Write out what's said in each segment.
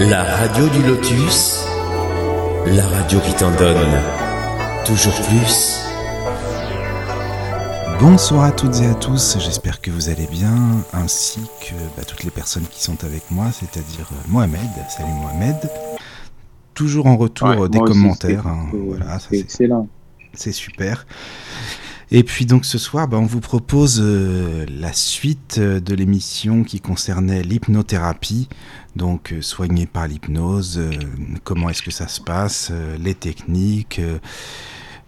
La radio du lotus, la radio qui t'en donne toujours plus. Bonsoir à toutes et à tous, j'espère que vous allez bien, ainsi que bah, toutes les personnes qui sont avec moi, c'est-à-dire euh, Mohamed. Salut Mohamed. Toujours en retour Ouais, euh, des commentaires. c'est- hein, voilà, c'est- excellent. c'est super. Et puis donc ce soir, bah, on vous propose euh, la suite euh, de l'émission qui concernait l'hypnothérapie, donc euh, soigné par l'hypnose, euh, comment est-ce que ça se passe, euh, les techniques, euh,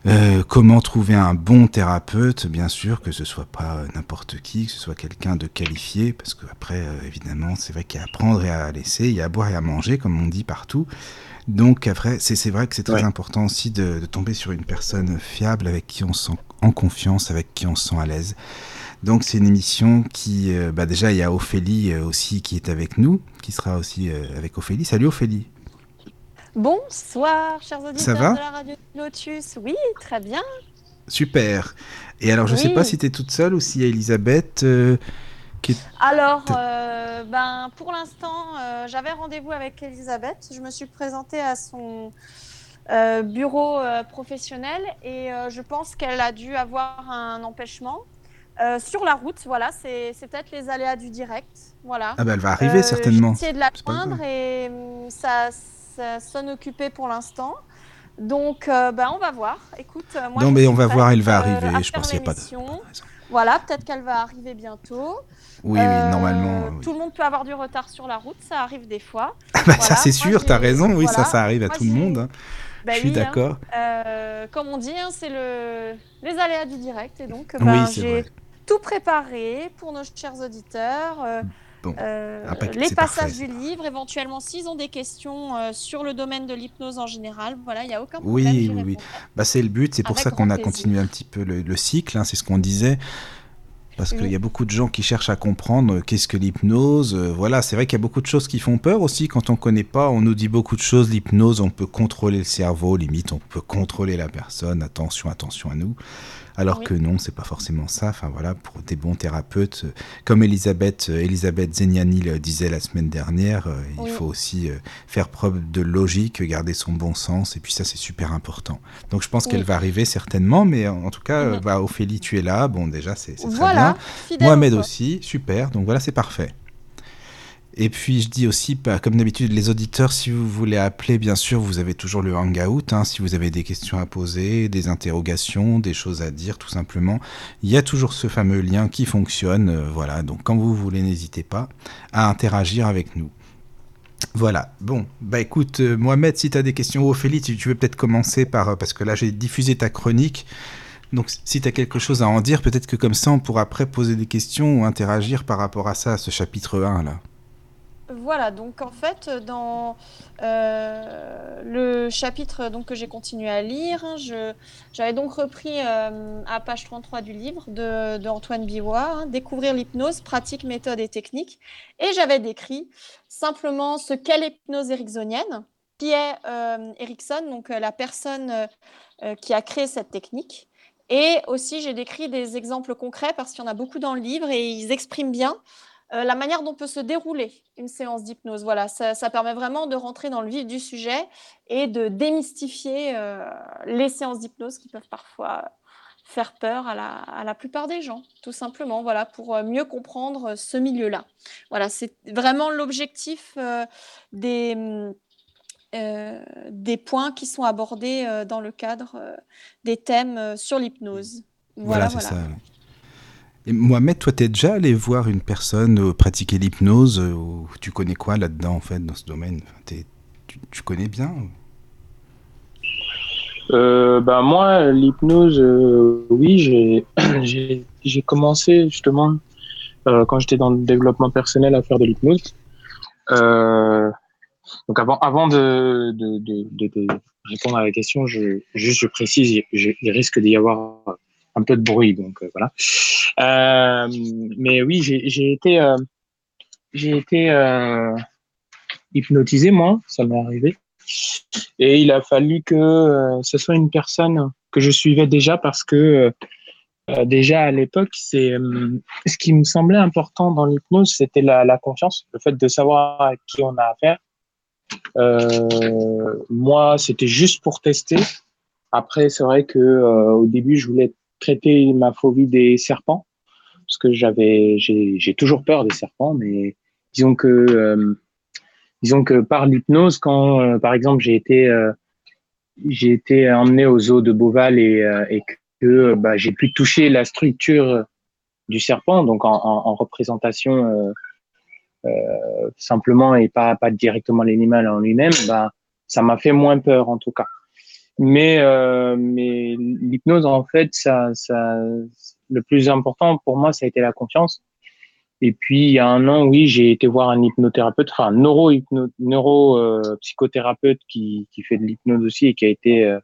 euh, comment trouver un bon thérapeute, bien sûr, que ce soit pas euh, n'importe qui, que ce soit quelqu'un de qualifié, parce qu'après, évidemment, c'est vrai qu'il y a à prendre et à laisser, il y a à boire et à manger, comme on dit partout. Donc après, c'est c'est vrai que c'est très Ouais. important aussi de, de tomber sur une personne fiable avec qui on se sent en confiance, avec qui on se sent à l'aise. Donc c'est une émission qui, euh, bah déjà il y a Ophélie euh, aussi qui est avec nous, qui sera aussi euh, avec Ophélie. Salut Ophélie. Bonsoir, chers auditeurs va de la radio Lotus. Oui, très bien. Super. Et alors je sais Oui. pas si tu es toute seule ou s'il y a Elisabeth euh, qui est... Alors, ben, pour l'instant, j'avais rendez-vous avec Elisabeth. Je me suis présentée à son euh, bureau euh, professionnel et euh, je pense qu'elle a dû avoir un empêchement. Sur la route, voilà, c'est c'est peut-être les aléas du direct. Voilà. Ah bah elle va arriver certainement. J'ai essayé de la C'est joindre et hum, ça, ça sonne occupé pour l'instant. Donc, ben, on va voir. Écoute, moi, non mais on va voir, elle va arriver. je pense qu'il n'y a pas de... Voilà, peut-être qu'elle va arriver bientôt. Oui, oui, normalement. oui. Tout le monde peut avoir du retard sur la route, ça arrive des fois. Ah bah, ça voilà, c'est moi, sûr, t'as j'ai- raison, oui, ça voilà. ça arrive à Moi, tout le monde. Bah je suis oui, hein. d'accord. Euh, comme on dit, hein, c'est le... les aléas du direct. Et donc, Oui, c'est j'ai tout préparé pour nos chers auditeurs. euh, Bon, euh, les passages parfait. du livre, éventuellement, s'ils ont des questions sur le domaine de l'hypnose en général, voilà, il n'y a aucun Oui, problème. oui, oui. répondrai. Bah, c'est le but, c'est pour ça qu'on a continué un petit peu le, le cycle, hein, c'est ce qu'on disait. Parce qu'il Oui. y a beaucoup de gens qui cherchent à comprendre euh, qu'est-ce que l'hypnose. euh, voilà, c'est vrai qu'il y a beaucoup de choses qui font peur aussi quand on connaît pas. On nous dit beaucoup de choses. L'hypnose, on peut contrôler le cerveau, limite, on peut contrôler la personne. Attention, attention à nous. Alors Oui. que non, c'est pas forcément ça. Enfin voilà, pour des bons thérapeutes, euh, comme Elisabeth, euh, Elisabeth Zeniani le disait la semaine dernière, euh, il faut aussi faire preuve de logique, garder son bon sens. Et puis ça, c'est super important. Donc je pense Oui. qu'elle va arriver certainement, mais en tout cas, Mhm. bah, Ophélie, tu es là. Bon, déjà, c'est très Voilà, bien. Mohamed au aussi, super. Donc voilà, c'est parfait. Et puis je dis aussi, bah, comme d'habitude, les auditeurs, si vous voulez appeler, bien sûr, vous avez toujours le hangout. hein, si vous avez des questions à poser, des interrogations, des choses à dire, tout simplement, il y a toujours ce fameux lien qui fonctionne. euh, voilà, donc quand vous voulez, n'hésitez pas à interagir avec nous. Voilà, bon, bah écoute, euh, Mohamed, si tu as des questions, Ophélie, tu, tu veux peut-être commencer par, euh, parce que là j'ai diffusé ta chronique, donc si tu as quelque chose à en dire, peut-être que comme ça on pourra après poser des questions ou interagir par rapport à ça, à ce chapitre 1 là. Voilà, donc en fait, dans euh, le chapitre donc, que j'ai continué à lire, hein, j'avais donc repris euh, à page 33 du livre de, de Antoine hein, Découvrir l'hypnose, pratique, méthode et technique. Et j'avais décrit simplement ce qu'est l'hypnose ericksonienne, qui est euh, Erickson, donc la personne qui a créé cette technique. Et aussi, j'ai décrit des exemples concrets parce qu'il y en a beaucoup dans le livre et ils expriment bien euh, la manière dont peut se dérouler une séance d'hypnose. Voilà, ça, ça permet vraiment de rentrer dans le vif du sujet et de démystifier euh, les séances d'hypnose qui peuvent parfois faire peur à la, à la plupart des gens, tout simplement, voilà, pour euh, mieux comprendre ce milieu-là. Voilà, c'est vraiment l'objectif euh, des, des points qui sont abordés dans le cadre des thèmes sur l'hypnose. Voilà, Voilà, c'est voilà. ça. Mohamed, toi, t'es déjà allé voir une personne euh, pratiquer l'hypnose euh, Tu connais quoi là-dedans, en fait, dans ce domaine? Tu, connais bien Euh, bah, moi, l'hypnose, euh, oui, j'ai, commencé justement quand j'étais dans le développement personnel à faire de l'hypnose. Donc avant, avant de, répondre à la question, je, juste je précise, il risque d'y avoir un peu de bruit, donc euh, voilà. Euh, mais oui, j'ai, été, j'ai été euh, hypnotisé moi, ça m'est arrivé. Et il a fallu que ce soit une personne que je suivais déjà parce que euh, déjà à l'époque, c'est euh, ce qui me semblait important dans l'hypnose, c'était la, la confiance, le fait de savoir à qui on a affaire Euh, moi, c'était juste pour tester. Après, c'est vrai que au début, je voulais traiter ma phobie des serpents parce que j'avais, j'ai toujours peur des serpents, mais disons que, euh, disons que par l'hypnose, quand, euh, par exemple, j'ai été, euh, j'ai été emmené aux eaux de Beauval et, et que bah, j'ai pu toucher la structure du serpent, donc en représentation simplement et pas, pas directement l'animal en lui-même, bah, ça m'a fait moins peur en tout cas. Mais, euh, mais l'hypnose, en fait, ça, ça, le plus important pour moi, ça a été la confiance. Et puis, il y a un an, oui, j'ai été voir un hypnothérapeute, enfin, neuro, neuro euh, qui, qui fait de l'hypnose aussi et qui a été euh,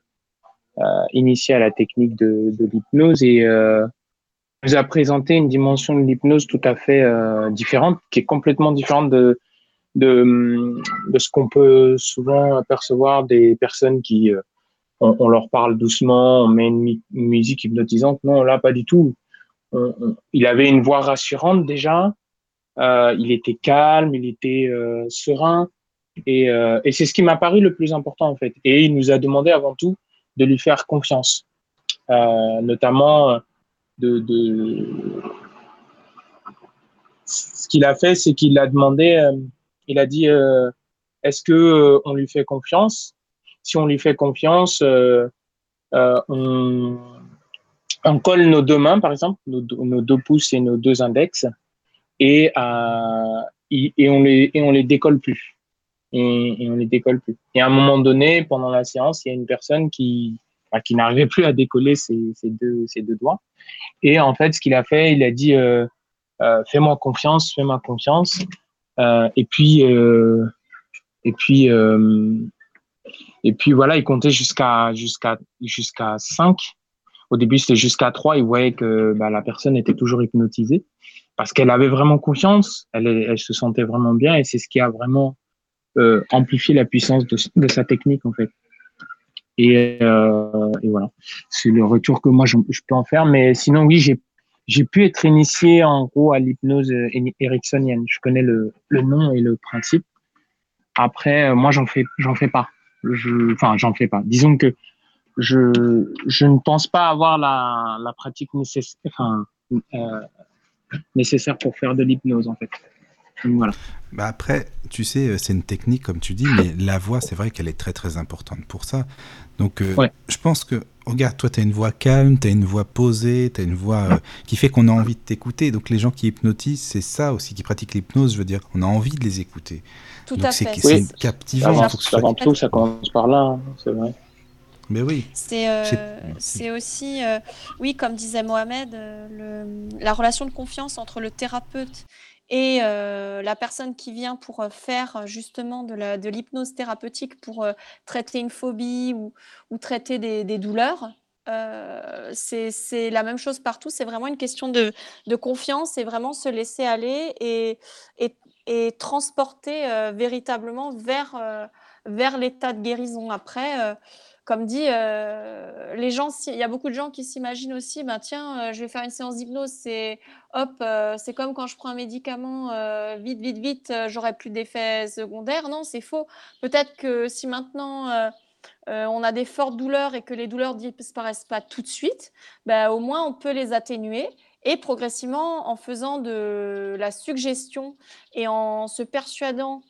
euh initié à la technique de, de l'hypnose et euh, nous a présenté une dimension de l'hypnose tout à fait euh, différente, qui est complètement différente de, de, de ce qu'on peut souvent apercevoir des personnes qui on, leur parle doucement, on met une, musique hypnotisante. Non, là, pas du tout. Il avait une voix rassurante déjà. Euh, il était calme, il était euh, serein. Et, euh, et c'est ce qui m'a paru le plus important, en fait. Et il nous a demandé avant tout de lui faire confiance. Notamment, de, de... ce qu'il a fait, c'est qu'il a demandé, il a dit, est-ce que on lui fait confiance? Si on lui fait confiance, euh, euh, on, colle nos deux mains, par exemple, nos, deux pouces et nos deux index, et, euh, on, les, les décolle plus. Et, et, on les décolle plus. Et à un moment donné, pendant la séance, il y a une personne qui, n'arrivait plus à décoller ses, deux, doigts. Et en fait, ce qu'il a fait, il a dit fais-moi confiance, fais-moi confiance. Et puis, et puis, et puis voilà, il comptait jusqu'à jusqu'à jusqu'à 5. Au début, c'était jusqu'à 3. Il voyait que bah, la personne était toujours hypnotisée parce qu'elle avait vraiment confiance, elle, se sentait vraiment bien et c'est ce qui a vraiment euh, amplifié la puissance de, sa technique en fait. Et, euh, et voilà, c'est le retour que moi je, peux en faire. Mais sinon, oui, j'ai pu être initié en gros à l'hypnose ericksonienne. Je connais le, le nom et le principe. Après, moi, j'en fais j'en fais pas je, enfin, j'en fais pas. Disons que je, je ne pense pas avoir la, la pratique nécessaire, enfin, euh, nécessaire pour faire de l'hypnose, en fait. Donc, voilà. Bah après, tu sais, c'est une technique, comme tu dis, mais la voix, c'est vrai qu'elle est très, très importante pour ça. Donc, euh, ouais. je pense que, regarde, toi, tu as une voix calme, tu as une voix posée, tu as une voix euh, qui fait qu'on a envie de t'écouter. Donc, les gens qui hypnotisent, c'est ça aussi, qui pratiquent l'hypnose, je veux dire, on a envie de les écouter. Tout Donc à c'est, fait. C'est Oui. captivant. Avant, faut que ce soit- avant tout, ça commence par là, hein, c'est vrai. Mais oui. C'est euh, aussi, euh, oui, comme disait Mohamed, euh, le- la relation de confiance entre le thérapeute et euh, la personne qui vient pour faire justement de l'hypnose thérapeutique pour euh, traiter une phobie ou, ou traiter des, des douleurs. Euh, c'est c'est la même chose partout, c'est vraiment une question de, de confiance et vraiment se laisser aller et, et, et transporter euh, véritablement vers, euh, vers l'état de guérison. Après, euh, comme dit, les gens, il y a beaucoup de gens qui s'imaginent aussi, ben tiens, je vais faire une séance d'hypnose, c'est hop, c'est comme quand je prends un médicament, vite, vite, vite, j'aurai plus d'effets secondaires. Non, c'est faux. Peut-être que si maintenant on a des fortes douleurs et que les douleurs disparaissent pas tout de suite, ben, au moins on peut les atténuer. Et progressivement, en faisant de la suggestion et en se persuadant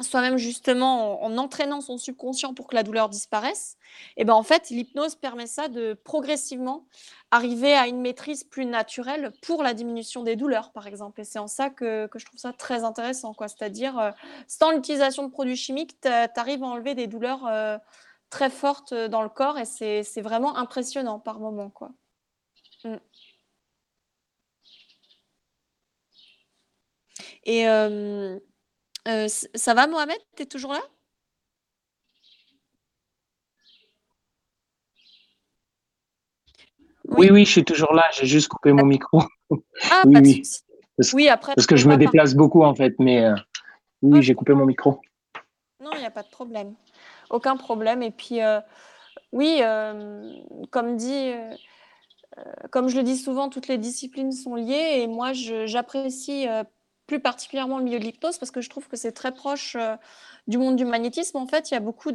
soi-même justement en, en entraînant son subconscient pour que la douleur disparaisse, et ben en fait l'hypnose permet ça de progressivement arriver à une maîtrise plus naturelle pour la diminution des douleurs par exemple. Et c'est en ça que, que je trouve ça très intéressant, quoi. C'est-à-dire euh, sans l'utilisation de produits chimiques, tu arrives à enlever des douleurs euh, très fortes dans le corps et c'est c'est vraiment impressionnant par moment, quoi. Et euh, euh, ça va, Mohamed? T'es toujours là? Oui, oui, je suis toujours là, j'ai juste coupé mon micro. Ah, Oui, pas oui. Parce, Oui, après, parce que tu je me déplace beaucoup en fait, mais euh, oui, Ah, j'ai coupé mon micro. Non, il n'y a pas de problème. Aucun problème. Et puis, oui, comme dit, comme je le dis souvent, toutes les disciplines sont liées. Et moi, j'apprécie plus particulièrement le milieu de l'hypnose parce que je trouve que c'est très proche euh, du monde du magnétisme. En fait, il y a beaucoup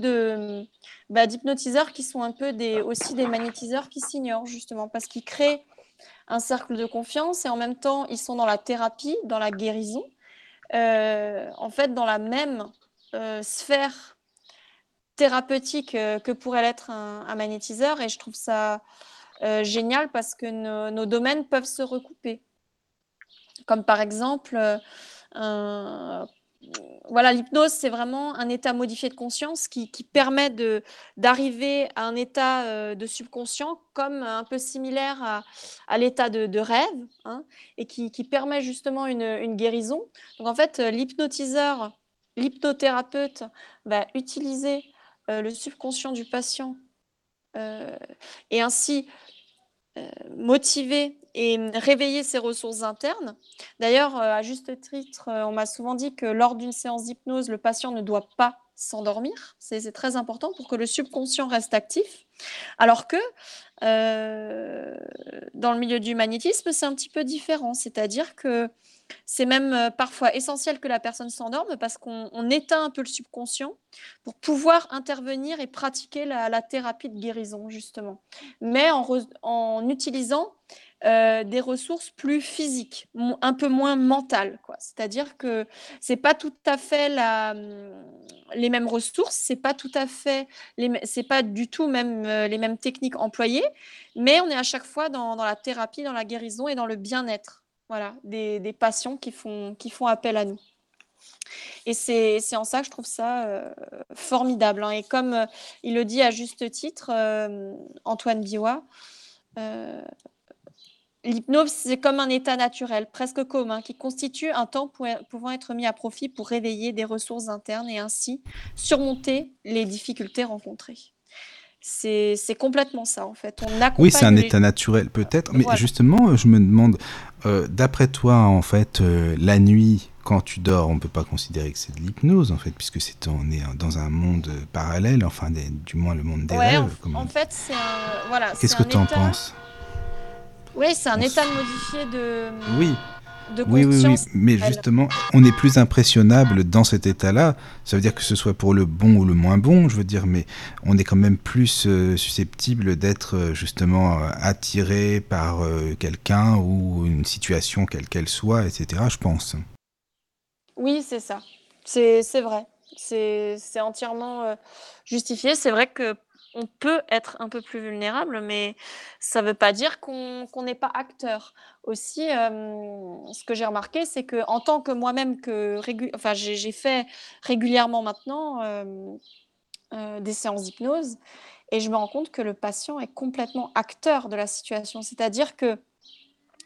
bah, d'hypnotiseurs qui sont un peu aussi des magnétiseurs qui s'ignorent justement parce qu'ils créent un cercle de confiance et en même temps ils sont dans la thérapie, dans la guérison, euh, en fait dans la même euh, sphère thérapeutique que pourrait l'être un, magnétiseur. Et je trouve ça génial parce que nos domaines peuvent se recouper comme par exemple, euh, voilà, l'hypnose, c'est vraiment un état modifié de conscience qui, permet d'arriver à un état euh, de subconscient comme un peu similaire à, l'état de, rêve hein, et qui, permet justement une, guérison. Donc en fait, l'hypnotiseur, l'hypnothérapeute va utiliser euh, le subconscient du patient et ainsi motiver et réveiller ses ressources internes. D'ailleurs, euh, à juste titre, euh, on m'a souvent dit que lors d'une séance d'hypnose, le patient ne doit pas s'endormir. C'est très important pour que le subconscient reste actif. Alors que euh, dans le milieu du magnétisme, c'est un petit peu différent. C'est-à-dire que c'est même euh, parfois essentiel que la personne s'endorme parce qu'on éteint un peu le subconscient pour pouvoir intervenir et pratiquer la, thérapie de guérison, justement. Mais en, utilisant euh, des ressources plus physiques, un peu moins mentales. C'est-à-dire que ce n'est pas tout à fait les mêmes ressources, c'est pas tout à fait, pas du tout même euh, les mêmes techniques employées, mais on est à chaque fois dans la thérapie, dans la guérison et dans le bien-être voilà, des, patients qui font, qui font appel à nous. Et c'est en ça que je trouve ça euh, formidable. Hein. Et comme euh, il le dit à juste titre, euh, Antoine Biwa, l'hypnose, c'est comme un état naturel, presque commun, qui constitue un temps pouvant être mis à profit pour réveiller des ressources internes et ainsi surmonter les difficultés rencontrées. C'est complètement ça, en fait. On oui, c'est un état naturel, peut-être. Mais justement, je me demande, euh, d'après toi, en fait, euh, la nuit, quand tu dors, on ne peut pas considérer que c'est de l'hypnose, en fait, puisque c'est on est dans un monde parallèle, enfin, du moins le monde des rêves. En, fait, c'est un... Voilà, Qu'est-ce que tu en penses? Oui, c'est un état modifié de... Oui, oui, oui, oui, mais justement, on est plus impressionnable dans cet état-là. Ça veut dire que ce soit pour le bon ou le moins bon, je veux dire, mais on est quand même plus euh, susceptible d'être euh, justement euh, attiré par quelqu'un ou une situation quelle qu'elle soit, etc., je pense. Oui, c'est ça. C'est vrai. C'est entièrement justifié. C'est vrai que on peut être un peu plus vulnérable, mais ça ne veut pas dire qu'on n'est pas acteur. Aussi, ce que j'ai remarqué, c'est que en tant que moi-même, que enfin, j'ai fait régulièrement maintenant des séances d'hypnose, et je me rends compte que le patient est complètement acteur de la situation. C'est-à-dire que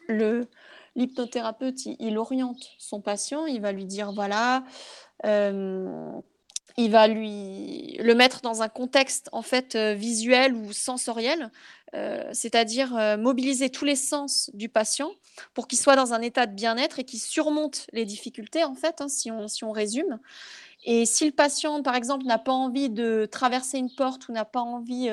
le l'hypnothérapeute, il, oriente son patient, il va lui dire voilà il va lui le mettre dans un contexte en fait euh, visuel ou sensoriel, euh, c'est-à-dire euh, mobiliser tous les sens du patient pour qu'il soit dans un état de bien-être et qu'il surmonte les difficultés en fait, hein, si, on, si on résume. Et si le patient, par exemple, n'a pas envie de traverser une porte ou n'a pas envie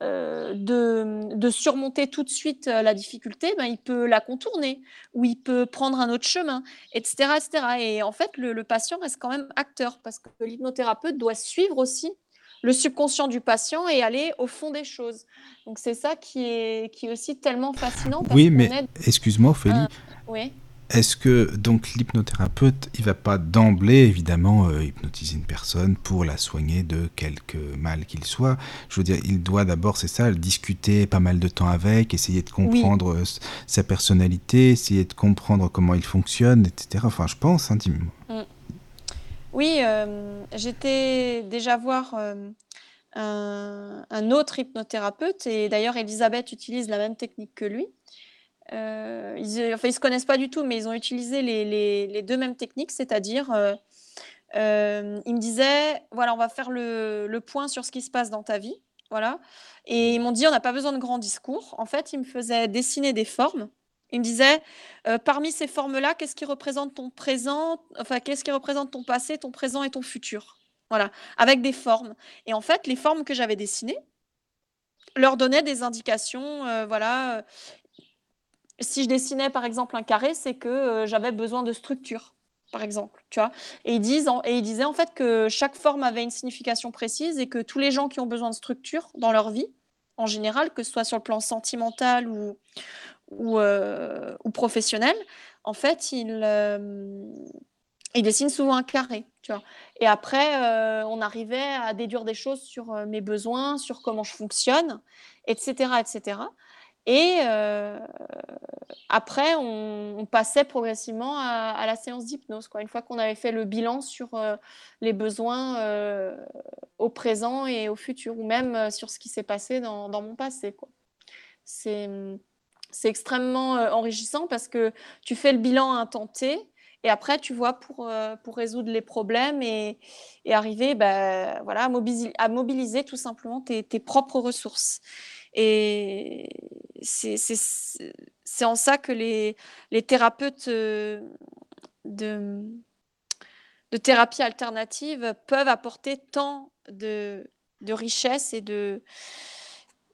de, surmonter tout de suite euh, la difficulté, ben, il peut la contourner ou il peut prendre un autre chemin, etc. etc. Et en fait, le, patient reste quand même acteur parce que l'hypnothérapeute doit suivre aussi le subconscient du patient et aller au fond des choses. Donc c'est ça qui est, qui est aussi tellement fascinant. oui, mais excuse-moi, Ophélie. oui. Est-ce que donc l'hypnothérapeute, il va pas d'emblée évidemment euh, hypnotiser une personne pour la soigner de quelque mal qu'il soit? Je veux dire, il doit d'abord, c'est ça, discuter pas mal de temps avec, essayer de comprendre euh, sa personnalité, essayer de comprendre comment il fonctionne, etc. Enfin, je pense, intimement. Mm. Oui, euh, j'étais déjà voir un, un, autre hypnothérapeute et d'ailleurs Elisabeth utilise la même technique que lui. Euh, ils, enfin, ils se connaissent pas du tout, mais ils ont utilisé les, les, deux mêmes techniques, c'est-à-dire, euh, euh, ils me disaient, voilà, on va faire le, le, point sur ce qui se passe dans ta vie, voilà. Et ils m'ont dit, on n'a pas besoin de grands discours. En fait, ils me faisaient dessiner des formes. Ils me disaient, parmi ces formes-là, qu'est-ce qui représente ton présent, enfin, qu'est-ce qui représente ton passé, ton présent et ton futur, voilà, avec des formes. Et en fait, les formes que j'avais dessinées leur donnaient des indications, voilà si je dessinais par exemple un carré, c'est que euh, j'avais besoin de structure, par exemple, tu vois. Et ils ils disaient en fait que chaque forme avait une signification précise et que tous les gens qui ont besoin de structure dans leur vie, en général, que ce soit sur le plan sentimental ou euh, professionnel, en fait, ils il dessine souvent un carré, tu vois. Et après, euh, on arrivait à déduire des choses sur euh, mes besoins, sur comment je fonctionne, etc., etc. Et euh, après, on, passait progressivement à, la séance d'hypnose. Une fois qu'on avait fait le bilan sur les besoins au présent et au futur, ou même sur ce qui s'est passé dans, mon passé. C'est, extrêmement enrichissant parce que tu fais le bilan à un temps T, et après, tu vois, pour, euh, résoudre les problèmes et, arriver bah, voilà, à, mobiliser, tout simplement tes propres ressources. Et c'est en ça que les, thérapeutes euh, de, thérapie alternative peuvent apporter tant de, de richesse et de,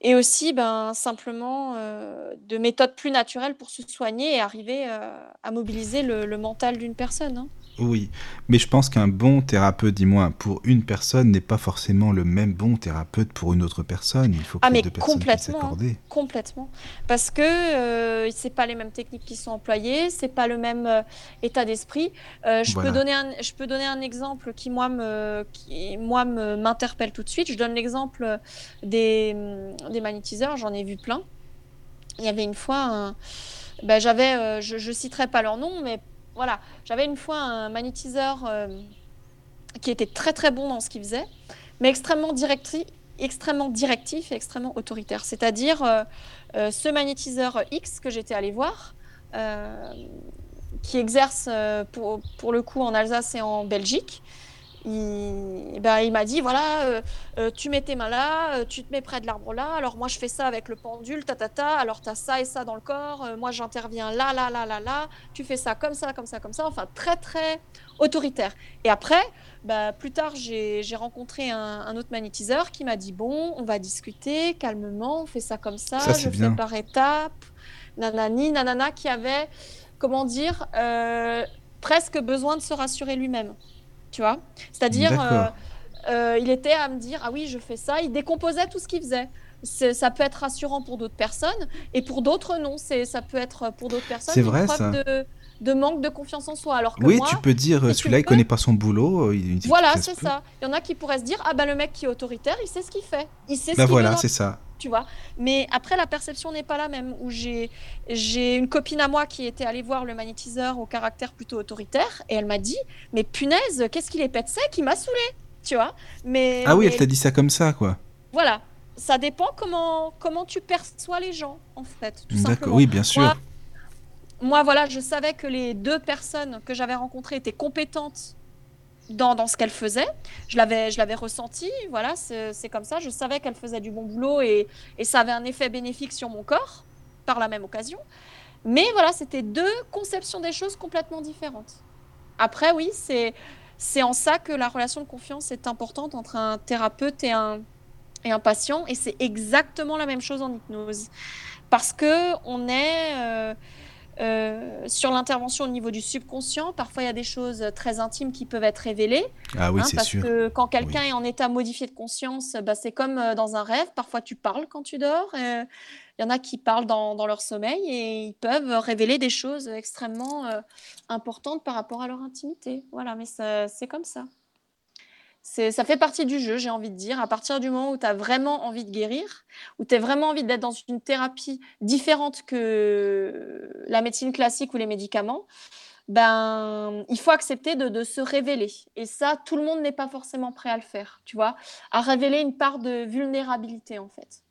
et aussi ben, simplement euh, de méthodes plus naturelles pour se soigner et arriver euh, à mobiliser le, le mental d'une personne. Hein. Oui, mais je pense qu'un bon thérapeute, dis-moi, pour une personne n'est pas forcément le même bon thérapeute pour une autre personne. Il faut que ah, les mais deux personnes complètement, s'accorder. Complètement. Parce que euh, c'est pas les mêmes techniques qui sont employées, c'est pas le même euh, état d'esprit. Euh, je, Voilà. peux donner un, je peux donner un exemple qui, moi, me, qui, moi, me- m'interpelle tout de suite. Je donne l'exemple des, hum, des magnétiseurs, j'en ai vu plein. Il y avait une fois, un- ben, j'avais, euh, je, je citerai pas leur nom, mais voilà, j'avais une fois un magnétiseur euh, qui était très très bon dans ce qu'il faisait, mais extrêmement directif, et extrêmement autoritaire. C'est-à-dire euh, euh, ce magnétiseur X que j'étais allée voir, qui exerce pour le coup en Alsace et en Belgique. Il, ben, il m'a dit voilà, euh, euh, tu mets tes mains là, euh, tu te mets près de l'arbre là. Alors moi je fais ça avec le pendule, ta ta ta. Alors tu as ça et ça dans le corps. moi j'interviens là, là, là, là, là. Tu fais ça comme ça, comme ça, comme ça. Enfin très très autoritaire. Et après, bah, plus tard j'ai rencontré un, un autre magnétiseur qui m'a dit bon, on va discuter calmement, on fait ça comme ça, je bien. fais par étapes. Nanani, nanana, qui avait comment dire presque besoin de se rassurer lui-même. Tu vois C'est-à-dire, euh, euh, il était à me dire Ah oui, je fais ça. Il décomposait tout ce qu'il faisait. Ça peut être rassurant pour d'autres personnes et pour d'autres, non. C'est- Ça peut être pour d'autres personnes C'est une vrai, preuve ça. de, de manque de confiance en soi. Alors que Oui, moi, tu peux dire, celui-là, il veux- connaît pas son boulot. euh, il- il- voilà, c'est ça. Il y en a qui pourraient se dire Ah bah le mec qui est autoritaire, il sait ce qu'il fait. Il sait ce Bah qu'il voilà, c'est ça. Tu vois. Mais après, la perception n'est pas la même. Où j'ai j'ai une copine à moi qui était allée voir le magnétiseur au caractère plutôt autoritaire et elle m'a dit mais punaise, qu'est-ce qu'il est pète sec, il m'a saoulé, tu vois. Mais, Ah oui, mais elle t'a dit ça comme ça, quoi. voilà, ça dépend comment comment tu perçois les gens en fait, tout D'accord, simplement. oui, bien sûr. Moi, moi, voilà, je savais que les deux personnes que j'avais rencontrées étaient compétentes dans, dans ce qu'elles faisaient. Je l'avais, je l'avais ressenti, voilà, c'est comme ça. Je savais qu'elles faisaient du bon boulot et, et ça avait un effet bénéfique sur mon corps par la même occasion. Mais voilà, c'était deux conceptions des choses complètement différentes. Après, oui, c'est c'est en ça que la relation de confiance est importante entre un thérapeute et un, et un patient. Et c'est exactement la même chose en hypnose. Parce que on est euh, euh, sur l'intervention au niveau du subconscient. Parfois, il y a des choses très intimes qui peuvent être révélées. Ah oui, hein, c'est parce sûr. que quand quelqu'un est en état modifié de conscience, bah, c'est comme euh, dans un rêve. Parfois, tu parles quand tu dors. euh, Il y en a qui parlent dans, dans leur sommeil et ils peuvent révéler des choses extrêmement euh, importantes par rapport à leur intimité. Voilà, mais ça- c'est comme ça. Ça fait partie du jeu, j'ai envie de dire. À partir du moment où tu as vraiment envie de guérir, où tu as vraiment envie d'être dans une thérapie différente que la médecine classique ou les médicaments, ben, il faut accepter de, de se révéler. Et ça, tout le monde n'est pas forcément prêt à le faire, tu vois, à révéler une part de vulnérabilité, en fait.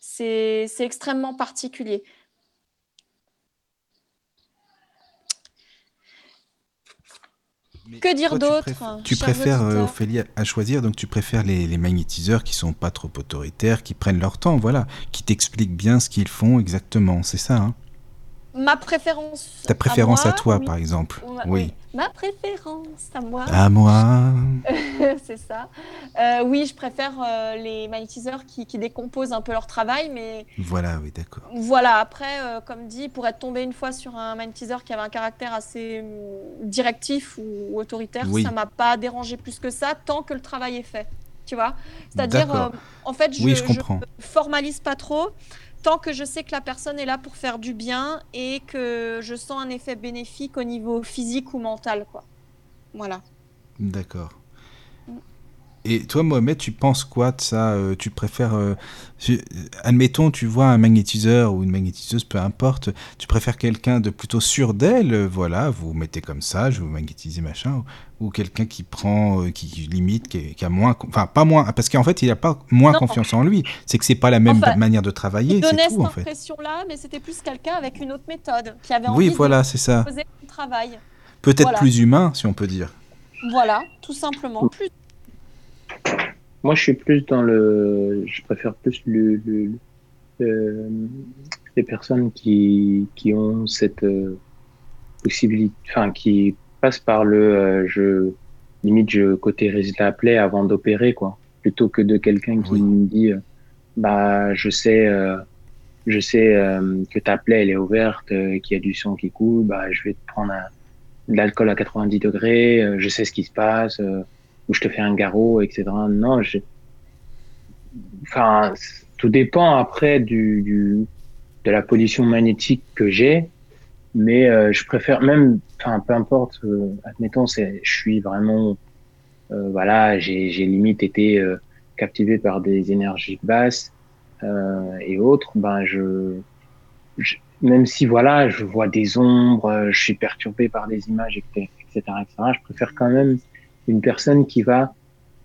C'est extrêmement particulier. Que dire tu d'autre préfères- Tu préfères, euh, Ophélie, à choisir, donc tu préfères les, les magnétiseurs qui sont pas trop autoritaires, qui prennent leur temps, voilà, qui t'expliquent bien ce qu'ils font exactement, c'est ça, hein? Ma préférence. Ta préférence à, moi, toi, oui. par exemple. Oui. Ma préférence à moi. À moi. c'est ça. Euh, oui, je préfère euh, les magnétiseurs qui, qui décomposent un peu leur travail, mais Voilà, oui, d'accord. voilà, après, euh, comme dit, pour être tombé une fois sur un magnétiseur qui avait un caractère assez hum, directif ou, ou autoritaire, Oui. ça m'a pas dérangé plus que ça tant que le travail est fait. Tu vois C'est-à-dire, en fait, je, Oui, je formalise pas trop tant que je sais que la personne est là pour faire du bien et que je sens un effet bénéfique au niveau physique ou mental, quoi. Voilà. D'accord. Et toi, Mohamed, tu penses quoi de ça Euh, Tu préfères, euh, tu- admettons, tu vois un magnétiseur ou une magnétiseuse, peu importe, tu préfères quelqu'un de plutôt sûr d'elle, euh, voilà, vous mettez comme ça, je vais vous magnétiser, machin, ou, ou quelqu'un qui prend, qui, qui limite, qui, qui a moins, enfin pas moins, parce qu'en fait, il n'a pas moins Non. confiance en lui, c'est que c'est pas la même Enfin, manière de Il travailler, donnait c'est cette tout en fait. impression-là, mais c'était plus quelqu'un avec une autre méthode, qui avait Oui, envie voilà, c'est ça. de poser son travail. Peut-être voilà. plus humain, si on peut dire. Voilà, tout simplement. Plus Moi, je suis plus dans le. Je préfère plus le, le- euh, les personnes qui, qui ont cette euh, possibilité, enfin, qui passent par le. euh, je limite, je cautérise la plaie avant d'opérer, quoi, plutôt que de quelqu'un qui Oui. me dit, euh, bah, je sais, euh, je sais euh, que ta plaie elle est ouverte, euh, qu'il y a du sang qui coule, bah, je vais te prendre un- de l'alcool à 90 degrés, euh, je sais ce qui se passe. Ou je te fais un garrot, etc. Non, je... enfin, tout dépend après du, de la pollution magnétique que j'ai, mais euh, je préfère même, enfin, peu importe, euh, admettons, c'est, je suis vraiment, euh, voilà, j'ai, limite été euh, captivé par des énergies basses euh, et autres, ben je, même si voilà, je vois des ombres, euh, je suis perturbé par des images, etc., etc., je préfère quand même une personne qui va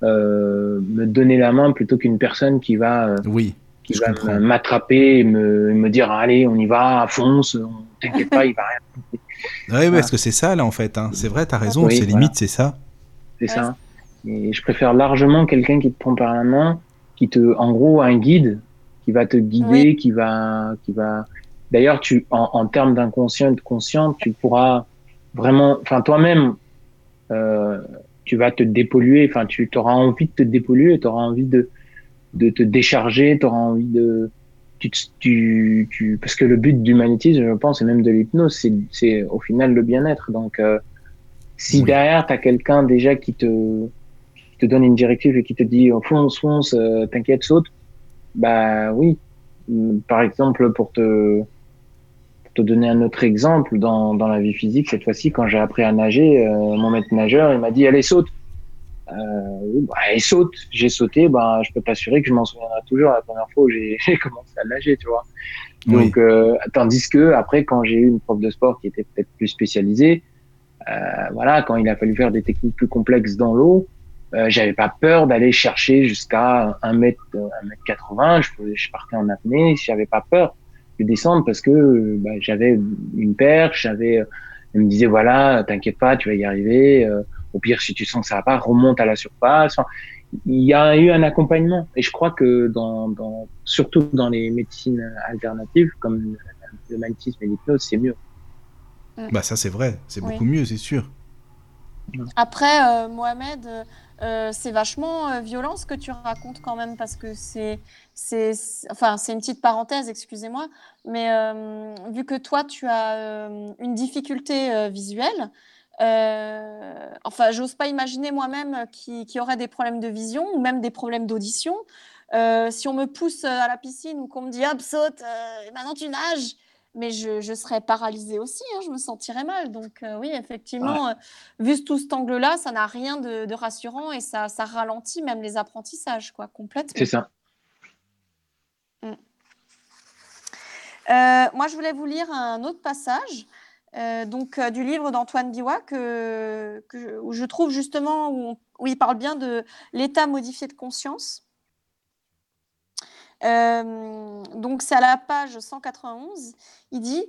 euh, me donner la main plutôt qu'une personne qui va euh, Oui, qui va m'attraper et me, me dire allez on y va fonce on- t'inquiète pas il va rien Ouais, ouais, parce que c'est ça, là, en fait. hein. C'est vrai, t'as raison, Oui, c'est voilà. limite, c'est ça. c'est Ouais, ça et je préfère largement quelqu'un qui te prend par la main qui te en gros un guide qui va te guider Oui. qui va qui va d'ailleurs tu en, en termes d'inconscient et de conscient tu pourras vraiment enfin toi-même euh, tu vas te dépolluer enfin tu auras envie de te dépolluer tu auras envie de de te décharger tu auras envie de tu, tu, tu parce que le but du magnétisme je pense et même de l'hypnose c'est c'est au final le bien-être donc euh, si Oui. derrière tu as quelqu'un déjà qui te qui te donne une directive et qui te dit oh, fonce fonce euh, t'inquiète saute bah oui par exemple pour te te donner un autre exemple dans dans la vie physique cette fois-ci quand j'ai appris à nager euh, mon maître nageur il m'a dit allez saute euh, bah, saute j'ai sauté bah je peux t'assurer que je m'en souviendrai toujours la première fois où j'ai commencé à nager tu vois Oui. donc euh, tandis que après quand j'ai eu une prof de sport qui était peut-être plus spécialisée euh, voilà quand il a fallu faire des techniques plus complexes dans l'eau euh, j'avais pas peur d'aller chercher jusqu'à 1 mètre, euh, 1 mètre 80. Je, je partais en apnée. J'avais pas peur de descendre parce que euh, bah, j'avais une perche. J'avais, euh, elle me disait voilà, t'inquiète pas, tu vas y arriver. euh, au pire, si tu sens que ça va pas, remonte à la surface. Enfin, il y a eu un accompagnement et je crois que dans, dans surtout dans les médecines alternatives comme le magnétisme et l'hypnose, c'est mieux. Bah, ça, c'est vrai. C'est Oui. beaucoup mieux, c'est sûr. Après, euh, Mohamed, euh, c'est vachement euh, violent ce que tu racontes quand même parce que c'est, c'est, enfin, c'est une petite parenthèse, excusez-moi, mais euh, vu que toi, tu as euh, une difficulté euh, visuelle, enfin, j'ose pas imaginer moi-même qui, qui aurait des problèmes de vision ou même des problèmes d'audition. Si on me pousse à la piscine ou qu'on me dit hop, saute, euh, maintenant tu nages, mais je, je serais paralysée aussi, hein, je me sentirais mal. Donc, oui, effectivement, vu tout cet angle-là, ça n'a rien de, de rassurant et ça, ça ralentit même les apprentissages, quoi, complètement. C'est ça. Moi, je voulais vous lire un autre passage euh, donc, euh, du livre d'Antoine Biwa que, où je trouve justement où, il parle bien de l'état modifié de conscience. Euh, donc, c'est à la page 191. Il dit,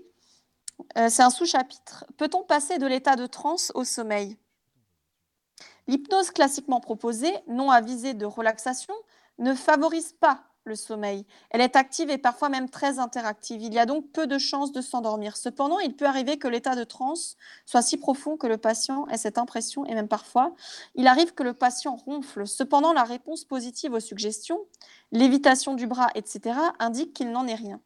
euh, c'est un sous-chapitre, peut-on passer de l'état de transe au sommeil? L'hypnose classiquement proposée, non à visée de relaxation, ne favorise pas le sommeil. Elle est active et parfois même très interactive. Il y a donc peu de chances de s'endormir. Cependant, il peut arriver que l'état de transe soit si profond que le patient ait cette impression et même parfois, il arrive que le patient ronfle. Cependant, la réponse positive aux suggestions, l'évitation du bras, etc., indique qu'il n'en est rien.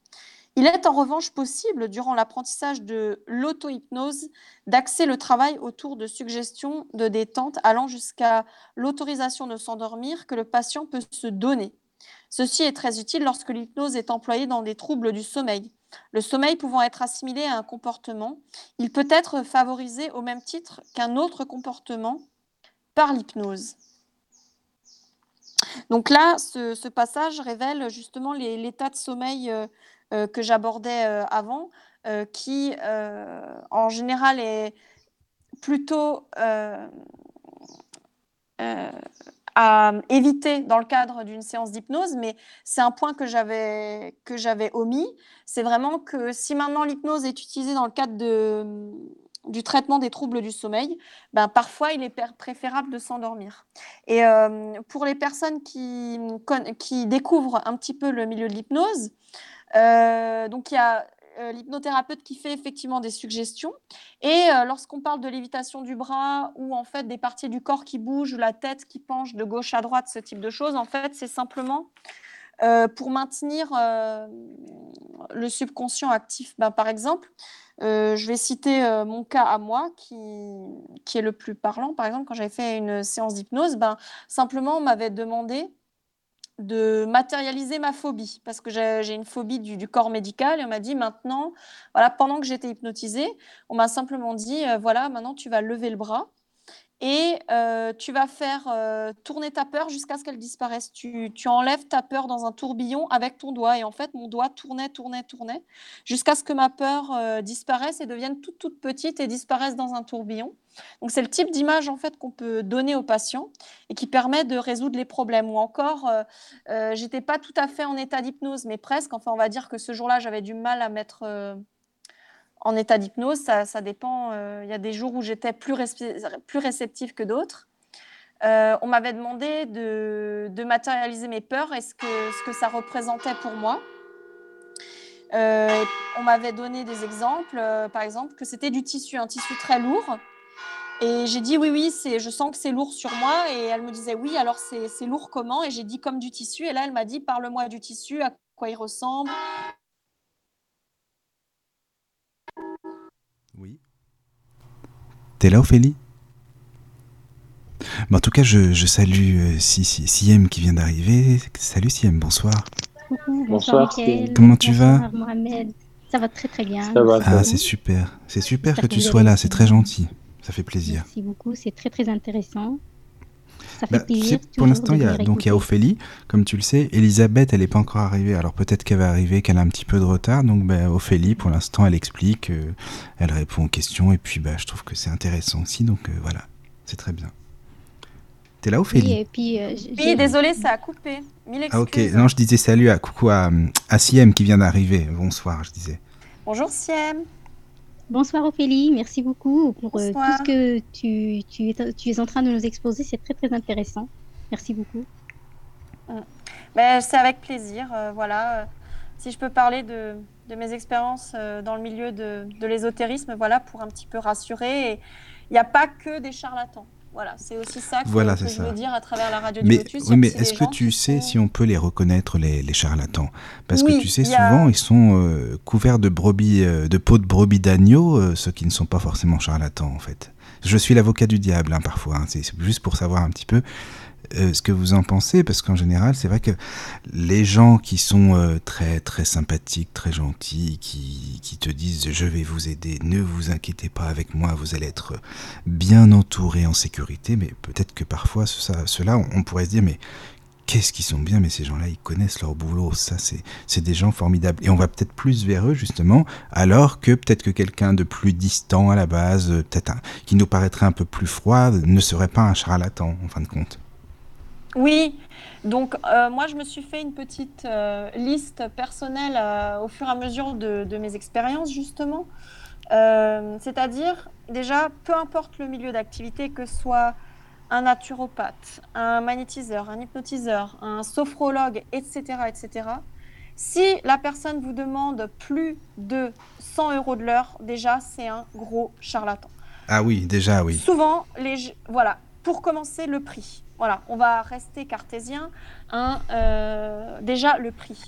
Il est en revanche possible, durant l'apprentissage de l'auto-hypnose, d'axer le travail autour de suggestions de détente allant jusqu'à l'autorisation de s'endormir que le patient peut se donner. Ceci est très utile lorsque l'hypnose est employée dans des troubles du sommeil. Le sommeil pouvant être assimilé à un comportement, il peut être favorisé au même titre qu'un autre comportement par l'hypnose. Donc là, ce, passage révèle justement l'état de sommeil euh, euh, que j'abordais euh, avant, qui en général est plutôt à éviter dans le cadre d'une séance d'hypnose, mais c'est un point que j'avais omis. C'est vraiment que si maintenant l'hypnose est utilisée dans le cadre de, du traitement des troubles du sommeil, ben parfois il est préférable de s'endormir. Et euh, pour les personnes qui, qui découvrent un petit peu le milieu de l'hypnose, euh, donc il y a euh, l'hypnothérapeute qui fait effectivement des suggestions. Et euh, lorsqu'on parle de lévitation du bras ou en fait des parties du corps qui bougent ou la tête qui penche de gauche à droite, ce type de choses, en fait, c'est simplement euh, pour maintenir le subconscient actif. Ben, par exemple, je vais citer mon cas à moi qui, qui est le plus parlant. Par exemple, quand j'avais fait une séance d'hypnose, ben, simplement on m'avait demandé de matérialiser ma phobie, parce que j'ai une phobie du, corps médical, et on m'a dit maintenant, voilà, pendant que j'étais hypnotisée, on m'a simplement dit, euh, voilà, maintenant tu vas lever le bras, et euh, tu vas faire euh, tourner ta peur jusqu'à ce qu'elle disparaisse. Tu, enlèves ta peur dans un tourbillon avec ton doigt. Et en fait, mon doigt tournait, tournait, tournait, jusqu'à ce que ma peur euh, disparaisse et devienne toute, toute petite et disparaisse dans un tourbillon. Donc, c'est le type d'image en fait qu'on peut donner aux patients et qui permet de résoudre les problèmes. Ou encore, j'étais pas tout à fait en état d'hypnose, mais presque. Enfin, on va dire que ce jour-là, j'avais du mal à mettre en état d'hypnose, ça, dépend. Euh, il y a des jours où j'étais plus, réceptive que d'autres. Euh, on m'avait demandé de, matérialiser mes peurs et ce que, ce que ça représentait pour moi. Euh, on m'avait donné des exemples, par exemple, que c'était du tissu, un tissu très lourd. Et j'ai dit oui, oui, je sens que c'est lourd sur moi. Et elle me disait oui, alors c'est lourd comment? Et j'ai dit comme du tissu. Et là, elle m'a dit parle-moi du tissu, à quoi il ressemble, Oui. T'es là, Ophélie? En tout cas, je, salue euh, Siem qui vient d'arriver. Salut Siem, bonsoir. bonsoir. Comment tu vas? Mohamed. Ça va très très bien. ah, c'est super. C'est super que tu sois là, c'est très gentil. Ça fait plaisir. Merci beaucoup, c'est très très intéressant. Bah, pour l'instant, il y a donc il y a Ophélie, comme tu le sais. Elisabeth, elle n'est pas encore arrivée. Alors peut-être qu'elle va arriver, qu'elle a un petit peu de retard. Donc bah, Ophélie, pour l'instant, elle explique, euh, elle répond aux questions. Et puis bah, je trouve que c'est intéressant aussi. Donc euh, voilà, c'est très bien. T'es là, Ophélie? Oui, et puis, euh, oui désolé, ça a coupé. Mille ah, ok, non, je disais salut à coucou à, à Siem qui vient d'arriver. Bonsoir, je disais. Bonjour Siem. Bonsoir Ophélie, merci beaucoup pour euh, tout ce que tu, tu, es, tu, es, en train de nous exposer. C'est très très intéressant. Merci beaucoup. Mm. Ben, c'est avec plaisir. Euh, voilà. Si je peux parler de, de mes expériences euh, dans le milieu de, de l'ésotérisme, voilà, pour un petit peu rassurer. Il n'y a pas que des charlatans. Voilà, c'est aussi ça que, je veux dire à travers la radio mais, du Lotus. Oui, mais est-ce que tu sais si on peut les reconnaître, les, les charlatans? Parce que tu sais, souvent, ils sont euh, couverts de, brebis, euh, de peau de brebis d'agneau, euh, ceux qui ne sont pas forcément charlatans, en fait. Je suis l'avocat du diable, hein, parfois. Hein, c'est juste pour savoir un petit peu. Euh, ce que vous en pensez, parce qu'en général, c'est vrai que les gens qui sont euh, très très sympathiques, très gentils, qui, qui, te disent je vais vous aider, ne vous inquiétez pas avec moi, vous allez être bien entouré en sécurité, mais peut-être que parfois cela, on, on pourrait se dire mais qu'est-ce qu'ils sont bien, mais ces gens-là, ils connaissent leur boulot. Ça, c'est des gens formidables. Et on va peut-être plus vers eux, justement, alors que peut-être que quelqu'un de plus distant à la base, peut-être qui nous paraîtrait un peu plus froid, ne serait pas un charlatan, en fin de compte. Oui, donc euh, moi je me suis fait une petite euh, liste personnelle euh, au fur et à mesure de, mes expériences justement. C'est-à-dire déjà, peu importe le milieu d'activité, que ce soit un naturopathe, un magnétiseur, un hypnotiseur, un sophrologue, etc., etc., si la personne vous demande plus de 100 euros de l'heure, déjà, c'est un gros charlatan. Ah oui, déjà, oui. Souvent, les, voilà, pour commencer, le prix. Voilà, on va rester cartésien. Hein, euh, déjà, le prix.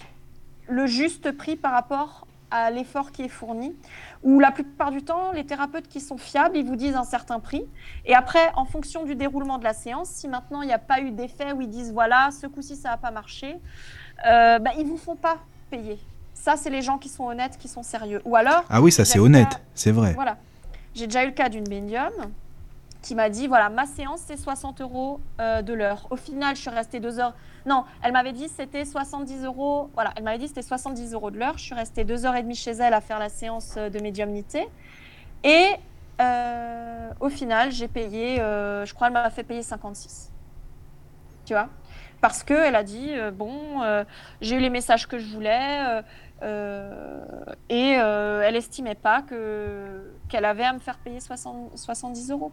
Le juste prix par rapport à l'effort qui est fourni. Ou la plupart du temps, les thérapeutes qui sont fiables, ils vous disent un certain prix. Et après, en fonction du déroulement de la séance, si maintenant il n'y a pas eu d'effet où ils disent voilà, ce coup-ci ça n'a pas marché, euh, bah, ils ne vous font pas payer. Ça, c'est les gens qui sont honnêtes, qui sont sérieux. Ou alors. Ah oui, ça c'est honnête, c'est vrai. Voilà. J'ai déjà eu le cas d'une médium qui m'a dit voilà, ma séance c'est 60 euros euh, de l'heure. Au final, je suis restée deux heures. Non, elle m'avait dit c'était 70 euros. Voilà, elle m'avait dit c'était 70 euros de l'heure. Je suis restée deux heures et demie chez elle à faire la séance de médiumnité. Et euh, au final, j'ai payé, euh, je crois, elle m'a fait payer 56. Tu vois? Parce qu'elle a dit bon, j'ai eu les messages que je voulais. et elle estimait pas que qu'elle avait à me faire payer 60, 70 euros.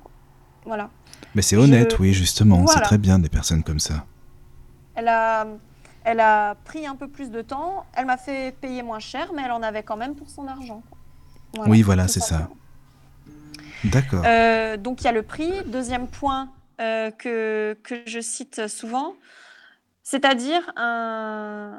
Voilà. Mais c'est honnête, oui, justement. C'est très bien des personnes comme ça. Elle a, elle a pris un peu plus de temps. Elle m'a fait payer moins cher, mais elle en avait quand même pour son argent. oui, voilà, c'est ça. D'accord. Euh, donc il y a le prix. Deuxième point euh, que, que je cite souvent, c'est-à-dire un...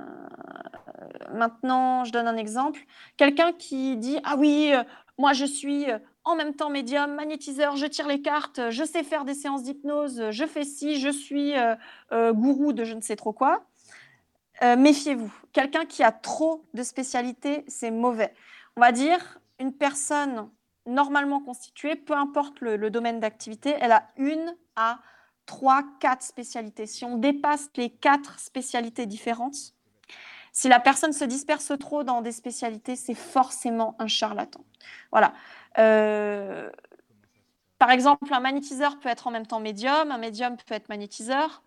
Maintenant, je donne un exemple. Quelqu'un qui dit Ah oui, euh, moi je suis en même temps médium, magnétiseur, je tire les cartes, je sais faire des séances d'hypnose, je fais ci, je suis euh, euh, gourou de je ne sais trop quoi. Euh, méfiez-vous. Quelqu'un qui a trop de spécialités, c'est mauvais. On va dire une personne normalement constituée, peu importe le, domaine d'activité, elle a une à trois, quatre spécialités. Si on dépasse les quatre spécialités différentes, si la personne se disperse trop dans des spécialités, c'est forcément un charlatan. Voilà. Euh, par exemple, un magnétiseur peut être en même temps médium, un médium peut être magnétiseur.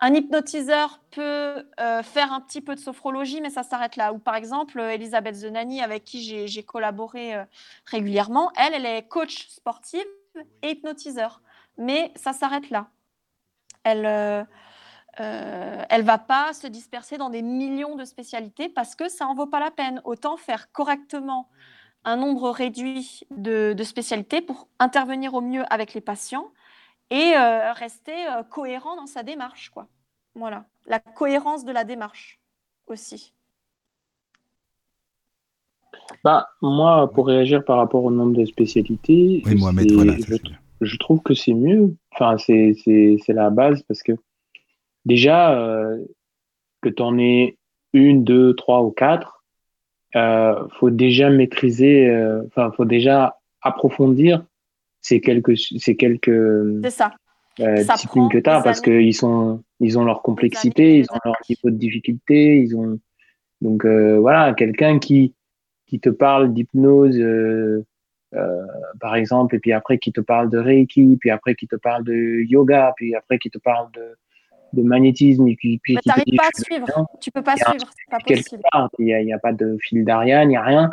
Un hypnotiseur peut euh, faire un petit peu de sophrologie, mais ça s'arrête là. Ou par exemple, Elisabeth Zenani, avec qui j'ai collaboré euh, régulièrement, elle, elle est coach sportive et hypnotiseur. Mais ça s'arrête là. Elle, euh, elle va pas se disperser dans des millions de spécialités parce que ça en vaut pas la peine. Autant faire correctement un nombre réduit de, spécialités pour intervenir au mieux avec les patients et euh, rester euh, cohérent dans sa démarche. Quoi. Voilà, la cohérence de la démarche aussi. Bah, moi, pour réagir par rapport au nombre de spécialités, je, trouve que c'est mieux. Enfin, c'est la base parce que déjà, euh, que tu en aies une, deux, trois ou quatre, euh, faut déjà maîtriser, euh, enfin, faut déjà approfondir ces quelques, ces quelques euh, disciplines que tu as parce qu'ils sont, ils ont leur complexité, ils ont leur niveau de difficulté, ils ont, donc euh, voilà, quelqu'un qui, qui te parle d'hypnose, euh, par exemple, et puis après qui te parle de Reiki, puis après qui te parle de yoga, puis après qui te parle de, de magnétisme et puis, puis pas à suivre. Tu peux pas suivre, c'est pas possible. Il n'y a, pas de fil d'Ariane, il n'y a rien.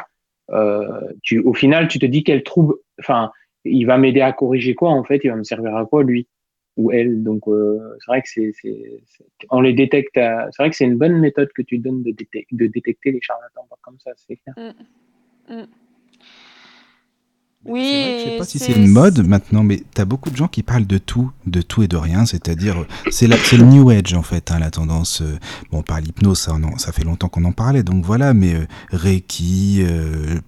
Euh, tu, au final, tu te dis qu'elle trouve, enfin, il va m'aider à corriger quoi en fait Il va me servir à quoi lui ou elle Donc euh, c'est vrai que c'est, on les détecte. C'est vrai que c'est une bonne méthode que tu donnes de, de détecter les charlatans comme ça, c'est clair. Mm. Mm. Oui. je sais pas si c'est une mode maintenant, mais tu as beaucoup de gens qui parlent de tout, de tout et de rien. C'est-à-dire, c'est le New Age en fait, hein, la tendance. Euh, bon, par l'hypnose, ça, ça fait longtemps qu'on en parlait, donc voilà. Mais euh, Reiki, euh,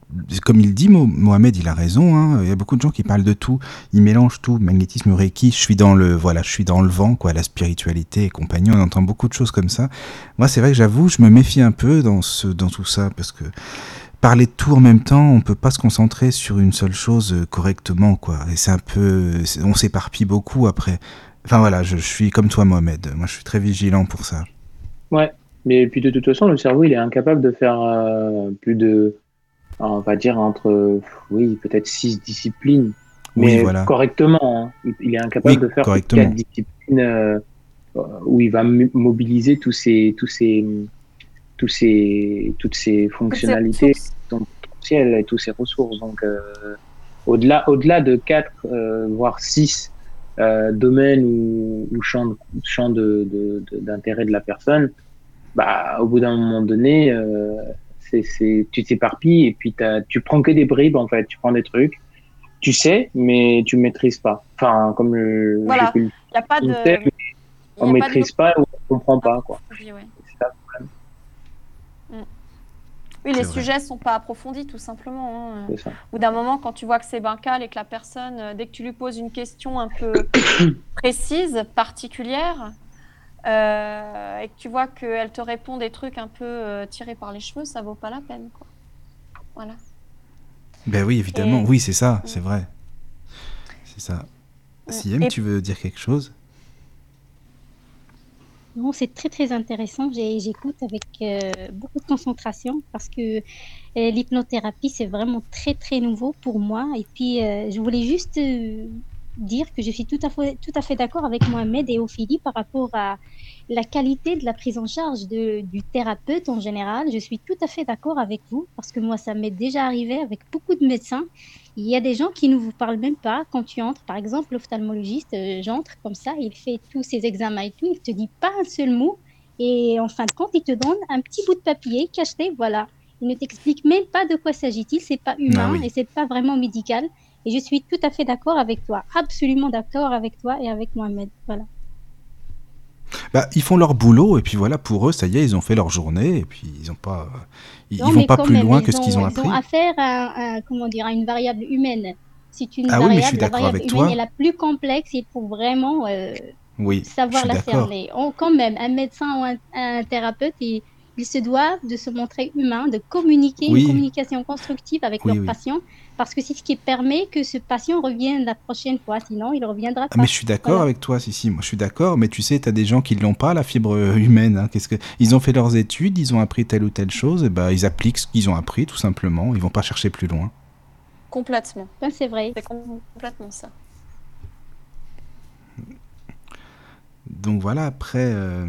comme il dit, Mohamed, il a raison. Hein, il y a beaucoup de gens qui parlent de tout. Ils mélangent tout, magnétisme, Reiki. Je suis dans le, voilà, je suis dans le vent, quoi, la spiritualité et compagnie. On entend beaucoup de choses comme ça. Moi, c'est vrai que j'avoue, je me méfie un peu dans ce, dans tout ça parce que parler de tout en même temps, on peut pas se concentrer sur une seule chose euh, correctement, quoi. Et c'est un peu, on s'éparpille beaucoup après. Enfin voilà, je, suis comme toi, Mohamed. Moi, je suis très vigilant pour ça. Ouais, mais puis de toute façon, le cerveau, il est incapable de faire euh, plus de, on va dire entre, oui, peut-être six disciplines, mais voilà. correctement. Hein. Il est incapable de faire quatre disciplines euh, où il va mobiliser tous ces, tous ces tous ces, toutes ces fonctionnalités, son potentiel et toutes ces ressources. Donc, euh, au-delà, au-delà de 4, euh, voire 6 domaine ou, ou, champ, champ d'intérêt de, de, de, la personne, bah, au bout d'un moment donné, euh, c'est, tu t'éparpilles et puis tu prends que des bribes en fait, tu prends des trucs, tu sais, mais tu maîtrises pas. Enfin, comme le. Voilà, il n'y a pas de. on maîtrise pas, ou on comprend pas quoi. Oui, ça le problème. Mm. Oui, les sujets sont pas approfondis tout simplement. Hein. Ou d'un moment, quand tu vois que c'est bancal et que la personne, euh, dès que tu lui poses une question un peu précise, particulière, euh, et que tu vois qu'elle te répond des trucs un peu euh, tirés par les cheveux, ça vaut pas la peine. Quoi. Voilà. Ben oui, évidemment, oui, c'est ça, c'est vrai. C'est ça. Si tu veux dire quelque chose? Non, c'est très très intéressant. J'écoute avec euh, beaucoup de concentration parce que l'hypnothérapie, c'est vraiment très très nouveau pour moi. Et puis, je voulais juste dire que je suis tout à fait, tout à fait d'accord avec Mohamed et Ophélie par rapport à la qualité de la prise en charge de, du thérapeute en général. Je suis tout à fait d'accord avec vous parce que moi, ça m'est déjà arrivé avec beaucoup de médecins. Il y a des gens qui ne vous parlent même pas quand tu entres. Par exemple, l'ophtalmologiste, euh, j'entre comme ça, il fait tous ses examens et tout, il te dit pas un seul mot. Et en fin de compte, il te donne un petit bout de papier cacheté, voilà. Il ne t'explique même pas de quoi s'agit-il, c'est pas humain ah et c'est pas vraiment médical. Et je suis tout à fait d'accord avec toi, absolument d'accord avec toi et avec Mohamed. Voilà. Bah, ils font leur boulot et puis voilà, pour eux, ça y est, ils ont fait leur journée et puis ils ont pas, ils, vont pas plus loin que ce qu'ils ont, appris. Ils ont affaire à, comment dire, à une variable humaine. C'est une ah variable, oui, mais je suis la variable avec humaine toi. est la plus complexe il faut vraiment euh, oui, savoir la cerner. quand même, un médecin ou un, thérapeute, il, ils se doivent de se montrer humains, de communiquer une communication constructive avec leur patient, parce que c'est ce qui permet que ce patient revienne la prochaine fois, sinon il reviendra pas. mais je suis d'accord avec toi, si, si, moi je suis d'accord, mais tu sais, tu as des gens qui ne l'ont pas, la fibre humaine. Hein. Qu'est-ce que... Ils ont fait leurs études, ils ont appris telle ou telle chose, et ben, ils appliquent ce qu'ils ont appris, tout simplement, ils vont pas chercher plus loin. Complètement. c'est vrai. C'est complètement ça. Donc voilà, après... Euh,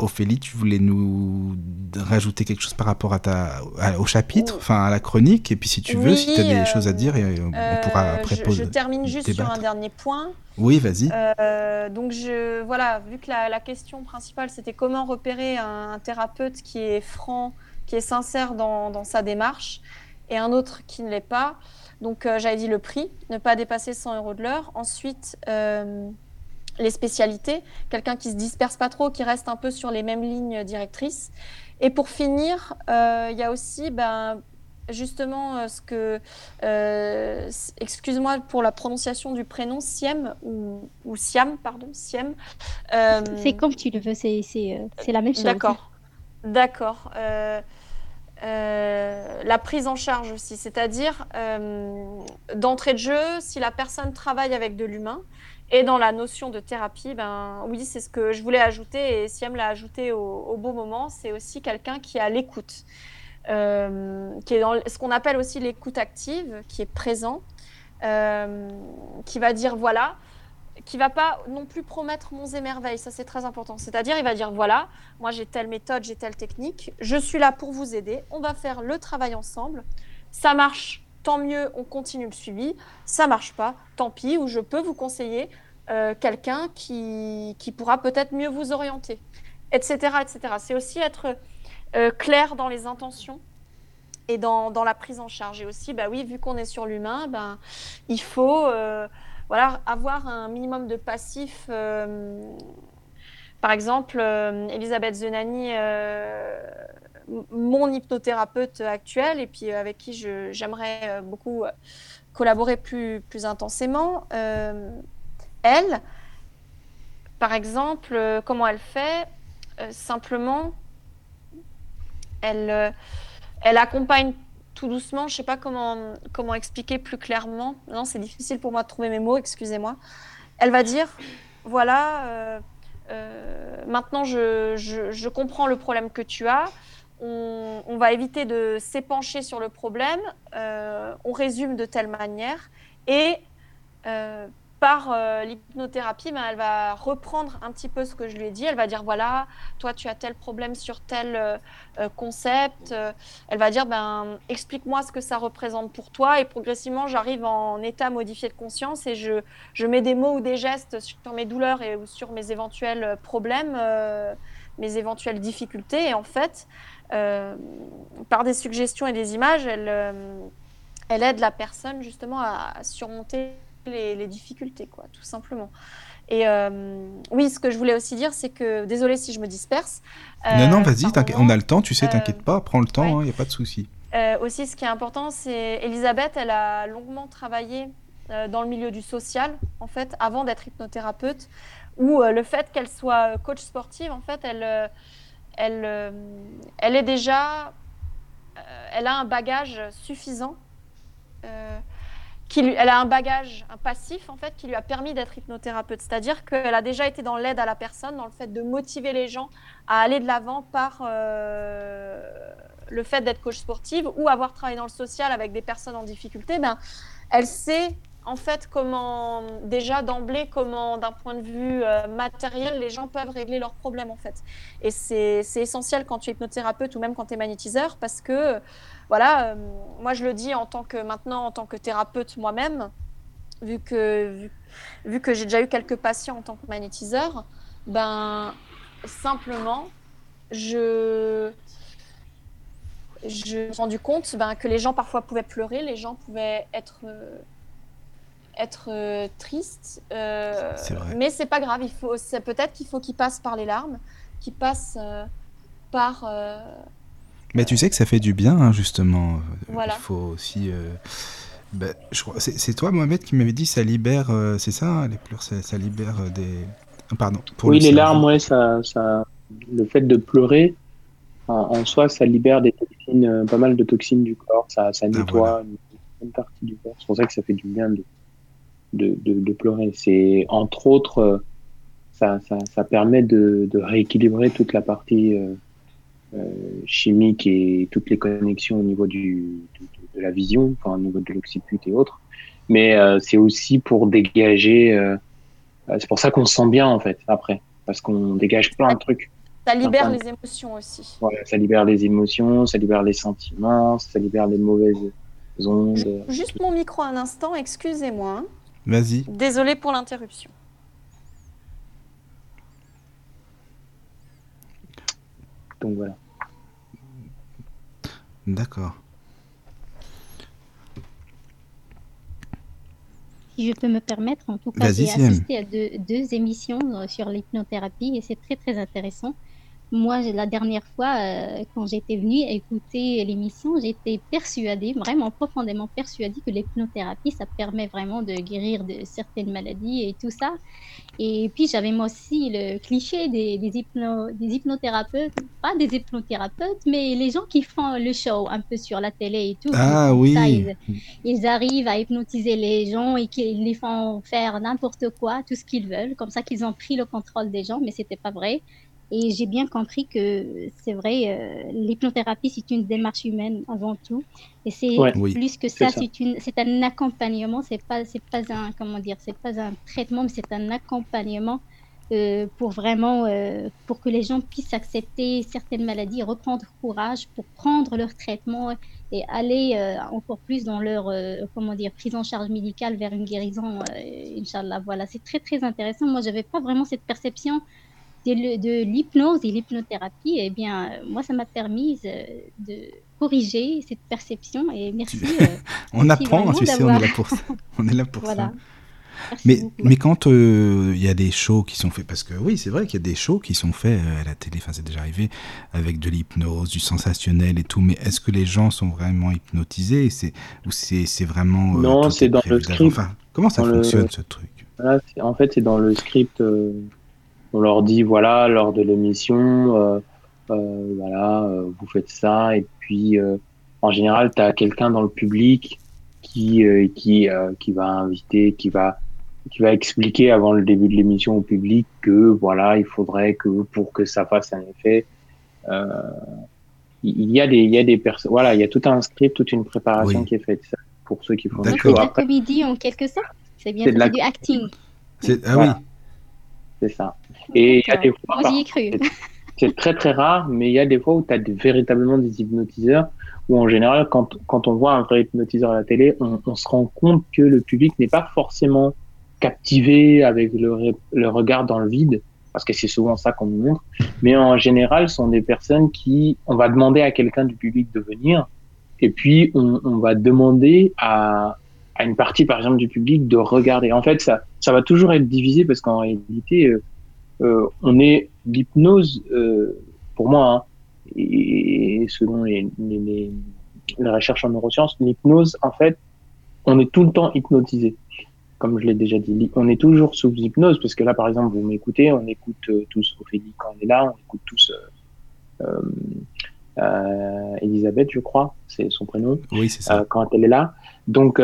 Ophélie, tu voulais nous rajouter quelque chose par rapport à ta, au chapitre, enfin à la chronique, et puis si tu veux, si tu as des choses à dire, on pourra euh, après poser. Je termine juste sur un dernier point. Oui, vas-y. Euh, donc je, voilà, vu que la, question principale c'était comment repérer un, thérapeute qui est franc, qui est sincère dans, sa démarche, et un autre qui ne l'est pas. Donc euh, j'avais dit le prix, ne pas dépasser 100 euros de l'heure. Ensuite les spécialités, quelqu'un qui se disperse pas trop, qui reste un peu sur les mêmes lignes directrices. Et pour finir, euh, il y a aussi ben, justement euh, ce que, euh, excuse-moi pour la prononciation du prénom, Siem ou, ou Siam, pardon, Siem. c'est comme tu le veux, c'est, la même chose. D'accord, d'accord. la prise en charge aussi, c'est-à-dire d'entrée de jeu, si la personne travaille avec de l'humain, et dans la notion de thérapie, ben oui, c'est ce que je voulais ajouter. Et Siam l'a ajouté au, beau moment, c'est aussi quelqu'un qui a l'écoute, euh, qui est dans ce qu'on appelle aussi l'écoute active, qui est présent, euh, qui va dire voilà, qui va pas non plus promettre mon et ça c'est très important. C'est-à-dire il va dire voilà, moi j'ai telle méthode, j'ai telle technique, je suis là pour vous aider, on va faire le travail ensemble, ça marche tant mieux, on continue le suivi. Ça marche pas, tant pis, ou je peux vous conseiller euh, quelqu'un qui, qui, pourra peut-être mieux vous orienter, etc. etc. C'est aussi être euh, clair dans les intentions et dans, dans, la prise en charge. Et aussi, bah oui, vu qu'on est sur l'humain, ben, il faut euh, voilà, avoir un minimum de passif. par exemple, Elisabeth Zenani mon hypnothérapeute actuel et puis avec qui j'aimerais beaucoup collaborer plus, plus intensément elle, par exemple, euh, comment elle fait euh, Simplement, elle, euh, elle accompagne tout doucement. Je ne sais pas comment, comment expliquer plus clairement. Non, c'est difficile pour moi de trouver mes mots, excusez-moi. Elle va dire, voilà, maintenant je, je, comprends le problème que tu as. On, va éviter de s'épancher sur le problème. on résume de telle manière. Et par euh, l'hypnothérapie, ben, elle va reprendre un petit peu ce que je lui ai dit. Elle va dire voilà, toi tu as tel problème sur tel euh, euh, concept. elle va dire ben explique-moi ce que ça représente pour toi. Et progressivement, j'arrive en état modifié de conscience et je, je mets des mots ou des gestes sur mes douleurs et ou sur mes éventuels problèmes, mes éventuelles difficultés. Et en fait, par des suggestions et des images, elle, elle aide la personne justement à surmonter les, difficultés, quoi, tout simplement. Et euh, oui, ce que je voulais aussi dire, c'est que, désolé si je me disperse. non, non, euh, vas-y, on a le temps, tu sais, t'inquiète pas, prends le temps, il n'y hein, a pas de souci. Euh, aussi, ce qui est important, c'est Elisabeth, elle a longuement travaillé dans le milieu du social, en fait, avant d'être hypnothérapeute, où le fait qu'elle soit coach sportive, en fait, elle, elle, elle est déjà, elle a un bagage suffisant elle a un bagage, un passif en fait, qui lui a permis d'être hypnothérapeute. C'est-à-dire qu'elle a déjà été dans l'aide à la personne, dans le fait de motiver les gens à aller de l'avant par euh, le fait d'être coach sportive ou avoir travaillé dans le social avec des personnes en difficulté. Ben, elle sait en fait comment déjà d'emblée comment d'un point de vue euh, matériel les gens peuvent régler leurs problèmes en fait. Et c'est essentiel quand tu es hypnothérapeute ou même quand tu es magnétiseur parce que voilà euh, moi je le dis en tant que maintenant en tant que thérapeute moi-même vu que vu, que j'ai déjà eu quelques patients en tant que magnétiseur ben simplement je je me suis rendu compte ben, que les gens parfois pouvaient pleurer, les gens pouvaient être euh, être euh, triste. Euh, mais c'est pas grave. Il faut, c'est peut-être qu'il faut qu'il passe par les larmes, qu'il passe euh, par. mais tu sais que ça fait du bien, hein, justement. Voilà. Il faut aussi. Bah, je crois, c'est, toi, Mohamed, qui m'avait dit ça libère, c'est ça, hein, les pleurs, ça, libère des. pardon. oui, les larmes, ouais, ça, ça, le fait de pleurer, en, soi, ça libère des toxines, pas mal de toxines du corps, ça, ça ah, nettoie une partie du corps. C'est pour ça que ça fait du bien de, de, pleurer. C'est entre autres, euh, ça, ça, permet de, rééquilibrer toute la partie euh, euh, chimique et toutes les connexions au niveau du, de, la vision, enfin, au niveau de l'occiput et autres. Mais c'est aussi pour dégager. c'est pour ça qu'on se sent bien en fait après, parce qu'on dégage plein de trucs. Ça libère les émotions aussi. Voilà, ça libère les émotions, ça libère les sentiments, ça libère les mauvaises ondes. Juste mon micro un instant, excusez-moi. Hein. Vas-y. Désolé pour l'interruption. Donc voilà. D'accord. Si je peux me permettre, en tout cas, j'ai assisté à deux, deux émissions euh, sur l'hypnothérapie et c'est très très intéressant. Moi, la dernière fois, euh, quand j'étais venue écouter l'émission, j'étais persuadée, vraiment profondément persuadée que l'hypnothérapie, ça permet vraiment de guérir de certaines maladies et tout ça. Et puis, j'avais moi aussi le cliché des, des, des hypnothérapeutes, pas des hypnothérapeutes, mais les gens qui font le show un peu sur la télé et tout. Ah oui. ils, ils, arrivent à hypnotiser les gens et qu'ils les font faire n'importe quoi, tout ce qu'ils veulent, comme ça qu'ils ont pris le contrôle des gens, mais c'était pas vrai. Et j'ai bien compris que c'est vrai, euh, l'hypnothérapie, c'est une démarche humaine avant tout. Et c'est plus que ça, c'est un accompagnement. C'est pas, c'est pas un, comment dire, c'est pas un traitement, mais c'est un accompagnement euh, pour vraiment, euh, pour que les gens puissent accepter certaines maladies, reprendre courage pour prendre leur traitement et aller encore plus dans leur, comment dire, prise en charge médicale vers une guérison, Inch'Allah. Voilà, c'est très, très intéressant. Moi, j'avais pas vraiment cette perception de, l'hypnose et l'hypnothérapie, eh bien, moi, ça m'a permis euh, de corriger cette perception et merci. Euh, on apprend, tu sais, on est là pour ça. On est là pour ça. mais, mais quand euh, il y a des shows qui sont faits, parce que oui, c'est vrai qu'il y a des shows qui sont faits à la télé, enfin c'est déjà arrivé, avec de l'hypnose, du sensationnel et tout, mais est-ce que les gens sont vraiment hypnotisés? C'est, Ou c'est, vraiment... non, c'est dans le script. Enfin, comment ça fonctionne ce truc? En fait, c'est dans le script on leur dit voilà lors de l'émission euh, euh, voilà euh, vous faites ça et puis en général tu as quelqu'un dans le public qui qui qui va inviter qui va qui va expliquer avant le début de l'émission au public que voilà il faudrait que pour que ça fasse un effet il y a des il y a des personnes voilà il y a tout un script toute une préparation qui est faite pour ceux qui font des après midi en quelque sorte C'est bien C'est la- c'est du acting. C'est- Ah Voilà. oui. C'est ça. Et il y a des D'accord. fois, Moi, j'y ai cru. c'est très très rare, mais il y a des fois où tu as véritablement des hypnotiseurs, où en général, quand, quand on voit un vrai hypnotiseur à la télé, on, on se rend compte que le public n'est pas forcément captivé avec le, le regard dans le vide, parce que c'est souvent ça qu'on nous montre, mais en général, ce sont des personnes qui, on va demander à quelqu'un du public de venir, et puis on, on va demander à, à une partie, par exemple, du public de regarder. En fait, ça, ça va toujours être divisé, parce qu'en réalité, euh, on est l'hypnose euh, pour moi hein, et selon les, les, les, les recherches en neurosciences l'hypnose en fait on est tout le temps hypnotisé comme je l'ai déjà dit on est toujours sous hypnose parce que là par exemple vous m'écoutez on écoute euh, tous Ophélie quand elle est là on écoute tous Elisabeth je crois c'est son prénom Oui, c'est ça. quand elle est là. Donc,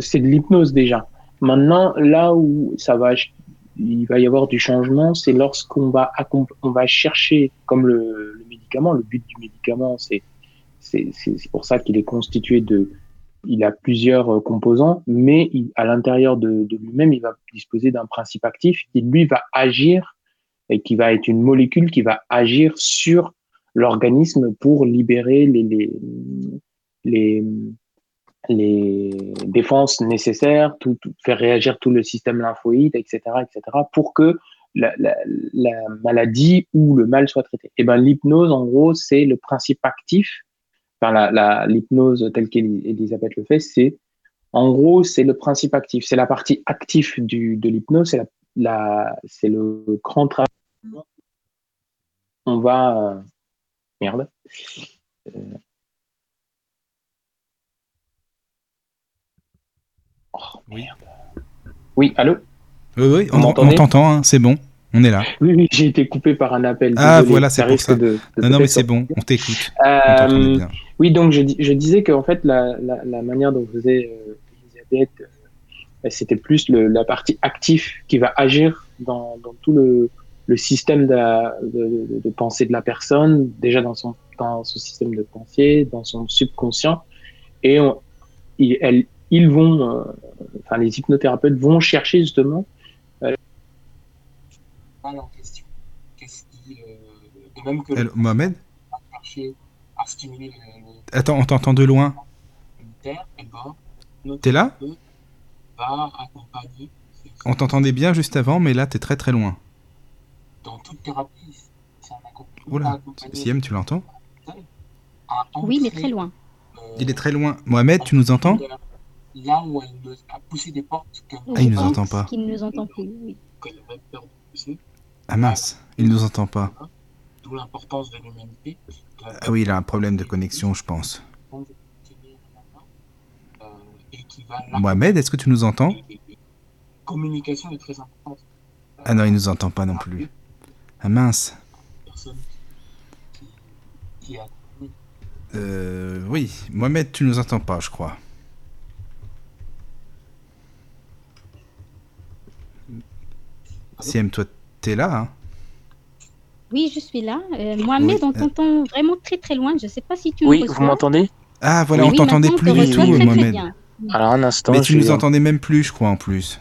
c'est de l'hypnose déjà. Maintenant, là où ça va, il va y avoir du changement, c'est lorsqu'on va, on va chercher, comme le, le médicament, le but du médicament, c'est pour ça qu'il est constitué de, il a plusieurs euh, composants, mais il- à l'intérieur de, de lui-même, il va disposer d'un principe actif qui lui va agir et qui va être une molécule qui va agir sur l'organisme pour libérer les, les, les, les défenses nécessaires, tout, tout- faire réagir tout le système lymphoïde, etc., etc., pour que la, la, la maladie ou le mal soit traité. Et ben l'hypnose, en gros, c'est le principe actif. Enfin, la, l'hypnose telle qu'Elisabeth le fait, c'est en gros, c'est le principe actif. C'est la partie active du, de l'hypnose, c'est la, c'est le grand travail. On va, euh, merde. Euh, Oh, Oui. merde. Oui, allô Oui, oui, on, t'entend, hein, c'est bon, on est là. Oui, oui, j'ai été coupé par un appel. Ah, Désolé, voilà, c'est pour ça. de- de Non, non, mais c'est bon, on t'écoute. Euh, oui, donc je, je disais qu'en fait, la, la, la manière dont faisait euh, Elisabeth, euh, c'était plus le, la partie active qui va agir dans, dans tout le, le système de, la- de, de- de pensée de la personne, déjà dans son, dans son système de pensée, dans son subconscient. Et on, elles- ils vont, euh, enfin, les hypnothérapeutes vont chercher justement en question. Qu'est-ce qui, euh, de même que Mohamed à stimuler le, le Attends, on t'entend de loin. et ben, T'es là On t'entendait bien juste avant, mais là, t'es très très loin. dans toute thérapie. C'est un accompagnement. Oula, Siem, tu l'entends Oui, mais très loin. euh, Il est très loin. Mohamed, tu nous entends Là où elle nous a poussé des portes que Ah, il nous entend pas. qu'il ne nous entend plus, oui. qu'elle avait peur de pousser, Ah mince, il nous entend pas. d'où l'importance de l'humanité. Ah oui, il a un problème de connexion, je pense. euh, et qui va Mohamed, est-ce que tu nous entends? Communication est très importante. Ah non, il nous entend pas non plus. Ah mince. Euh, oui, Mohamed, tu nous entends pas, je crois. Siem, toi, t'es là, hein Oui, je suis là. Euh, Mohamed, Oui. on t'entend vraiment très très loin. Je ne sais pas si tu Oui, vous m'entendez? Ah voilà, Oui, on t'entendait on plus du tout, très, Mohamed. Alors un instant. Mais tu nous entendais même plus, je crois, en plus.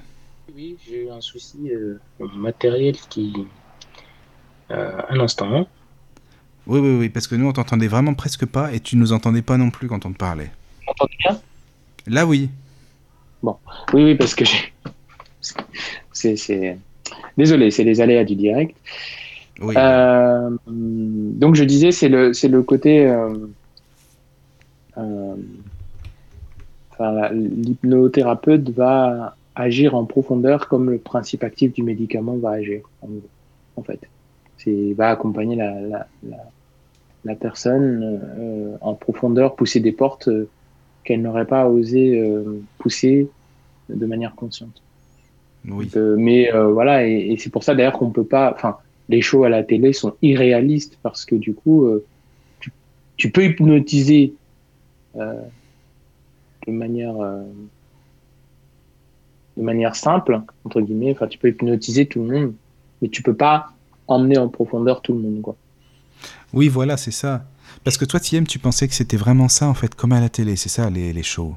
Oui, j'ai eu un souci euh, matériel qui. Euh, un instant. Oui, oui, oui, parce que nous, on t'entendait vraiment presque pas et tu nous entendez pas non plus quand on te parlait. M'entendez bien? Là, oui. Oui, oui, parce que j'ai. C'est, c'est... Désolé, c'est les aléas du direct. Oui. Euh, donc je disais, c'est le, c'est le côté. euh, euh, enfin, l'hypnothérapeute va agir en profondeur comme le principe actif du médicament va agir, en, fait. C'est, il va accompagner la, la, la, la personne euh, en profondeur, pousser des portes euh, qu'elle n'aurait pas osé pousser de manière consciente. Oui. Euh, mais euh, voilà, et, et c'est pour ça d'ailleurs qu'on peut pas. Enfin, les shows à la télé sont irréalistes parce que du coup, euh, tu, tu peux hypnotiser de manière de manière simple entre guillemets. Enfin, tu peux hypnotiser tout le monde, mais tu peux pas emmener en profondeur tout le monde, quoi. Oui, voilà, c'est ça. Parce que toi, Thiem, tu pensais que c'était vraiment ça, en fait, comme à la télé, c'est ça, les, les shows?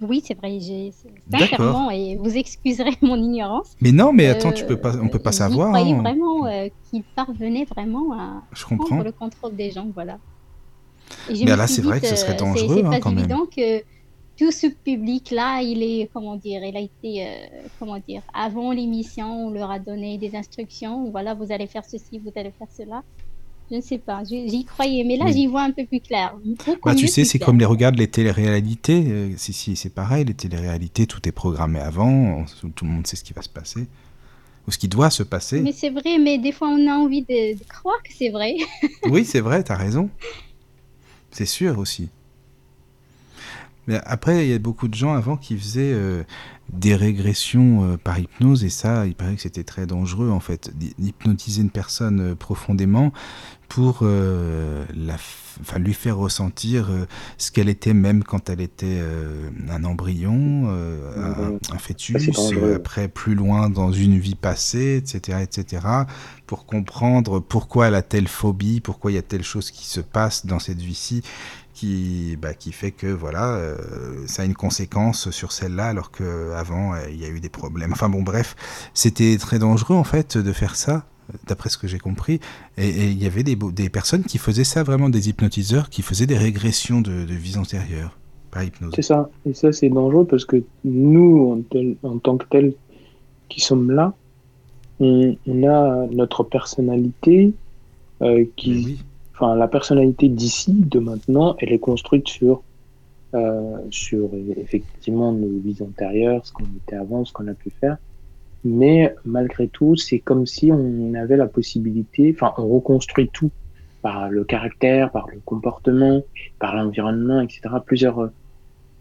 Oui, c'est vrai, j'ai sincèrement, et vous excuserez mon ignorance. Mais non, mais attends, euh, tu peux pas, on peut pas savoir. croyais hein. vraiment euh, qu'il parvenait vraiment à Je prendre comprends. le contrôle des gens, voilà. Et je Mais là, c'est vrai que ce serait dangereux, c'est hein, pas même. évident que tout ce public-là, il est, comment dire, il a été, euh, comment dire, avant l'émission, on leur a donné des instructions, voilà, vous allez faire ceci, vous allez faire cela. Je ne sais pas, j'y croyais, mais là, Oui. j'y vois un peu plus clair. Bah, tu sais, c'est comme les regarde les téléréalités. euh, si, si, c'est pareil, les téléréalités, tout est programmé avant. tout le monde sait ce qui va se passer. Ou ce qui doit se passer. Mais c'est vrai, mais des fois, on a envie de, de croire que c'est vrai. Oui, c'est vrai, t'as raison. C'est sûr aussi. Mais après, il y a beaucoup de gens avant qui faisaient euh, des régressions euh, par hypnose, et ça, il paraît que c'était très dangereux, en fait, d'hy- d'hypnotiser une personne euh, profondément pour euh, la enfin, lui faire ressentir euh, ce qu'elle était même quand elle était euh, un embryon, euh, un, fœtus, euh, après plus loin dans une vie passée, etc., etc., pour comprendre pourquoi elle a telle phobie, pourquoi il y a telle chose qui se passe dans cette vie-ci, qui, bah, qui fait que voilà, euh, ça a une conséquence sur celle-là, alors qu'avant, il y a eu des problèmes. Enfin bon, bref, c'était très dangereux en fait de faire ça, d'après ce que j'ai compris. Et il y avait des, personnes qui faisaient ça, vraiment des hypnotiseurs, qui faisaient des régressions de, de vies antérieures par hypnose. C'est ça. Et ça, c'est dangereux parce que nous, en, tel- en tant que tels qui sommes là, on, on a notre personnalité euh, qui, oui, enfin, la personnalité d'ici, de maintenant, elle est construite sur, euh, sur effectivement nos vies antérieures, ce qu'on était avant, ce qu'on a pu faire. Mais malgré tout, c'est comme si on avait la possibilité, enfin, on reconstruit tout par le caractère, par le comportement, par l'environnement, etc. Plusieurs euh,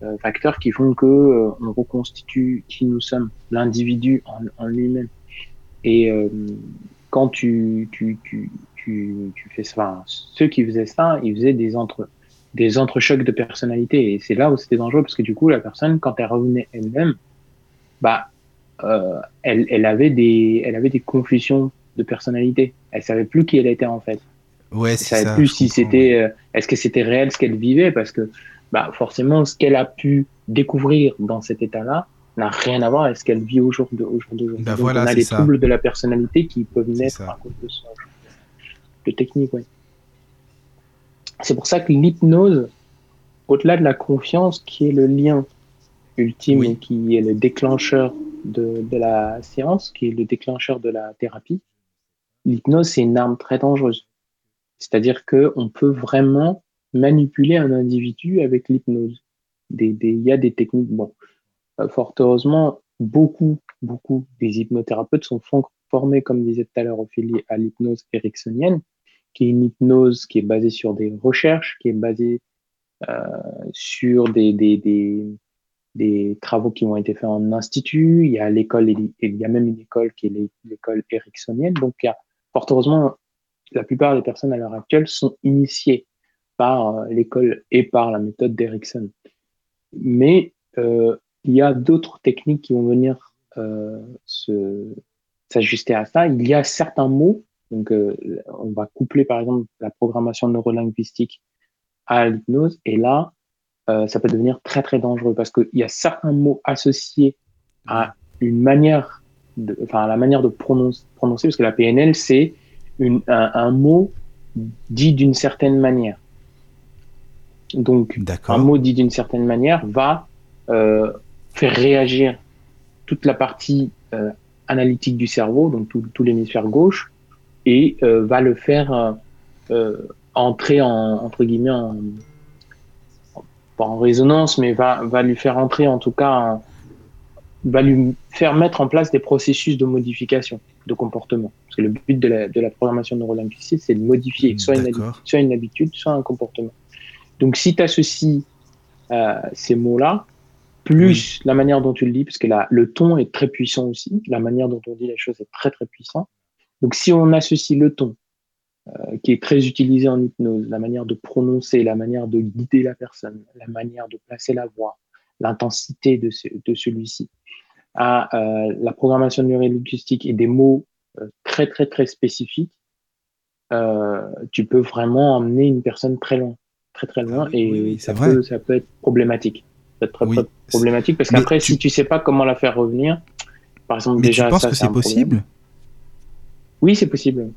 euh, facteurs qui font que euh, on reconstitue qui nous sommes, l'individu en, lui-même. Et quand tu, tu, tu, tu, tu fais ça, ceux qui faisaient ça, ils faisaient des entre des entrechocs de personnalité. Et c'est là où c'était dangereux parce que du coup, la personne, quand elle revenait elle-même, bah, euh, elle, elle avait des, elle avait des confusions de personnalité. Elle savait plus qui elle était en fait. ouais, Elle savait ça. plus si c'était, euh, est-ce que c'était réel ce qu'elle vivait parce que, bah, forcément, ce qu'elle a pu découvrir dans cet état-là n'a rien à voir avec ce qu'elle vit au jour d'aujourd'hui. Bah voilà, on a les ça. troubles de la personnalité qui peuvent naître ça. à cause de genre de technique, ouais. C'est pour ça que l'hypnose, au-delà de la confiance, qui est le lien ultime Oui. et qui est le déclencheur de, de la séance, qui est le déclencheur de la thérapie, l'hypnose, c'est une arme très dangereuse. C'est-à-dire que on peut vraiment manipuler un individu avec l'hypnose. Des, des, il y a des techniques, bon, euh, fort heureusement, beaucoup, beaucoup des hypnothérapeutes sont formés, comme disait tout à l'heure Ophélie, à l'hypnose ericksonienne, qui est une hypnose qui est basée sur des recherches, qui est basée euh, sur des, des, des, des travaux qui ont été faits en institut. Il y a l'école, il y a même une école qui est l'é- l'école ericksonienne. Donc, fort heureusement, la plupart des personnes à l'heure actuelle sont initiées par euh, l'école et par la méthode d'Erickson. Mais euh, il y a d'autres techniques qui vont venir euh, s'ajuster à ça. Il y a certains mots, donc on va coupler par exemple la programmation neurolinguistique à l'hypnose, et là, euh, ça peut devenir très très dangereux parce qu'il y a certains mots associés à une manière, de, enfin à la manière de prononcer, prononcer parce que la PNL c'est un, un mot dit d'une certaine manière. Donc un mot dit d'une certaine manière va euh, faire réagir toute la partie euh, analytique du cerveau, donc tout, tout l'hémisphère gauche, et va le faire entrer en entre guillemets en- pas en résonance, mais va va lui faire entrer en tout cas, va lui faire mettre en place des processus de modification de comportement. Parce que le but de la, de la programmation neurolinguistique, c'est de modifier soit une, soit une habitude, soit un comportement. Donc, si tu associes euh, ces mots-là, plus la manière dont tu le dis, parce que la, le ton est très puissant aussi, la manière dont on dit les choses est très très puissant. Donc, si on associe le ton, euh, qui est très utilisé en hypnose, la manière de prononcer, la manière de guider la personne, la manière de placer la voix, l'intensité de, ce, de celui-ci, à euh, la programmation neurolinguistique et des mots euh, très très très spécifiques, tu peux vraiment emmener une personne très loin, très très loin, Ah et oui, oui, ça, peut, ça peut être problématique. peut être très, Oui. très problématique parce qu'après, tu- si tu sais pas comment la faire revenir, par exemple, Mais déjà, tu penses ça, que c'est possible? Oui, c'est possible.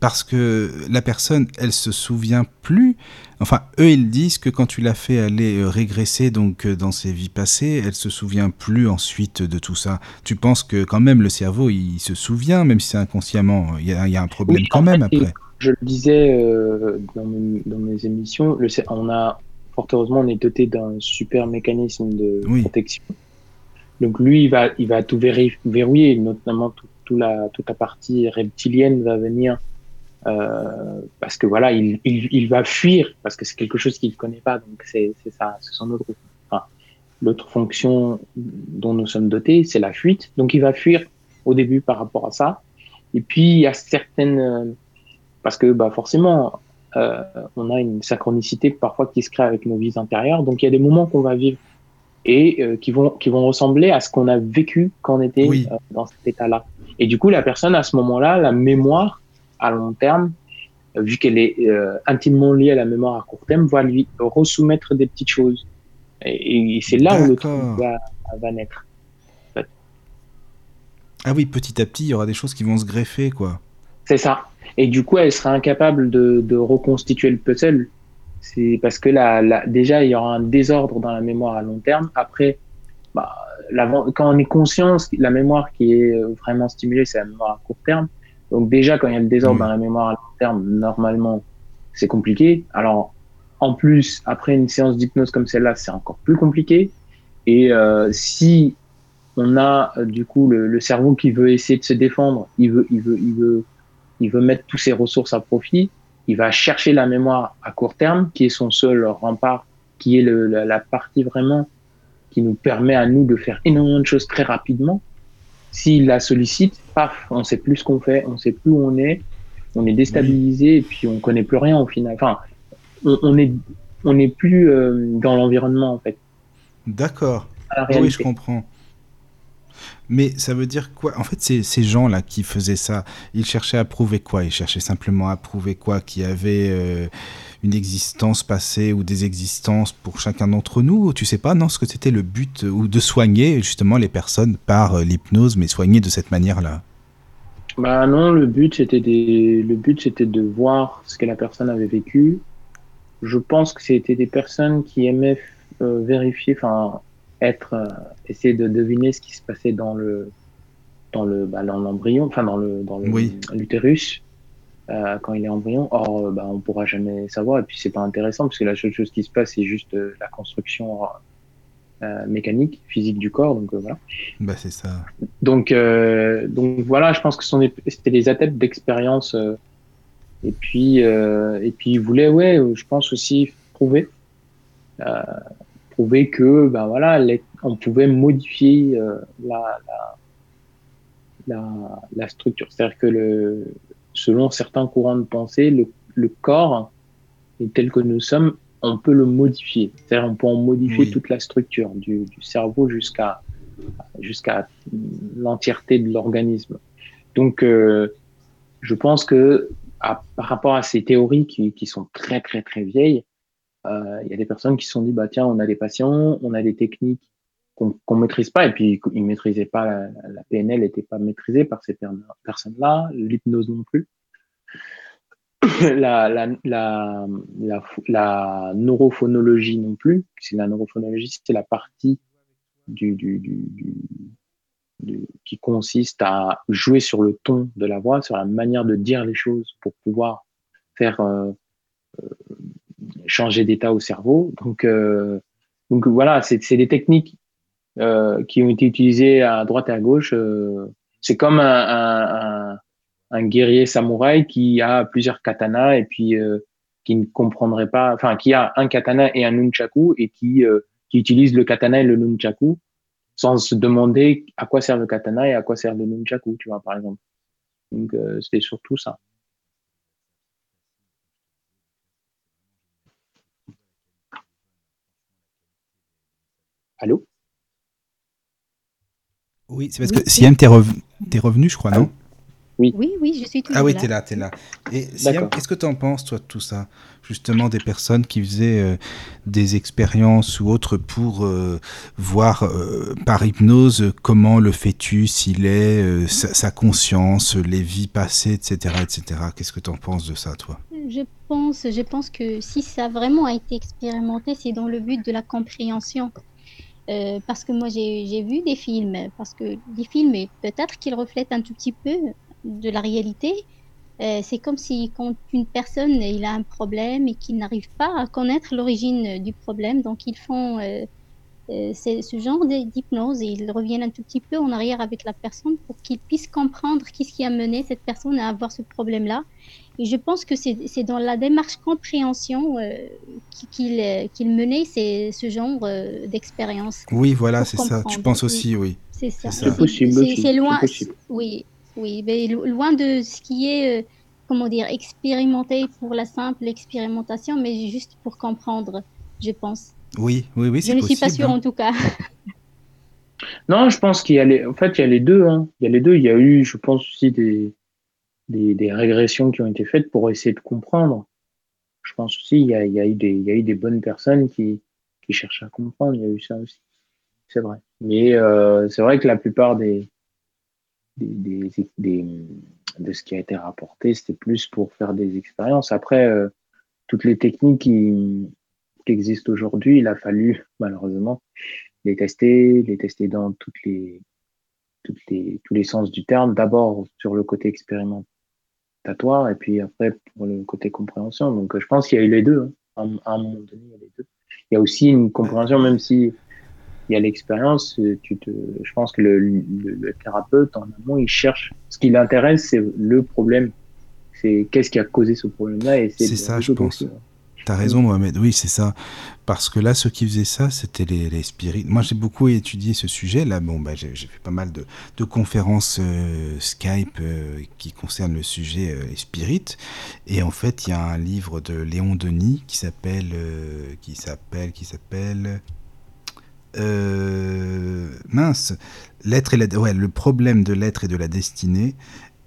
Parce que la personne, elle se souvient plus. Enfin, eux, ils disent que quand tu l'as fait aller euh, régresser donc euh, dans ses vies passées, elle se souvient plus ensuite de tout ça. Tu penses que quand même le cerveau, il se souvient, même si c'est inconsciemment. Il y, a, il y a un problème Oui, quand même fait, après. Je le disais euh, dans, mes, dans mes émissions, le, on a, fort heureusement, on est doté d'un super mécanisme de Oui. protection. Donc lui, il va, il va tout verrouiller, notamment tout, tout la, toute la partie reptilienne va venir euh, parce que voilà, il, il, il va fuir parce que c'est quelque chose qu'il ne connaît pas. Donc c'est ça, c'est son autre, enfin, l'autre fonction dont nous sommes dotés, c'est la fuite. Donc il va fuir au début par rapport à ça. Et puis il y a certaines, euh, parce que bah forcément, euh, on a une synchronicité parfois qui se crée avec nos vies intérieures. Donc il y a des moments qu'on va vivre et euh, qui vont qui vont ressembler à ce qu'on a vécu quand on était Oui. euh, dans cet état-là. Et du coup, la personne à ce moment-là, la mémoire à long terme, euh, vu qu'elle est euh, intimement liée à la mémoire à court terme, va lui resoumettre des petites choses. Et, et c'est là où le truc va, va naître. Ah oui, petit à petit, il y aura des choses qui vont se greffer, quoi. C'est ça. Et du coup, elle sera incapable de, de reconstituer le puzzle. C'est parce que là, là, déjà, il y aura un désordre dans la mémoire à long terme. Après, bah, quand on est conscient, la mémoire qui est euh, vraiment stimulée, c'est la mémoire à court terme. Donc déjà, quand il y a le désordre Oui. dans la mémoire à long terme, normalement, c'est compliqué. Alors, en plus, après une séance d'hypnose comme celle-là, c'est encore plus compliqué. Et euh, si on a euh, du coup le, le cerveau qui veut essayer de se défendre, il veut, il veut, il veut, il veut mettre toutes ses ressources à profit. Il va chercher la mémoire à court terme, qui est son seul rempart, qui est le, la, la partie vraiment qui nous permet à nous de faire énormément de choses très rapidement. S'il la sollicite, paf, on sait plus ce qu'on fait, on sait plus où on est, on est déstabilisé et puis on connaît plus rien au final. Enfin, on, on est, on n'est plus euh, dans l'environnement en fait. D'accord. oui, je comprends. Mais ça veut dire quoi? En fait, ces, ces gens-là qui faisaient ça, ils cherchaient à prouver quoi? Ils cherchaient simplement à prouver quoi? Qu'il y avait euh, une existence passée ou des existences pour chacun d'entre nous? Tu sais pas, non, ce que c'était le but euh, ou de soigner justement les personnes par euh, l'hypnose, mais soigner de cette manière-là? Bah non, le but c'était des... de voir ce que la personne avait vécu. Je pense que c'était des personnes qui aimaient vérifier, enfin être, euh, essayer de deviner ce qui se passait dans le dans le bah, dans l'embryon, enfin dans le dans Oui. l'utérus euh, quand il est embryon. Or, euh, bah, on pourra jamais savoir et puis c'est pas intéressant parce que la seule chose qui se passe c'est juste euh, la construction euh, mécanique, physique du corps. Donc voilà. Bah c'est ça. Donc, euh, donc voilà, je pense que ce sont c'était des adeptes d'expérience. euh, et puis, euh, et puis ils voulaient, ouais, je pense aussi prouver, euh, que, ben voilà, les- on pouvait modifier euh, la, la, la, la structure. C'est-à-dire que le, selon certains courants de pensée, le, le corps, tel que nous sommes, on peut le modifier. C'est-à-dire on peut en modifier Oui. toute la structure du, du cerveau jusqu'à jusqu'à l'entièreté de l'organisme. Donc, euh, je pense que à- par rapport à ces théories qui, qui sont très très très vieilles, il y a des personnes qui se sont dit bah tiens, on a des patients, on a des techniques qu'on qu'on maîtrise pas et puis ils maîtrisaient pas la, PNL n'était pas maîtrisée par ces per- personnes-là, l'hypnose non plus. La, neurophonologie non plus. La neurophonologie, c'est la partie du- qui consiste à jouer sur le ton de la voix, sur la manière de dire les choses pour pouvoir faire euh, euh, changer d'état au cerveau. Donc, euh, donc voilà, c'est des techniques euh, qui ont été utilisées à droite et à gauche. euh, c'est comme un, un, un, un guerrier samouraï qui a plusieurs katanas et puis euh, qui ne comprendrait pas, enfin qui a un katana et un nunchaku et qui euh, qui utilise le katana et le nunchaku sans se demander à quoi sert le katana et à quoi sert le nunchaku, tu vois, par exemple. Donc, c'était surtout ça. Allô Oui, c'est parce que Siam, t'es rev- t'es revenu, je crois, non Oui. Oui, oui, je suis toujours Ah oui, là. t'es là, t'es là. Et Siam, qu'est-ce que t'en penses, toi, de tout ça? Justement, des personnes qui faisaient euh, des expériences ou autres pour euh, voir euh, par hypnose comment le fœtus, il est, euh, sa, sa conscience, les vies passées, etc., etc. Qu'est-ce que t'en penses de ça, toi? Je pense, je pense que si ça a vraiment a été expérimenté, c'est dans le but de la compréhension. Euh, parce que moi, j'ai vu des films, parce que les films, peut-être qu'ils reflètent un tout petit peu de la réalité. Euh, c'est comme si quand une personne il a un problème et qu'il n'arrive pas à connaître l'origine du problème, donc ils font euh, ce genre d'hypnose et ils reviennent un tout petit peu en arrière avec la personne pour qu'ils puissent comprendre qu'est-ce qui a mené cette personne à avoir ce problème-là. Et je pense que c'est c'est dans la démarche compréhension euh, qui- qu'il qu'il menait ces- ce genre euh, d'expérience. Oui, voilà, c'est ça. Tu penses aussi, oui. C'est ça. C'est ça. C'est possible C'est- aussi, C'est loin. possible. Oui, oui, mais loin de ce qui est, euh, comment dire, expérimenté pour la simple expérimentation, mais juste pour comprendre, je pense. Oui, oui, oui, Je ne suis pas sûre hein. en tout cas. Non, je pense qu'il y a les, en fait, il y a les deux, hein. Il y a les deux. Il y a eu, je pense aussi des, des, régressions qui ont été faites pour essayer de comprendre. Je pense aussi, il y a, eu des, bonnes personnes qui, cherchent à comprendre. Il y a eu ça aussi. C'est vrai. Mais, euh, c'est vrai que la plupart de ce qui a été rapporté, c'était plus pour faire des expériences. Après, euh, toutes les techniques qui, existent aujourd'hui, il a fallu, malheureusement, les tester, les tester dans tous les sens du terme. D'abord sur le côté expérimentatoire et puis après pour le côté compréhension. Donc je pense qu'il y a eu les deux. hein. À, un moment donné, il y a les deux. Il y a aussi une compréhension, même si il y a l'expérience, euh, tu te, je pense que le, le, le thérapeute en amont, il cherche. Ce qui l'intéresse, c'est le problème. C'est qu'est-ce qui a causé ce problème-là et C'est ça, je pense. aussi, hein. T'as raison, Mohamed. Oui, c'est ça. Parce que là, ceux qui faisaient ça, c'était les, les spirites. Moi, j'ai beaucoup étudié ce sujet. Là, bon, bah, j'ai fait pas mal de, de conférences euh, Skype euh, qui concernent le sujet euh, les spirites. Et en fait, il y a un livre de Léon Denis qui s'appelle, qui s'appelle, qui s'appelle, mince, l'être et la, ouais, le problème de l'être et de la destinée.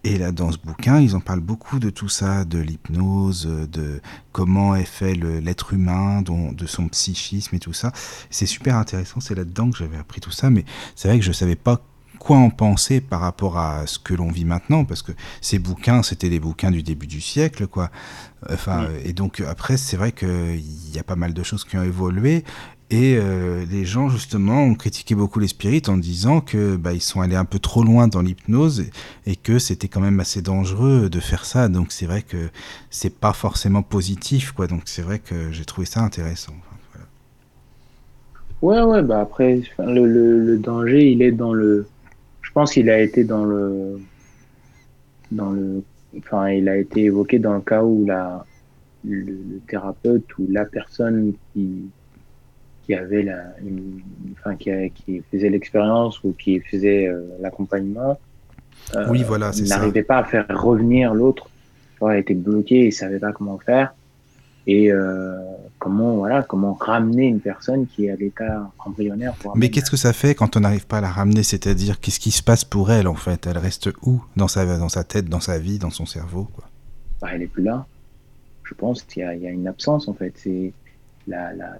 Et là, dans ce bouquin, ils en parlent beaucoup de tout ça, de l'hypnose, de comment est fait l'être humain, dont- de son psychisme et tout ça. C'est super intéressant, c'est là-dedans que j'avais appris tout ça, mais c'est vrai que je savais pas quoi en penser par rapport à ce que l'on vit maintenant, parce que ces bouquins, c'était les bouquins du début du siècle, quoi. Enfin, et donc après, c'est vrai qu'il y a pas mal de choses qui ont évolué, et euh, les gens, justement, ont critiqué beaucoup les spirites en disant que bah, ils sont allés un peu trop loin dans l'hypnose et, que c'était quand même assez dangereux de faire ça. Donc c'est vrai que c'est pas forcément positif, quoi. Donc c'est vrai que j'ai trouvé ça intéressant. Ouais, ouais, bah après, le, danger, il est dans le. Je pense qu'il a été dans le. Dans le. Enfin, il a été évoqué dans le cas où la, le thérapeute ou la personne qui, qui avait la. Une, enfin, qui, a- qui faisait l'expérience ou qui faisait euh, l'accompagnement. euh, Oui, voilà, c'est ça. N'arrivait pas à faire revenir l'autre. Il était bloqué, il savait pas comment faire. Et euh, comment voilà comment ramener une personne qui est à l'état embryonnaire voire Mais qu'est-ce que ça fait quand on n'arrive pas à la ramener? C'est-à-dire, qu'est-ce qui se passe pour elle, en fait? Elle reste où? Dans sa, dans sa tête, dans sa vie, dans son cerveau quoi bah, elle est plus là je pense qu'il y y a une absence en fait c'est la la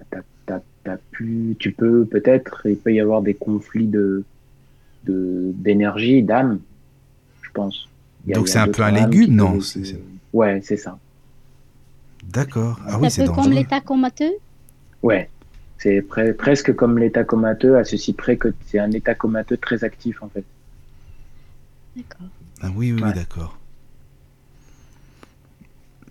t'as plus tu peux peut-être il peut y avoir des conflits de de d'énergie d'âme je pense a- Donc c'est un peu un légume, non c'est- ouais c'est ça D'accord. Ah C'est oui, un c'est peu comme l'état comateux? ouais c'est pre- presque comme l'état comateux à ceci près que c'est un état comateux très actif en fait D'accord. Ah oui, oui, d'accord.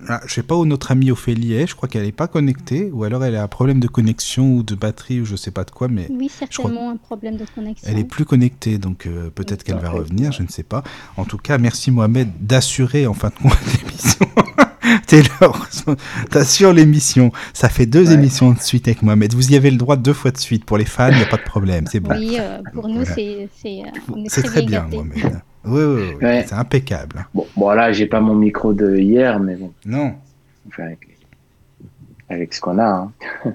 Ah, je sais pas où notre amie Ophélie est, je crois qu'elle n'est pas connectée, ou alors elle a un problème de connexion ou de batterie ou je sais pas de quoi, mais Oui, certainement un problème de connexion. elle est plus connectée, donc euh, peut-être qu'elle va revenir, je ne sais pas. En tout cas, merci Mohamed d'assurer en fin de compte l'émission. Taylor, t'assures l'émission. Ça fait deux Ouais. émissions de suite avec Mohamed. Vous y avez le droit deux fois de suite. Pour les fans, il n'y a pas de problème, c'est bon. Oui, euh, pour nous, Voilà. c'est c'est, euh, très bien. Mohamed. Oui, oui, oui, Ouais. c'est impeccable. bon bon là j'ai pas mon micro de hier mais bon Non, enfin, avec, avec ce qu'on a hein.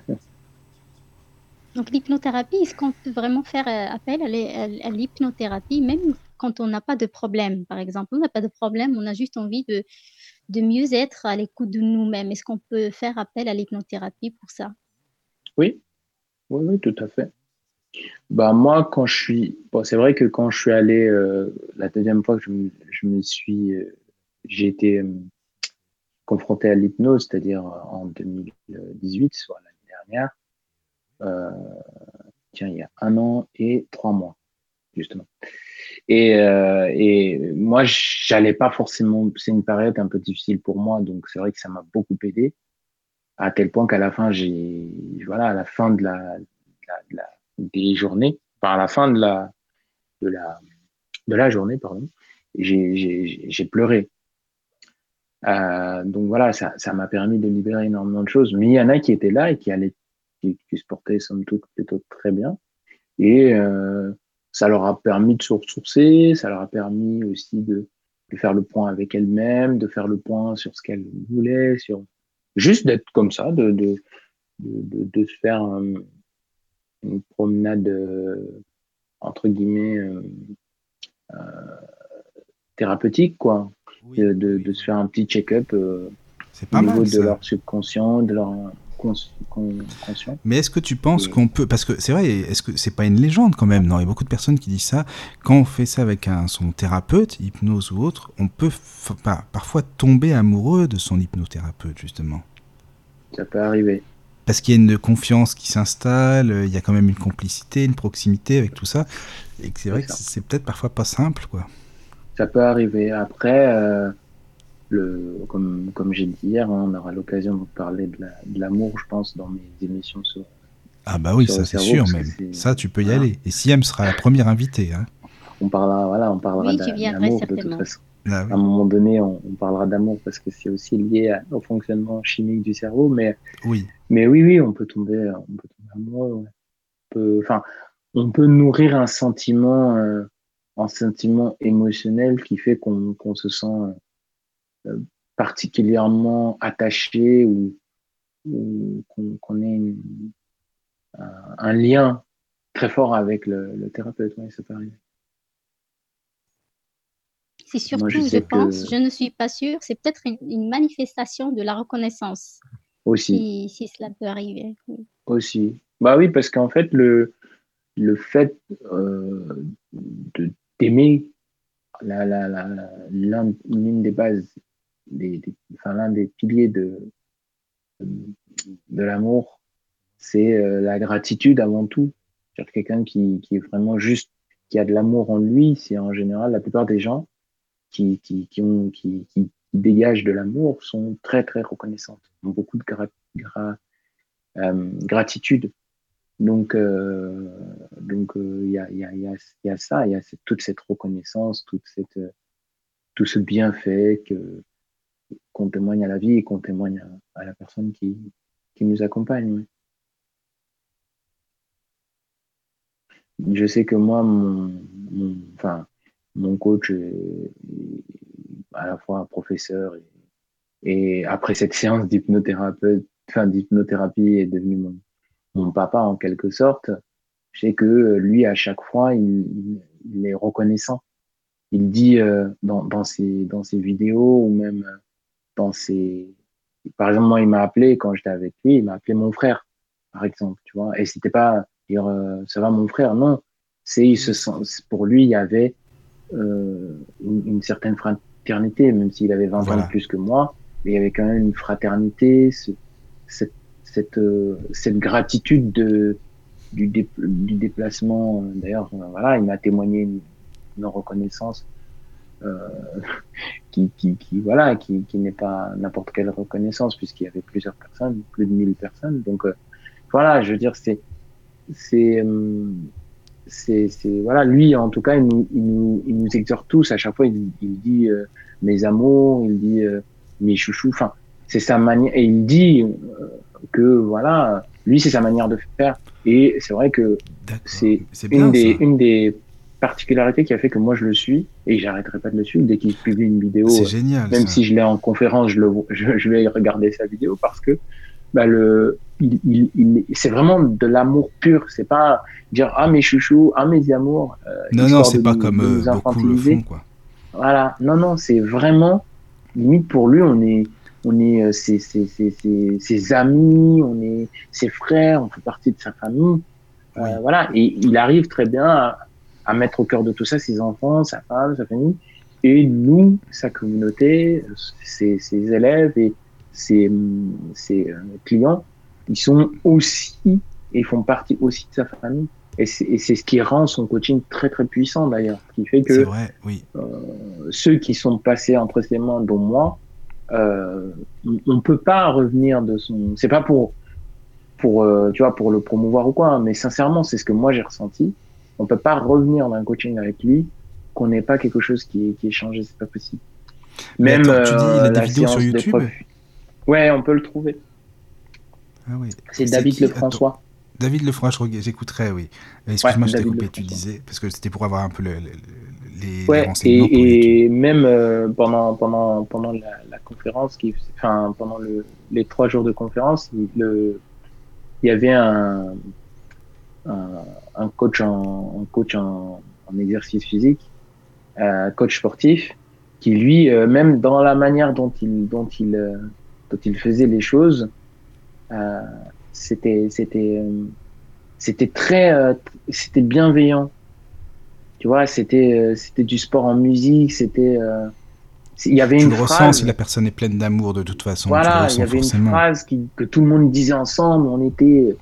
Donc l'hypnothérapie, est-ce qu'on peut vraiment faire euh, appel à l'hypnothérapie, même quand on n'a pas de problème, par exemple? On n'a pas de problème, on a juste envie de, de mieux être à l'écoute de nous-mêmes. Est-ce qu'on peut faire appel à l'hypnothérapie pour ça? Oui, oui, oui, tout à fait. Bah moi, quand je suis, bon, c'est vrai que quand je suis allé euh, la deuxième fois que je me, je me suis, euh, j'ai été euh, confronté à l'hypnose, c'est-à-dire en 2018, soit l'année dernière. Tiens, il y a un an et trois mois, justement. Et, et moi, j'allais pas forcément. C'est une période un peu difficile pour moi, donc c'est vrai que ça m'a beaucoup aidé, à tel point qu'à la fin, j'ai, voilà, à la fin de la, des journées, à la fin de la, de la, de la journée, pardon, j'ai pleuré. Euh, donc voilà, ça, ça m'a permis de libérer énormément de choses. Mais il y en a qui étaient là et qui allaient, qui, qui se portaient somme toute plutôt très bien. Et euh, ça leur a permis de se ressourcer, ça leur a permis aussi de, de faire le point avec elles-mêmes, de faire le point sur ce qu'elles voulaient, sur juste d'être comme ça, de, de, de, de, se faire une promenade euh, entre guillemets euh, euh, thérapeutique, quoi. Oui, de, de, oui, de se faire un petit check-up au pas niveau mal de leur subconscient, de leur cons- con- conscient. Mais est-ce que tu penses Oui. qu'on peut, parce que c'est vrai, est-ce que c'est pas une légende quand même Non, il y a beaucoup de personnes qui disent ça. Quand on fait ça avec un, son thérapeute, hypnose ou autre, on peut pas- parfois tomber amoureux de son hypnothérapeute justement. Ça peut arriver. Parce qu'il y a une confiance qui s'installe, il y a quand même une complicité, une proximité avec tout ça, et c'est vrai C'est que c'est peut-être parfois pas simple, quoi. Ça peut arriver. Après, euh, le, comme, comme j'ai dit hier, hein, on aura l'occasion de parler de la- de l'amour, je pense, dans mes émissions sur. Ah bah oui, Sur ça c'est sûr c'est- Ça, tu peux y voilà. aller. Et Siam sera la première invitée. Hein. On parlera, voilà, on parlera Oui, viendrai d'amour de toute façon. Ah oui. À un moment donné, on, on parlera d'amour parce que c'est aussi lié à- au fonctionnement chimique du cerveau. Mais, Oui. mais oui, oui, on peut tomber, euh, on peut tomber amoureux. ouais. On peut, enfin, on peut nourrir un sentiment, euh, un sentiment émotionnel qui fait qu'on se sent euh, particulièrement attaché ou, ou qu'on ait une- un, un lien très fort avec le, le thérapeute. Ouais, ça peut arriver. C'est surtout, Moi, je je, sais que- pense, je ne suis pas sûre, c'est peut-être une, une manifestation de la reconnaissance, Aussi. si, si cela peut arriver. oui. Aussi. Bah oui, parce qu'en fait, le, le fait euh, de d'aimer la, la, la, l'un- l'une des bases, des, des- enfin, l'un des piliers de, de l'amour, c'est euh, la gratitude avant tout. Quelqu'un qui, qui est vraiment juste, qui a de l'amour en lui, c'est en général la plupart des gens qui, qui, qui, ont, qui, qui dégagent de l'amour sont très, très reconnaissantes, ont beaucoup de euh, gratitude. Donc, euh, donc il y, a, y, a, y, y a ça, il y a cette- toute cette reconnaissance, toute cette, euh, tout ce bienfait qu'on témoigne à la vie et qu'on témoigne à, la personne qui, qui nous accompagne. Je sais que moi, mon, mon, enfin, mon coach est à la fois un professeur et, après cette séance d'hypnothérapeute, enfin, d'hypnothérapie est devenu mon, mon papa en quelque sorte. Je sais que lui, à chaque fois, il, il, est reconnaissant. Il dit euh, dans, dans, ses, dans ses vidéos ou même euh, dans ses... Par exemple, moi, il m'a appelé quand j'étais avec lui, il m'a appelé mon frère, par exemple, tu vois. Et c'était pas dire euh, ça va mon frère, non. C'est il se sent, pour lui, il y avait une, une certaine fraternité, même s'il avait 20 Voilà. ans de plus que moi, mais il y avait quand même une fraternité, ce, cette, cette, euh, cette gratitude de, du, dé, du déplacement. D'ailleurs, euh, voilà, il m'a témoigné une, une reconnaissance euh, qui, qui, qui, voilà, qui, qui n'est pas n'importe quelle reconnaissance, puisqu'il y avait plusieurs personnes, plus de 1000 personnes. Donc, euh, voilà, je veux dire, c'est, c'est, euh, c'est, voilà, lui, en tout cas, il nous, il nous, il nous exhorte tous. À chaque fois, il, il dit euh, mes amours, il dit euh, mes chouchous. Enfin, c'est sa manière. Et il dit euh, que, voilà, lui, c'est sa manière de faire. Et c'est vrai que c'est une des, ça. une des particularités qui a fait que moi, je le suis et j'arrêterai pas de le suivre dès qu'il publie une vidéo. C'est génial. Même ça. si je l'ai en conférence, je, le, je, je vais regarder sa vidéo parce que bah, le, il, il, il- c'est vraiment de l'amour pur. C'est pas dire ah mes chouchous, ah mes amours. euh, Non, c'est pas nous- comme euh, beaucoup le infantiliser. font, quoi. Voilà, non, non, c'est vraiment limite pour lui, on est, on est euh, ses, ses, ses, ses, amis, on est ses frères, on fait partie de sa famille. Euh, voilà, et il arrive très bien à, à mettre au cœur de tout ça ses enfants, sa femme, sa famille, et nous, sa communauté, ses, ses élèves et ses, ses euh, clients, ils sont aussi, et ils font partie aussi de sa famille. Et c'est ce qui rend son coaching très très puissant d'ailleurs, ce qui fait que vrai, oui. ceux qui sont passés entre ses mains, dont moi, euh, on ne peut pas revenir de son. C'est pas pour, pour, euh, tu vois, pour le promouvoir ou quoi, hein, mais sincèrement, c'est ce que moi j'ai ressenti. On peut pas revenir d'un coaching avec lui qu'on n'ait pas quelque chose qui est, qui est changé, c'est pas possible. Mais Même attends, tu dis, il a euh, des vidéos sur YouTube. Ouais, on peut le trouver. Ah oui. C'est David Lefrançois. David reg- j'écouterai, oui. Euh, Excuse-moi, Ouais, je t'ai coupé, tu Lefrançois. disais, parce que c'était pour avoir un peu le- le- le- les, les Ouais, renseignements YouTube. et, et même euh, pendant pendant pendant la, la conférence, qui, enfin pendant le, les trois jours de conférence, il, y avait un un, un coach en un coach en, en exercice physique, un coach sportif, qui lui, euh, même dans la manière dont il dont il euh, dont il faisait les choses, euh, c'était c'était euh, c'était très euh, c'était bienveillant tu vois c'était c'était du sport en musique c'était il y avait Tu une le ressens phrase si la personne est pleine d'amour de toute façon. voilà il y avait forcément. une phrase qui, que tout le monde disait ensemble on était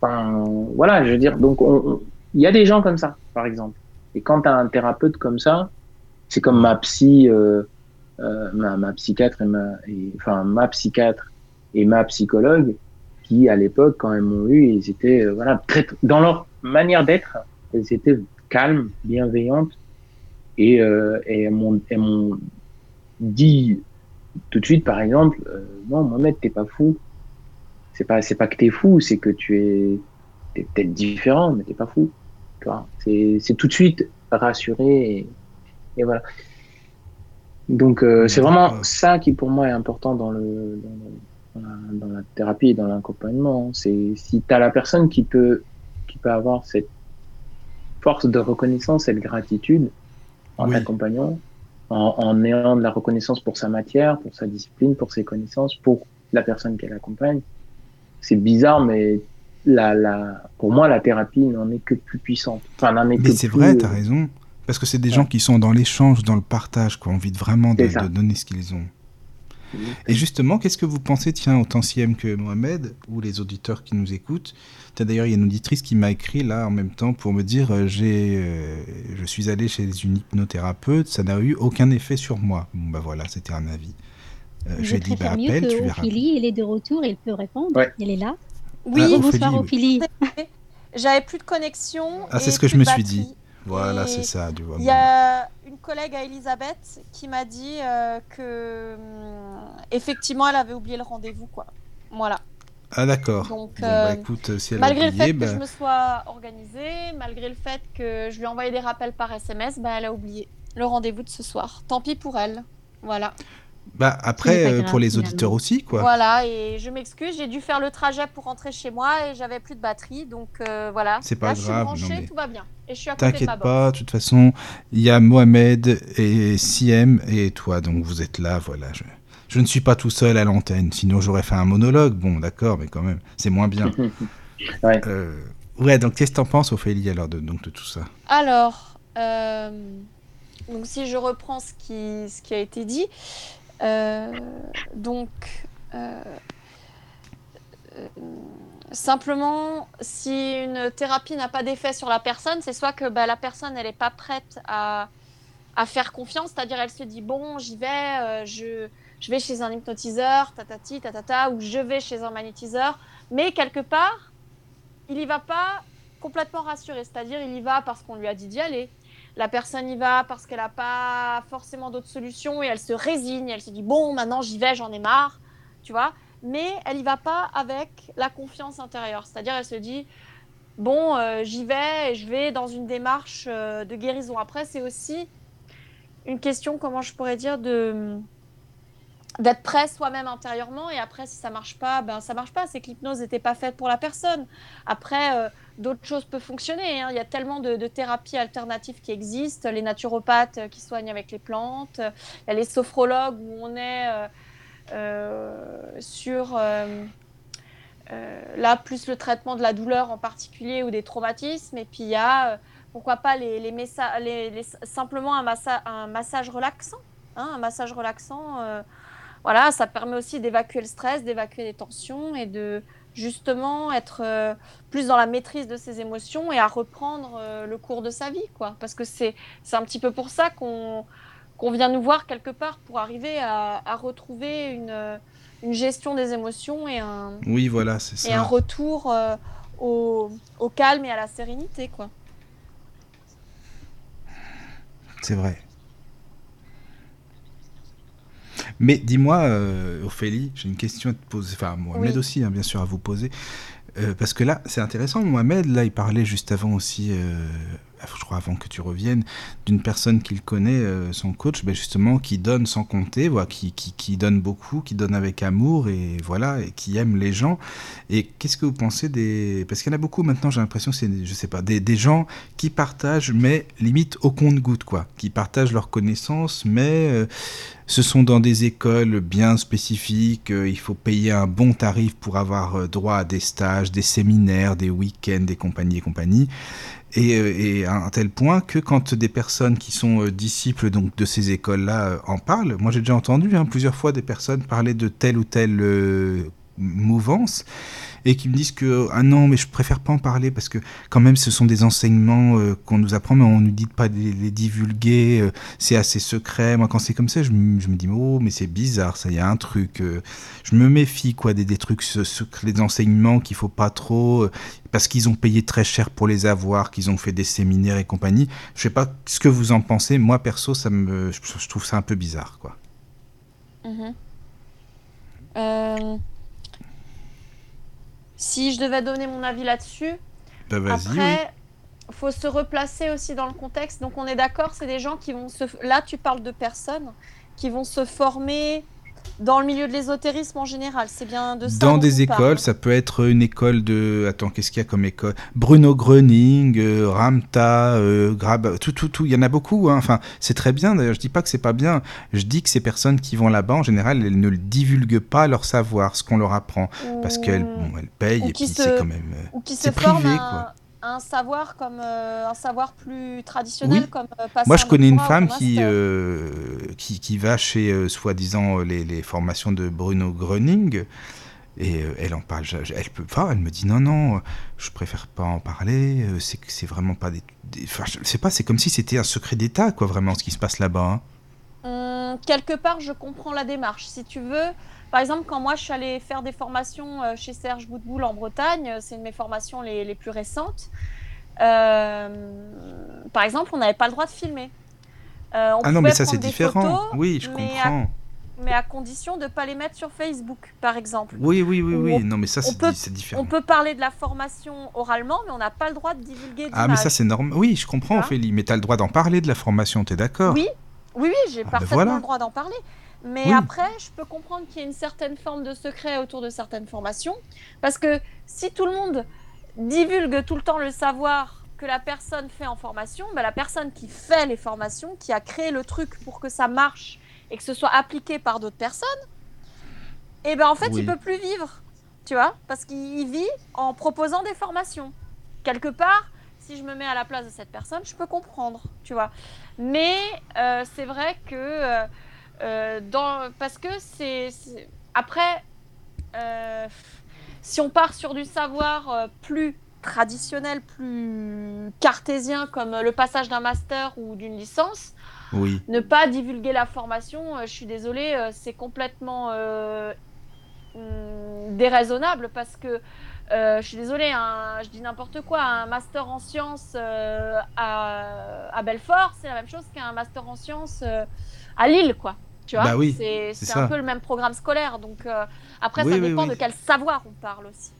enfin voilà je veux dire donc on- on- il y a des gens comme ça par exemple et quand tu as un thérapeute comme ça c'est comme ma psy euh, euh, ma, psychiatre et ma enfin ma et ma psychologue qui à l'époque quand elles m'ont eu ils étaient euh, voilà dans leur manière d'être elles étaient calmes bienveillantes et, euh, et elles m'ont dit tout de suite par exemple non Mohamed t'es pas fou. C'est pas c'est pas que t'es fou c'est que tu es t'es peut-être différent mais t'es pas fou c'est tout de suite rassuré et voilà donc euh, c'est vraiment ça qui pour moi est important dans le dans, le- dans la, thérapie et dans l'accompagnement c'est si tu as la personne qui peut qui peut avoir cette force de reconnaissance et de gratitude en Oui. t'accompagnant en, en ayant de la reconnaissance pour sa matière pour sa discipline pour ses connaissances pour la personne qu'elle accompagne c'est bizarre mais la, la pour moi la thérapie n'en est que plus puissante enfin n'en est Mais c'est vrai, euh, t'as raison. Parce que c'est des Ouais. gens qui sont dans l'échange, dans le partage, qui ont envie de vraiment de, donner ce qu'ils ont. Et justement, qu'est-ce que vous pensez, tiens, autant CM que Mohamed, ou les auditeurs qui nous écoutent? Tiens, D'ailleurs, il y a une auditrice qui m'a écrit là en même temps pour me dire euh, j'ai, euh, je suis allé chez une hypnothérapeute, ça n'a eu aucun effet sur moi. Bon, bah voilà, c'était un avis. Euh, je lui ai dit bah mieux appelle, tu verras. Ophélie, elle est de retour, elle peut répondre. Ouais. Elle est là. Oui, Ah, Bonsoir Ophélie, oui. Ophélie. j'avais plus de connexion. Ah, c'est ce que je me suis dit. Voilà, c'est ça, vois. Il y a une collègue à Elisabeth qui m'a dit euh, que hum, effectivement elle avait oublié le rendez-vous quoi. Voilà. Ah d'accord. Donc, Bon, bah, euh, écoute, si elle malgré a le oublié, fait bah, que je me sois organisée, malgré le fait que je lui ai envoyé des rappels par SMS, bah, elle a oublié le rendez-vous de ce soir. Tant pis pour elle. Voilà. Bah, après, euh, grave, pour les finalement. auditeurs aussi, quoi. Voilà, et je m'excuse, j'ai dû faire le trajet pour rentrer chez moi et j'avais plus de batterie, donc euh, voilà. C'est pas Là, je grave, suis non, branchée, mais- tout va bien. Et je suis à côté de T'inquiète pas, de toute façon, il y a Mohamed et Siem et toi, donc vous êtes là, voilà. Je, je ne suis pas tout seul à l'antenne, sinon j'aurais fait un monologue. Bon, d'accord, mais quand même, c'est moins bien. Ouais. Euh, ouais, donc qu'est-ce que t'en penses, Ophélie, alors, de, donc, de tout ça? Alors, euh, donc si je reprends ce qui, ce qui a été dit, donc euh, euh, simplement, si une thérapie n'a pas d'effet sur la personne, c'est soit que bah, la personne n'est pas prête à, faire confiance, c'est-à-dire elle se dit bon j'y vais, euh, je, vais chez un hypnotiseur, tatati, tatata, ou je vais chez un magnétiseur, mais quelque part il y va pas complètement rassuré, c'est-à-dire il y va parce qu'on lui a dit d'y aller. La personne y va parce qu'elle n'a pas forcément d'autres solutions et elle se résigne, elle se dit bon maintenant j'y vais, j'en ai marre, tu vois. Mais elle y va pas avec la confiance intérieure, c'est-à-dire elle se dit bon euh, j'y vais et je vais dans une démarche euh, de guérison. Après c'est aussi une question comment je pourrais dire de d'être prêt soi-même intérieurement. Et après si ça marche pas ben ça marche pas. C'est que l'hypnose n'était pas faite pour la personne. Après euh, d'autres choses peuvent fonctionner hein. il y a tellement de, thérapies alternatives qui existent. Les naturopathes euh, qui soignent avec les plantes. Il les sophrologues où on est euh, sur là plus le traitement de la douleur en particulier ou des traumatismes. Et puis il y a pourquoi pas les, les, simplement un, un massage relaxant hein, un massage relaxant voilà, ça permet aussi d'évacuer le stress, d'évacuer les tensions et de justement être euh, plus dans la maîtrise de ses émotions et à reprendre euh, le cours de sa vie, quoi. Parce que c'est un petit peu pour ça qu'on qu'on vient nous voir quelque part pour arriver à, à retrouver une, une, gestion des émotions et un oui voilà c'est ça et un retour euh, au, au, calme et à la sérénité, quoi. C'est vrai. Mais dis-moi, euh, Ophélie, j'ai une question à te poser, enfin Mohamed aussi, hein, bien sûr, à vous poser. Euh, parce que là, c'est intéressant, Mohamed, là, il parlait juste avant aussi, euh, je crois avant que tu reviennes, d'une personne qu'il connaît, euh, son coach, ben justement, qui donne sans compter, voilà, qui, qui, donne beaucoup, qui donne avec amour, et voilà, et qui aime les gens. Et qu'est-ce que vous pensez des... Parce qu'il y en a beaucoup maintenant, j'ai l'impression, c'est, je sais pas, des, des, gens qui partagent, mais limite au compte-goutte, quoi, qui partagent leurs connaissances, mais euh, ce sont dans des écoles bien spécifiques, euh, il faut payer un bon tarif pour avoir droit à des stages, des séminaires, des week-ends, des compagnies et compagnies. Euh, et, à un tel point que quand des personnes qui sont euh, disciples donc de ces écoles-là euh, en parlent, moi j'ai déjà entendu hein, plusieurs fois des personnes parler de telle ou telle mouvance et qui me disent que ah non mais je préfère pas en parler parce que quand même ce sont des enseignements euh, qu'on nous apprend mais on nous dit pas les, les divulguer euh, c'est assez secret. Moi quand c'est comme ça je, je, me dis oh mais c'est bizarre ça y a un truc euh, je me méfie quoi des, des trucs secrets des enseignements qu'il faut pas trop parce qu'ils ont payé très cher pour les avoir qu'ils ont fait des séminaires et compagnie. Je sais pas ce que vous en pensez. Moi perso ça me je, trouve ça un peu bizarre quoi. Mmh. euh... Si je devais donner mon avis là-dessus, bah après, il faut se replacer aussi dans le contexte. Donc on est d'accord, c'est des gens qui vont se... Là, tu parles de personnes qui vont se former dans le milieu de l'ésotérisme en général, c'est bien de ça. Dans des écoles, ça peut être une école de. Attends, qu'est-ce qu'il y a comme école? Bruno Gröning, euh, Ramta, euh, Grab, tout, tout, tout. Il y en a beaucoup. Hein. Enfin, c'est très bien. D'ailleurs, je dis pas que c'est pas bien. Je dis que ces personnes qui vont là-bas, en général, elles ne divulguent pas leur savoir, ce qu'on leur apprend, parce qu'elles bon, elles payent et puis c'est quand même. Ou qui se privé, quoi un savoir comme euh, un savoir plus traditionnel comme euh, Moi, je connais une femme qui, euh, qui, qui va chez soi-disant les, les, formations de Bruno Gröning et elle en parle. Elle peut pas. Elle me dit non non, je préfère pas en parler. c'est c'est vraiment pas des. enfin, je sais pas. C'est comme si c'était un secret d'État quoi vraiment ce qui se passe là-bas. Hein. Hum, quelque part, je comprends la démarche. Si tu veux, par exemple, quand moi je suis allée faire des formations euh, chez Serge Boutboul en Bretagne, euh, c'est une de mes formations les, les plus récentes. Euh, par exemple, on n'avait pas le droit de filmer. Euh, on ah non, mais ça c'est différent. Photos, oui, je comprends. mais à condition de ne pas les mettre sur Facebook, par exemple. Oui, oui, oui, oui. non, mais ça c'est différent. On peut parler de la formation oralement, mais on n'a pas le droit de divulguer. Ah, mais ça c'est normal. Oui, je comprends, Ophélie. Mais tu as le droit d'en parler de la formation, tu es d'accord Oui, oui, oui, j'ai ah, ben parfaitement le droit d'en parler. Mais après, je peux comprendre qu'il y ait une certaine forme de secret autour de certaines formations. Parce que si tout le monde divulgue tout le temps le savoir que la personne fait en formation, bah, la personne qui fait les formations, qui a créé le truc pour que ça marche et que ce soit appliqué par d'autres personnes, et eh ben en fait, il peut plus vivre. Tu vois Parce qu'il vit en proposant des formations. Quelque part, si je me mets à la place de cette personne, je peux comprendre, tu vois. Mais euh, c'est vrai que euh, dans, parce que c'est. Après, euh, si on part sur du savoir euh, plus traditionnel, plus cartésien, comme le passage d'un master ou d'une licence, oui. ne pas divulguer la formation, je suis désolée, c'est complètement hmm, déraisonnable parce que je suis désolée, je dis n'importe quoi, un master en sciences à, à, Belfort, c'est la même chose qu'un master en sciences à Lille, quoi. Tu vois, bah c'est un peu le même programme scolaire. Donc euh, après, ça dépend de quel savoir on parle aussi.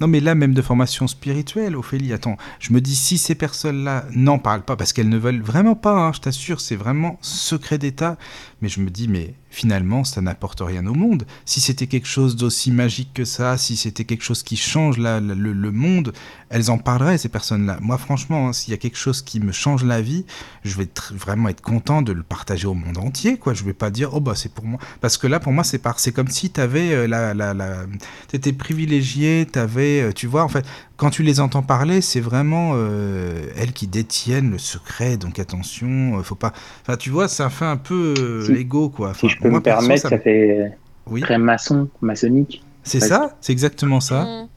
Non, mais là, même de formation spirituelle, Ophélie, attends, je me dis, si ces personnes-là n'en parlent pas, parce qu'elles ne veulent vraiment pas, hein, je t'assure, c'est vraiment secret d'État, mais je me dis, mais finalement, ça n'apporte rien au monde. Si c'était quelque chose d'aussi magique que ça, si c'était quelque chose qui change la, la- le, le monde, elles en parleraient, ces personnes-là. Moi, franchement, hein, s'il y a quelque chose qui me change la vie, je vais vraiment être content de le partager au monde entier, quoi. Je vais pas dire, oh bah c'est pour moi. Parce que là, pour moi, c'est par... comme si tu avais la, la, la... T'étais privilégié, t'avais, euh, tu vois, en fait, quand tu les entends parler, c'est vraiment euh, elles qui détiennent le secret, donc attention, euh, faut pas... Enfin, tu vois, ça fait un peu euh, l'ego, quoi. Enfin, peux moi, me permettre, ça fait Oui, très maçon, maçonnique. c'est ça, c'est exactement ça. Mm.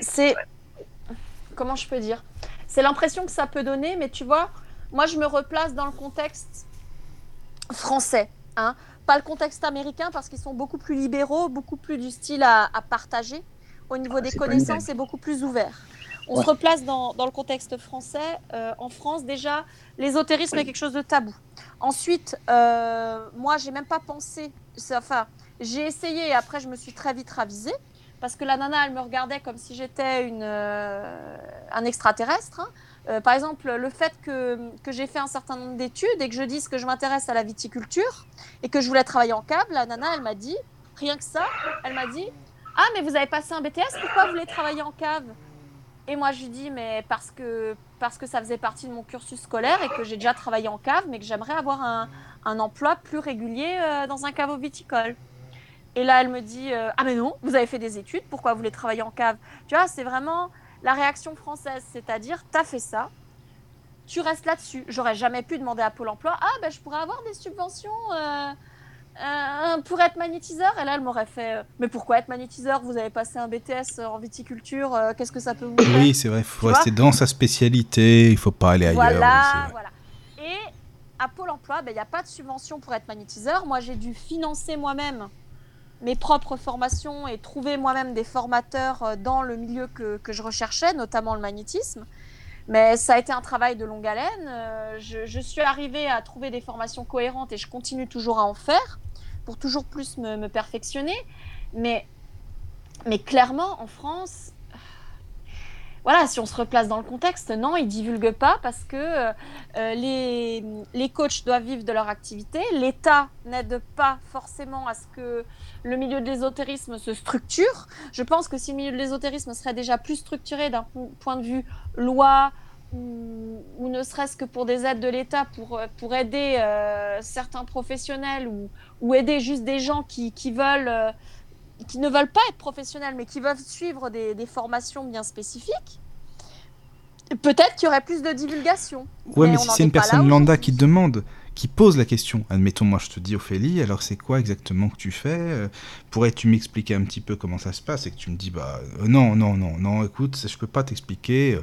C'est. Comment je peux dire? C'est l'impression que ça peut donner, mais tu vois, moi je me replace dans le contexte français. Hein pas le contexte américain parce qu'ils sont beaucoup plus libéraux, beaucoup plus du style à, à partager. Au niveau Ah, des connaissances, c'est beaucoup plus ouvert. On Ouais. se replace dans, dans le contexte français. Euh, en France, déjà, l'ésotérisme est quelque chose de tabou. Ensuite, euh, moi, j'ai même pas pensé. Enfin, j'ai essayé et après, je me suis très vite ravisée parce que la nana, elle me regardait comme si j'étais une, euh, un extraterrestre. hein. Euh, par exemple, le fait que, que j'ai fait un certain nombre d'études et que je dise que je m'intéresse à la viticulture et que je voulais travailler en cave, la nana, elle m'a dit, rien que ça, elle m'a dit Ah, mais vous avez passé un BTS, pourquoi vous voulez travailler en cave? Et moi, je lui dis Mais parce que, parce que ça faisait partie de mon cursus scolaire et que j'ai déjà travaillé en cave, mais que j'aimerais avoir un, un emploi plus régulier euh, dans un caveau viticole. Et là, elle me dit euh, Ah, mais non, vous avez fait des études, pourquoi vous voulez travailler en cave? Tu vois, c'est vraiment la réaction française, c'est-à-dire T'as fait ça, tu restes là-dessus. J'aurais jamais pu demander à Pôle emploi Ah, ben je pourrais avoir des subventions. euh, euh, pour être magnétiseur, et là elle m'aurait fait euh, Mais pourquoi être magnétiseur? Vous avez passé un BTS en viticulture, euh, qu'est-ce que ça peut vous faire? Oui, c'est vrai, il faut Tu rester dans sa spécialité, il faut pas aller ailleurs. voilà, voilà. Et à Pôle emploi, ben, il n'y a pas de subvention pour être magnétiseur. Moi, j'ai dû financer moi-même mes propres formations et trouver moi-même des formateurs euh, dans le milieu que, que je recherchais, notamment le magnétisme. Mais ça a été un travail de longue haleine. Euh, Je, suis arrivée à trouver des formations cohérentes et je continue toujours à en faire pour toujours plus me, me perfectionner. Mais, mais clairement, en France, voilà, si on se replace dans le contexte, non, ils divulguent pas parce que euh, les, les coachs doivent vivre de leur activité. L'État n'aide pas forcément à ce que le milieu de l'ésotérisme se structure. Je pense que si le milieu de l'ésotérisme serait déjà plus structuré d'un po- point de vue loi ou, ou ne serait-ce que pour des aides de l'État pour, euh, pour aider euh, certains professionnels ou, ou aider juste des gens qui, qui veulent... euh, qui ne veulent pas être professionnels, mais qui veulent suivre des, des formations bien spécifiques, peut-être qu'il y aurait plus de divulgation. Ouais, mais, si c'est est une personne lambda qui demande, qui pose la question, admettons, moi je te dis Ophélie, alors c'est quoi exactement que tu fais Euh, Pourrais-tu m'expliquer un petit peu comment ça se passe Et que tu me dis, bah euh, non, non, non, non, écoute, je peux pas t'expliquer.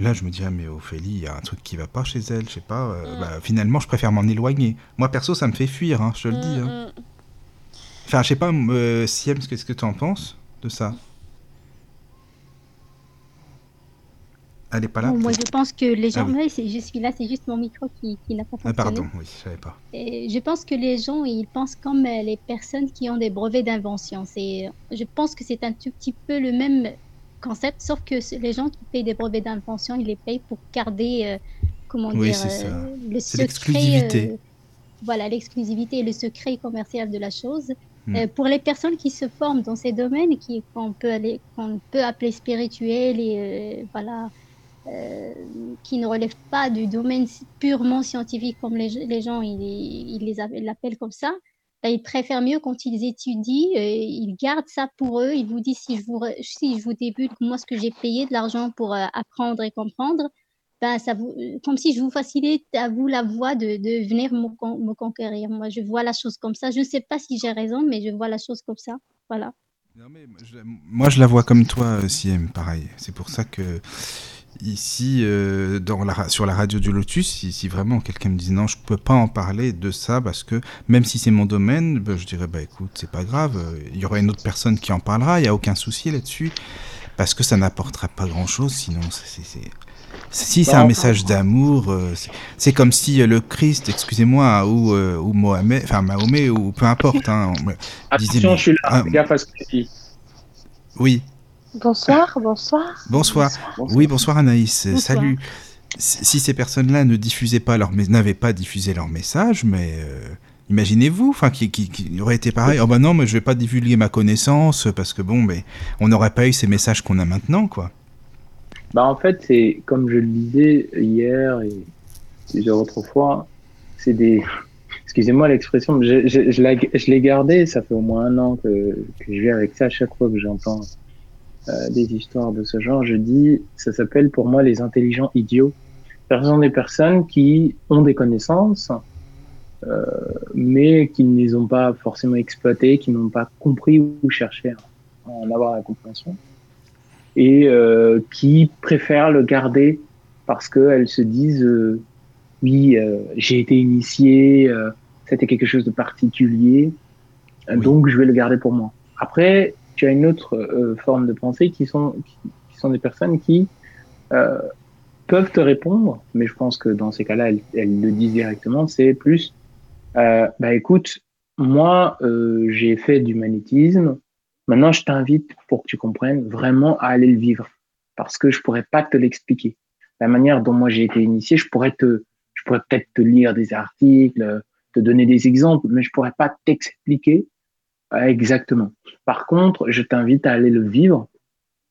Là, je me dirais, mais Ophélie, il y a un truc qui va pas chez elle, je sais pas. euh, Mm. bah, finalement, je préfère m'en éloigner. Moi, perso, ça me fait fuir, hein, je te le dis. hein. Mm, mm. Enfin, je sais pas, euh, Siem, qu'est-ce que tu en penses de ça? Elle est pas là Bon, moi, je pense que les gens. Ah oui. C'est- je suis là, c'est juste mon micro qui, qui n'a pas Ah, fonctionné. pardon, oui, je savais pas. Et je pense que les gens, ils pensent comme euh, les personnes qui ont des brevets d'invention. Je pense que c'est un tout petit peu le même concept, sauf que les gens qui payent des brevets d'invention, ils les payent pour garder, euh, comment Oui, dire, euh, le secret. l'exclusivité. euh, voilà, l'exclusivité et le secret commercial de la chose. Hmm. Euh, pour les personnes qui se forment dans ces domaines, qui qu'on peut aller, qu'on peut appeler spirituels et euh, voilà, euh, qui ne relèvent pas du domaine purement scientifique comme les, les gens ils, ils les appellent, l'appellent comme ça, ben, ils préfèrent mieux quand ils étudient, ils gardent ça pour eux, ils vous disent si je vous, si je vous débute, moi ce que j'ai payé de l'argent pour apprendre et comprendre, comme si je vous facilite à vous la voie de, venir me, con- me conquérir. Moi, je vois la chose comme ça. Je ne sais pas si j'ai raison, mais je vois la chose comme ça. Voilà. Moi, je, la vois comme toi, euh, Siem, pareil. C'est pour ça que ici, euh, sur la radio du Lotus, si, vraiment quelqu'un me dit non, je peux pas en parler de ça parce que même si c'est mon domaine, ben, je dirais bah écoute, c'est pas grave, il y aura une autre personne qui en parlera, il y a aucun souci là-dessus parce que ça n'apportera pas grand-chose. Sinon, c'est- si c'est Bah, un message d'amour, euh, c'est- comme si euh, le Christ, excusez-moi, ou, euh, ou Mohamed, enfin Mahomet, ou peu importe, hein, on me disait, Attention, mais- je suis là, ah, fais gaffe à ce que tu dis. oui. Bonsoir, bonsoir. Bonsoir. Oui, bonsoir Anaïs. Bonsoir. Salut. Si ces personnes-là ne diffusaient pas leur n'avaient pas diffusé leur message, mais euh, imaginez-vous, enfin, qui, qui, qui aurait été pareil. Oh bah non, mais je vais pas divulguer ma connaissance parce que bon, mais on n'aurait pas eu ces messages qu'on a maintenant, quoi. Bah, en fait, c'est comme je le disais hier et plusieurs autres fois, c'est des. Excusez-moi l'expression, je, je, je, la- l'ai gardé, ça fait au moins un an que, je vis avec ça. Chaque fois que j'entends euh, des histoires de ce genre, je dis, ça s'appelle pour moi les intelligents idiots. Ce sont des personnes qui ont des connaissances, euh, mais qui ne les ont pas forcément exploitées, qui n'ont pas compris ou cherché à en avoir la compréhension et euh, qui préfèrent le garder parce qu'elles se disent euh, oui, euh, j'ai été initié, euh, c'était quelque chose de particulier, euh, Oui. donc je vais le garder pour moi. Après, tu as une autre euh, forme de pensée qui sont, qui, qui sont des personnes qui euh, peuvent te répondre, mais je pense que dans ces cas-là, elles, elles le disent directement, c'est plus, euh, bah écoute, moi, euh, j'ai fait du magnétisme, Maintenant, je t'invite pour que tu comprennes vraiment à aller le vivre parce que je pourrais pas te l'expliquer. La manière dont moi j'ai été initié, je pourrais te, je pourrais peut-être te lire des articles, te donner des exemples, mais je pourrais pas t'expliquer exactement. Par contre, je t'invite à aller le vivre.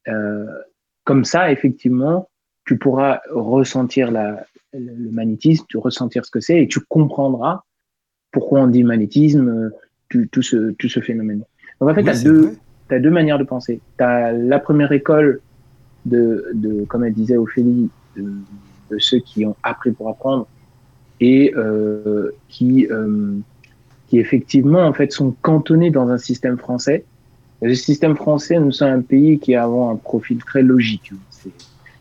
Euh, comme ça, effectivement, tu pourras ressentir la, le le magnétisme, tu ressentir ce que c'est et tu comprendras pourquoi on dit magnétisme, euh, tout, tout ce, tout ce phénomène. Donc en fait, Oui, tu as deux, as deux manières de penser. Tu as la première école de, de comme elle disait Ophélie, de, de ceux qui ont appris pour apprendre et euh, qui, euh, qui effectivement en fait sont cantonnés dans un système français. Le système français, nous sommes un pays qui a avant un profil très logique.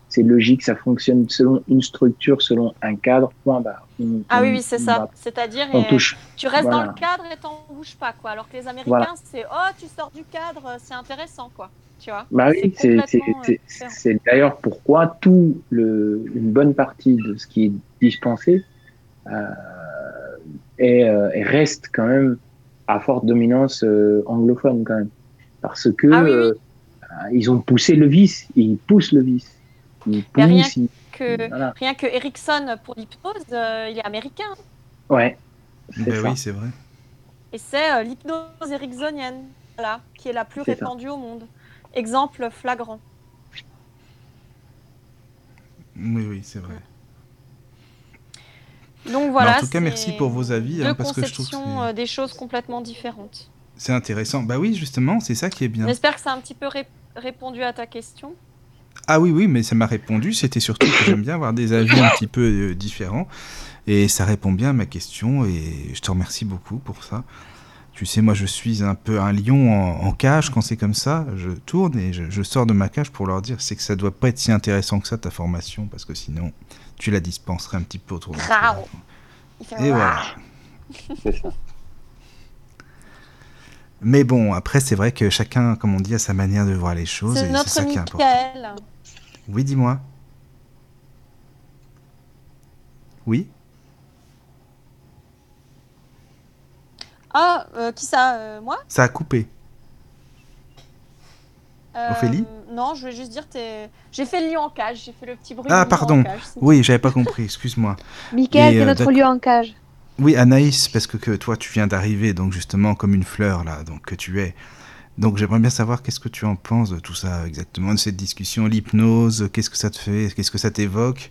C'est logique, ça fonctionne selon une structure, selon un cadre, point barre. Ah oui, oui, c'est ça. C'est-à-dire, euh, tu restes voilà. dans le cadre et t'en bouges pas, quoi. Alors que les Américains, Voilà. c'est oh, tu sors du cadre, c'est intéressant, quoi. Tu vois? Bah oui, c'est euh, c'est- d'ailleurs pourquoi tout le, une bonne partie de ce qui est dispensé euh, euh, et reste quand même à forte dominance euh, anglophone quand même, parce que Ah oui, oui. euh, ils ont poussé le vice, ils poussent le vice, ils poussent, ils- que, voilà. rien que Erickson pour l'hypnose, euh, il est américain. ouais, c'est Ben oui, c'est vrai. Et c'est euh, l'hypnose ericksonienne, voilà, qui est la plus ça. répandue au monde. Exemple flagrant. Oui, oui, c'est vrai. Donc voilà. en tout cas, merci pour vos avis, hein, parce que je trouve que euh, des choses complètement différentes. C'est intéressant. Bah oui, justement, c'est ça qui est bien. J'espère que ça a un petit peu ré- répondu à ta question. Ah oui, oui, mais ça m'a répondu. C'était surtout que j'aime bien avoir des avis un petit peu euh, différents. Et ça répond bien à ma question. Et je te remercie beaucoup pour ça. Tu sais, moi, je suis un peu un lion en, en cage quand c'est comme ça. Je tourne et je, je sors de ma cage pour leur dire c'est que ça doit pas être si intéressant que ça, ta formation, parce que sinon, tu la dispenserais un petit peu autour de toi. Rao. Il fait Et voilà. C'est ça. Mais bon, après, c'est vrai que chacun, comme on dit, a sa manière de voir les choses. C'est c'est notre ça qui est important. Michael. Oui, dis-moi. Oui Ah, euh, qui ça euh, Moi? Ça a coupé. Euh, Ophélie? Non, je voulais juste dire, t'es- j'ai fait le lion en cage, j'ai fait le petit bruit. Ah, lion pardon. cage, c'est. Oui, j'avais pas compris, excuse-moi. Michael, t'es euh, notre lieu en cage. Oui, Anaïs, parce que, toi, tu viens d'arriver, donc justement, comme une fleur, là, donc que tu es. Donc j'aimerais bien savoir qu'est-ce que tu en penses de tout ça exactement, de cette discussion, l'hypnose, qu'est-ce que ça te fait, qu'est-ce que ça t'évoque,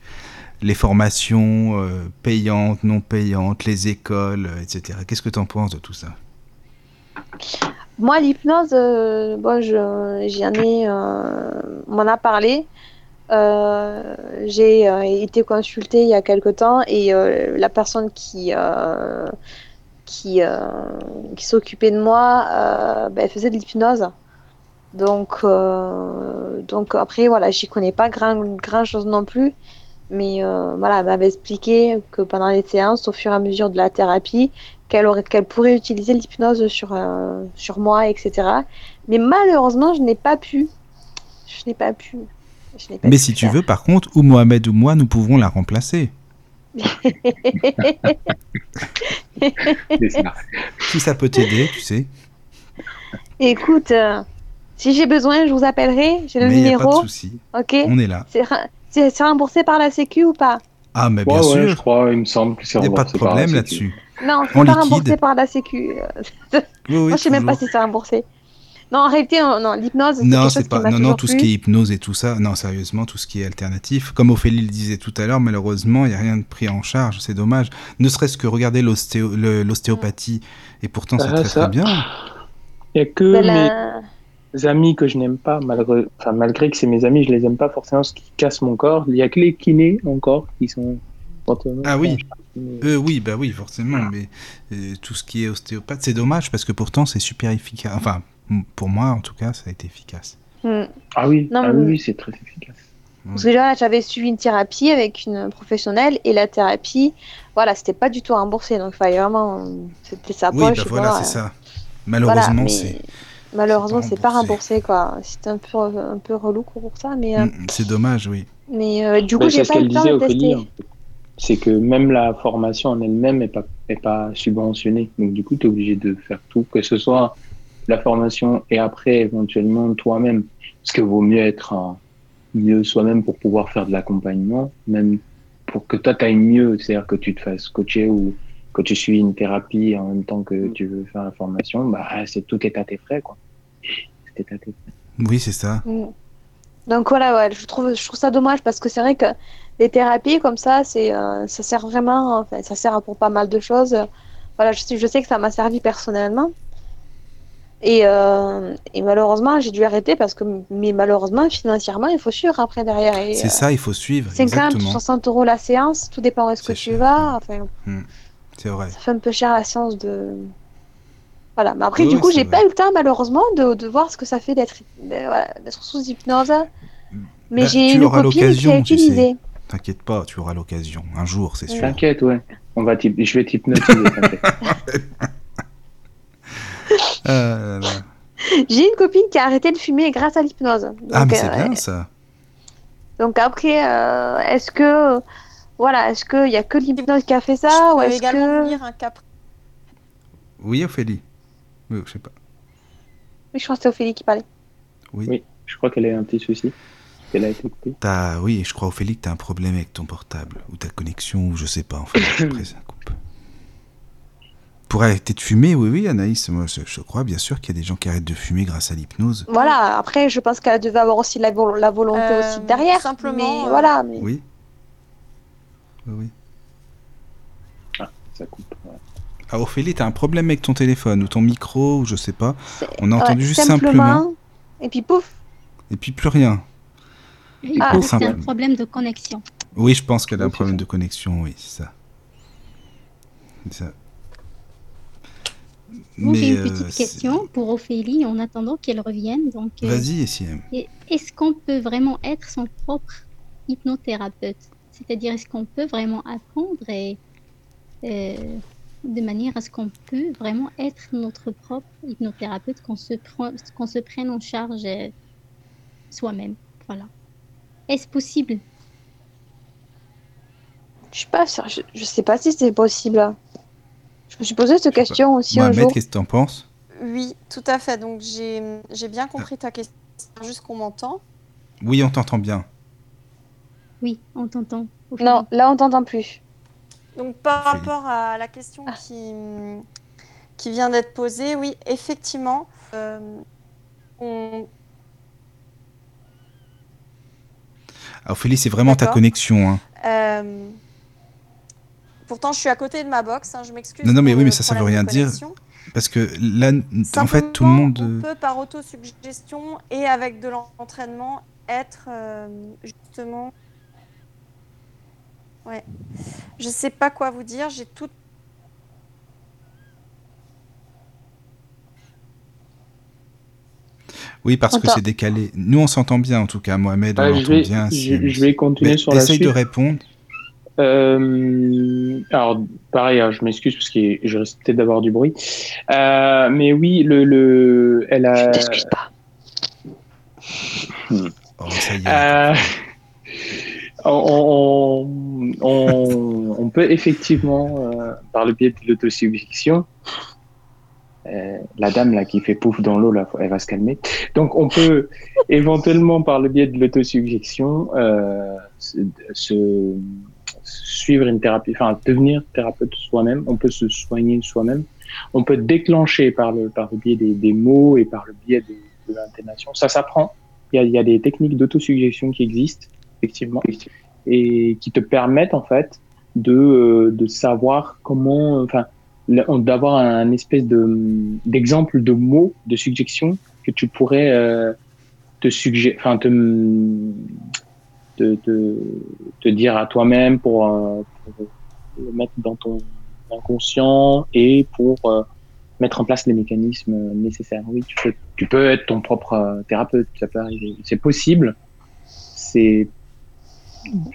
les formations euh, payantes, non payantes, les écoles, euh, etc. Qu'est-ce que tu en penses de tout ça? Moi, l'hypnose, euh, bon, je, j'en ai, euh, on m'en a parlé. Euh, j'ai euh, été consultée il y a quelque temps et euh, la personne qui, qui, s'occupait de moi, ben, faisait de l'hypnose. Donc, donc après, voilà, j'y connais pas grand, grand chose non plus. Mais voilà, elle m'avait expliqué que pendant les séances, au fur et à mesure de la thérapie, qu'elle aurait, qu'elle pourrait utiliser l'hypnose sur, sur moi, etc. Mais malheureusement, je n'ai pas pu. Je n'ai pas pu. Mais si tu veux, par contre, ou Mohamed ou moi, nous pouvons la remplacer. Si ça peut t'aider, tu sais. Écoute, euh, Si j'ai besoin, je vous appellerai. J'ai le Mais a pas de numéro. souci. Ok? On est là. C'est remboursé par la Sécu ou pas? Ah, mais bien ouais, sûr. je crois, il me semble que c'est Il n'y a pas de remboursé problème là-dessus. Non, c'est pas liquide. remboursé par la Sécu. Oui, oui, Moi, je sais même pas si c'est remboursé. Non, en réalité, non, non, l'hypnose, c'est Non, quelque chose c'est qui pas. Non, non, tout ce qui est hypnose et tout ça. Non, sérieusement, tout ce qui est alternatif. Comme Ophélie le disait tout à l'heure, malheureusement, il n'y a rien de pris en charge. C'est dommage. Ne serait-ce que regarder l'ostéopathie. Et pourtant, c'est Ah, très ça. très bien. Il y a que Ben, mes la- amis que je n'aime pas, malgré, enfin, malgré que c'est mes amis, je les aime pas forcément, ce qui casse mon corps. Il y a que les kinés encore qui sont. Ah oui. Euh, oui, bah oui, forcément. Mais euh, tout ce qui est ostéopathe, c'est dommage parce que pourtant, c'est super efficace. Enfin, pour moi, en tout cas, ça a été efficace. Hmm. Ah oui, Non, ah mais- oui, oui, c'est très efficace. Parce que déjà, j'avais suivi une thérapie avec une professionnelle et la thérapie, voilà, c'était pas du tout remboursé. Donc, il fallait vraiment. C'était sa Oui, poche. bah et voilà, voilà. c'est ça. Voilà, Malheureusement, mais c'est Malheureusement, c'est pas remboursé, quoi. C'était un peu, un peu relou pour ça, mais, euh, Mm, c'est dommage, oui. mais euh, du coup, j'ai c'est ce pas le temps disait, de tester. fait. C'est que même la formation en elle-même n'est pas, est pas subventionnée. Donc, du coup, tu es obligé de faire tout, que ce soit la formation et après, éventuellement, toi-même. Parce que vaut mieux être euh, mieux soi-même pour pouvoir faire de l'accompagnement, même pour que toi, tu ailles mieux. C'est-à-dire que tu te fasses coacher ou que tu suis une thérapie en même temps que tu veux faire la formation. Bah, c'est tout est à tes frais, quoi. Tout est à tes frais. Oui, c'est ça. Mm. Donc voilà, ouais, je trouve, je trouve ça dommage parce que c'est vrai que les thérapies comme ça, c'est, euh, ça sert vraiment, enfin, ça sert pour pas mal de choses. Voilà, je sais que ça m'a servi personnellement. Et, euh, et malheureusement, j'ai dû arrêter parce que, mais malheureusement, financièrement, il faut suivre après derrière. Et, C'est euh, ça, il faut suivre. 50, Exactement. 60 euros la séance, tout dépend où est-ce que tu vas. Enfin, C'est vrai. ça fait un peu cher la séance de. Voilà, mais après, du coup, j'ai vrai. pas eu le temps, malheureusement, de, de voir ce que ça fait d'être voilà, d'être sous hypnose. Mais Bah, j'ai une copine qui a l'occasion, tu sais. utilisé. T'inquiète pas, tu auras l'occasion. Un jour, c'est sûr. T'inquiète, ouais. On va je vais t'hypnotiser, Ah. J'ai une copine qui a arrêté de fumer grâce à l'hypnose. Ah, mais c'est euh, bien ça. Donc après, euh, est-ce que voilà, est-ce qu'il y a que l'hypnose qui a fait ça je ou est-ce que lire un cas Oui, Ophélie. Oui, je sais pas. Oui, je crois que c'est Ophélie qui parlait. Oui. Oui. Je crois qu'elle a un petit souci. Elle a été coupée. T'as, oui, je crois, Ophélie, que t'as un problème avec ton portable ou ta connexion ou je sais pas. Ça coupe. Pour arrêter de fumer, oui, oui, Anaïs, moi, je, je crois bien sûr qu'il y a des gens qui arrêtent de fumer grâce à l'hypnose. Voilà. Après, je pense qu'elle devait avoir aussi la, vol- la volonté Euh, aussi derrière. simplement, mais euh, voilà. Mais... Oui. Oui, oui. Ça coupe. ouais. Ah, Ophélie, t'as un problème avec ton téléphone ou ton micro ou je sais pas. On a entendu ouais, juste simplement. Et puis pouf. Et puis plus rien. Ah, c'est un simplement. problème de connexion. Oui, je pense qu'elle a un problème de connexion, oui, c'est ça. C'est ça. Moi, j'ai une euh, petite question pour Ophélie en attendant qu'elle revienne. Donc, euh, Vas-y, est-ce qu'on peut vraiment être son propre hypnothérapeute? C'est-à-dire, est-ce qu'on peut vraiment apprendre et, euh, de manière à ce qu'on peut vraiment être notre propre hypnothérapeute, qu'on se, qu'on se prenne en charge soi-même? Voilà. Est-ce possible? Je je sais pas si c'est possible. Je me suis posé cette pas. question aussi un Mohamed, jour. qu'est-ce que t'en penses? Oui, tout à fait. Donc j'ai bien compris ta question. Juste qu'on m'entend. Oui, on t'entend bien. Oui, on t'entend. Non, là on t'entend plus. Donc par rapport à la question Ah. qui, qui vient d'être posée, oui, effectivement, euh, on- Ah, Ophélie, c'est vraiment ta connexion. Hein. euh, pourtant je suis à côté de ma box, hein, je m'excuse. Non, non, mais oui, mais ça, ça veut rien de dire. Parce que là, en fait, tout le Simplement, monde. On euh, peut par autosuggestion et avec de l'entraînement être euh, justement. Ouais. Je sais pas quoi vous dire. J'ai tout. Oui, parce que c'est décalé. Nous, on s'entend bien, en tout cas. Mohamed, on Ah, je, l'entend vais, bien. je, vais continuer Mais sur la essaye suite. de répondre. Euh, alors, pareil, hein, je m'excuse parce que je risque peut-être d'avoir du bruit. Euh, mais oui, le, le, elle Je a. t'excuse pas. Oh, ça y est. Euh, on, on, on peut effectivement, euh, par le biais de l'autosuggestion, euh, la dame là qui fait pouf dans l'eau là, elle va se calmer. Donc on peut éventuellement par le biais de l'autosuggestion euh, se, se- suivre une thérapie, enfin devenir thérapeute soi-même. On peut se soigner soi-même. On peut déclencher par le par le biais des, des mots et par le biais de, de l'intonation. Ça s'apprend. Il y a, y a des techniques d'autosuggestion qui existent effectivement et qui te permettent en fait de euh, de savoir comment, enfin d'avoir un espèce de d'exemple de mots de suggestion que tu pourrais euh, te suggérer, enfin te, te, te, dire à toi-même pour, euh, pour le mettre dans ton inconscient et pour euh, mettre en place les mécanismes nécessaires. Oui, tu peux, être ton propre euh, thérapeute, ça peut arriver. C'est possible. C'est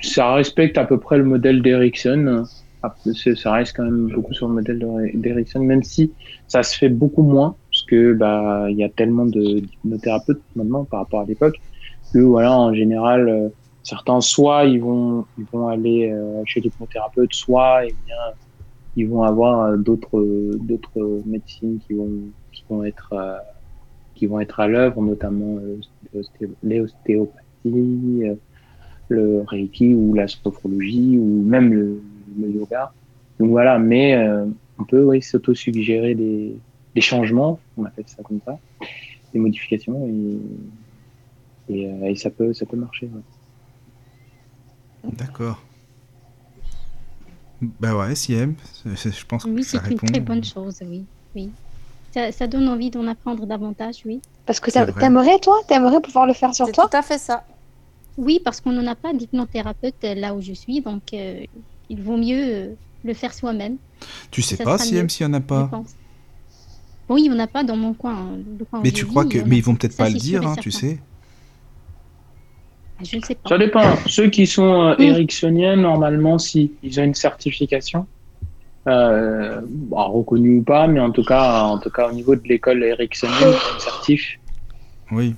ça respecte à peu près le modèle d'Erickson. Ah, Ça reste quand même beaucoup sur le modèle d'Er- d'Erickson, même si ça se fait beaucoup moins, parce que bah il y a tellement de d'hypnothérapeutes maintenant par rapport à l'époque que voilà en général certains soit ils vont ils vont aller euh, chez l'hypnothérapeute, soit eh bien ils vont avoir euh, d'autres d'autres médecines qui vont qui vont être euh, qui vont être à l'œuvre, notamment l'osté- l'ostéopathie, le reiki ou la sophrologie ou même le, le yoga. Donc voilà, mais euh, on peut oui, s'auto-suggérer des, des changements, on appelle ça comme ça, des modifications et, et, euh, et ça peut ça peut marcher. ouais. D'accord. Bah ouais, c'est- je pense que Oui, c'est une très bonne chose, oui. oui. Ça, ça donne envie d'en apprendre davantage, oui. Parce que t'aimerais, toi T'aimerais pouvoir le faire sur toi? tout à fait ça. Oui, parce qu'on n'en a pas d'hypnothérapeute euh, là où je suis, donc euh, il vaut mieux euh, le faire soi-même, Tu sais Ça pas, mieux, s'il y en a pas? Oui, il n'y en a pas dans mon coin. hein, le coin où Mais tu crois que. a Mais ils vont peut-être pas le dire, hein, tu sais. Je ne sais pas. Ça dépend. Ceux qui sont euh, Oui. ericksoniens, normalement, si ils ont une certification, euh, bon, reconnue ou pas, mais en tout cas, en tout cas, au niveau de l'école ericksonienne, ils ont une certif. Oui.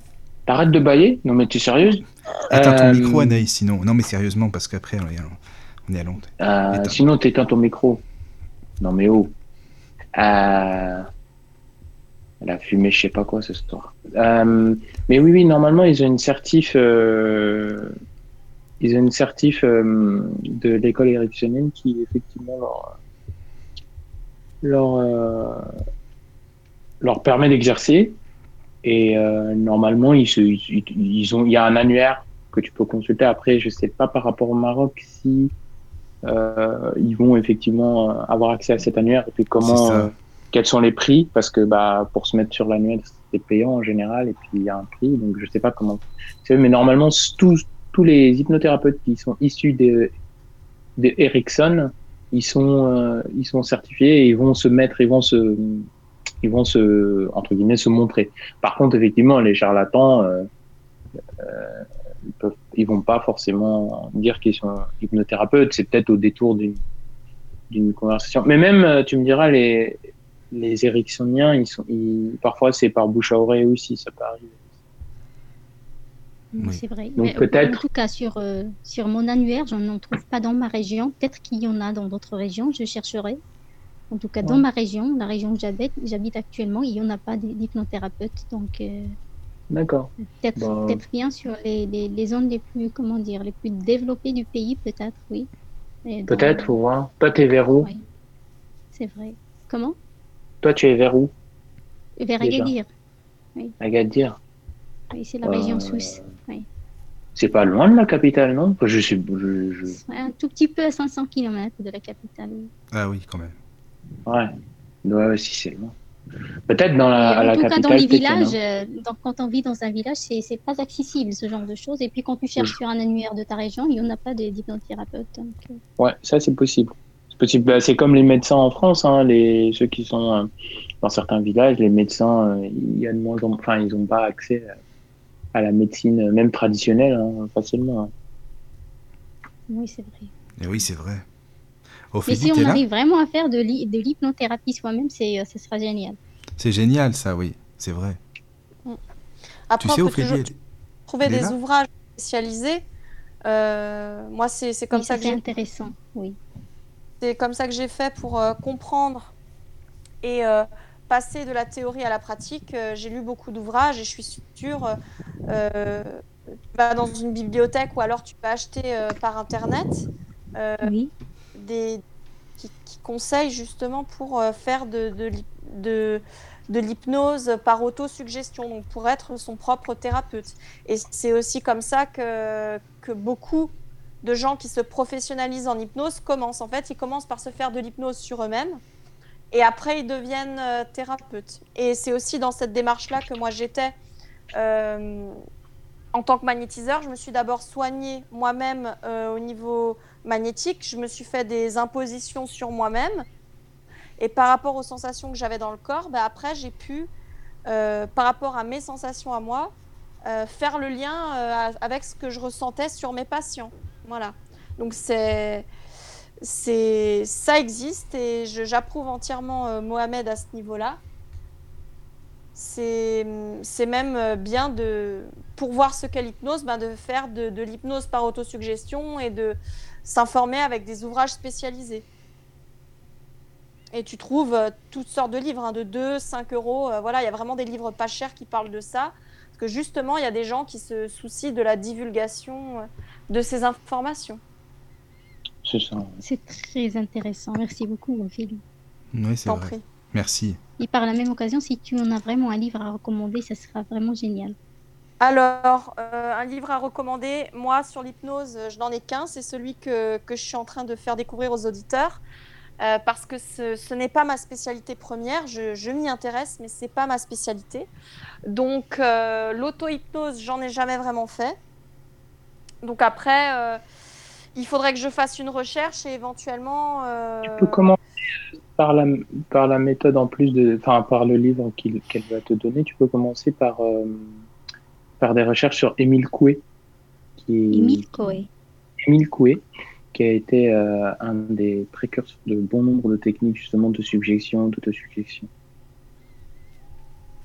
T'arrêtes de bailler? Non, mais tu es sérieuse Éteins ton Euh, micro, Anaïs, sinon. Non, mais sérieusement, parce qu'après, on est à- on est à Londres. Euh, Éteins. sinon, t'éteins ton micro. Non, mais oh. Euh... Elle a fumé, je sais pas quoi ce soir. Euh, mais oui, oui, normalement, ils ont une certif. euh, Ils ont une certif euh, de l'école ericksonienne qui, effectivement, leur, leur, leur permet d'exercer. Et normalement, ils, se, ils, ils ont, il y a un annuaire que tu peux consulter. Après, je sais pas par rapport au Maroc si ils vont effectivement avoir accès à cet annuaire et puis comment, quels sont les prix parce que bah pour se mettre sur l'annuaire c'est payant en général et puis il y a un prix donc je sais pas comment mais normalement tous tous les hypnothérapeutes qui sont issus de, de Ericsson ils sont euh, ils sont certifiés et ils vont se mettre ils vont se ils vont se entre guillemets se montrer. Par contre effectivement les charlatans euh, euh, ils peuvent vont pas forcément dire qu'ils sont hypnothérapeutes c'est peut-être au détour d'une d'une conversation. Mais même tu me diras les les Ericksoniens ils sont ils, parfois c'est par bouche à oreille aussi ça peut arriver Oui, Oui. C'est vrai. Donc euh, peut-être- En tout cas, sur, euh, sur mon annuaire, je n'en trouve pas dans ma région. Peut-être qu'il y en a dans d'autres régions, je chercherai. En tout cas, dans ma région, la région où j'habite, j'habite actuellement, il n'y en a pas d'hy- d'hypnothérapeute. Donc, euh, d'accord peut-être Bah. peut-être bien sur les, les, les zones les plus, comment dire, les plus développées du pays, peut-être, oui. Peut-être faut voir toi t'es vers où? Oui. C'est vrai. Comment? Toi tu es vers où Vers. Agadir. Agadir Oui, c'est la Euh, région suisse. Oui. c'est pas loin de la capitale non je sais je, je... Ouais, Un tout petit peu à 500 km de la capitale. oui. Ah oui, quand même. ouais ouais ouais, si c'est loin peut-être dans la à en la tout cas, capitale dans les en villages, euh, donc, quand on vit dans un village, c'est c'est pas accessible ce genre de choses. Et puis quand tu cherches sur un annuaire de ta région, il n'y en a pas de- d'hypnothérapeute. donc, euh, Ouais, ça c'est possible. Bah, c'est comme les médecins en France, hein, les ceux qui sont euh, dans certains villages, les médecins, euh, il y a de moins en enfin ils n'ont pas accès à, à la médecine euh, même traditionnelle hein, facilement. hein. oui, c'est vrai. Et oui, c'est vrai. Mais si on arrive vraiment à faire de l'hy- de l'hypnothérapie soi-même, c'est, euh, ce sera génial. C'est génial, ça, oui. C'est vrai. Après, tu sais, on peut Ophélie, toujours elle- trouver des ouvrages spécialisés. Euh, moi, c'est c'est comme ça que c'est j'ai intéressant. Oui. C'est comme ça que j'ai fait pour euh, comprendre et euh, passer de la théorie à la pratique, euh, j'ai lu beaucoup d'ouvrages et je suis sûre, tu vas dans une bibliothèque ou alors tu peux acheter par internet Oui, des qui, qui conseillent justement pour faire de, de, de l'hypnose par autosuggestion, donc pour être son propre thérapeute. Et c'est aussi comme ça que, que beaucoup de gens qui se professionnalisent en hypnose commencent. En fait, ils commencent par se faire de l'hypnose sur eux-mêmes et après ils deviennent euh, thérapeutes. Et c'est aussi dans cette démarche-là que moi j'étais. euh, en tant que magnétiseur, je me suis d'abord soignée moi-même euh, au niveau magnétique. Je me suis fait des impositions sur moi-même. Et par rapport aux sensations que j'avais dans le corps, bah, après, j'ai pu, par rapport à mes sensations à moi, faire le lien avec ce que je ressentais sur mes patients. Voilà. Donc, c'est. c'est ça existe et j'approuve entièrement euh, Mohamed à ce niveau-là. C'est même euh, bien de, pour voir ce qu'est l'hypnose, ben de faire de, l'hypnose par autosuggestion et de s'informer avec des ouvrages spécialisés. Et tu trouves euh, toutes sortes de livres, hein, de 2, 5 euros. voilà, il y a vraiment des livres pas chers qui parlent de ça. Parce que justement, il y a des gens qui se soucient de la divulgation euh, de ces informations. C'est ça. c'est très intéressant. Merci beaucoup, Ophélie. Oui, c'est vrai. prie. Merci. Et par la même occasion, si tu en as vraiment un livre à recommander, ça sera vraiment génial. Alors, euh, un livre à recommander, moi sur l'hypnose, je n'en ai qu'un, c'est celui que, que je suis en train de faire découvrir aux auditeurs, euh, parce que ce, ce n'est pas ma spécialité première, je, je m'y intéresse, mais ce n'est pas ma spécialité. Donc, euh, l'auto-hypnose, j'en ai jamais vraiment fait. Donc après, euh, il faudrait que je fasse une recherche et éventuellement... euh, Tu peux commencer par la, par la méthode en plus de, enfin, par le livre qu'elle va te donner. Tu peux commencer par, euh, par des recherches sur Émile Coué, qui Émile Coé. Émile Coué, qui a été euh, un des précurseurs de bon nombre de techniques justement de subjection, d'autosuggestion.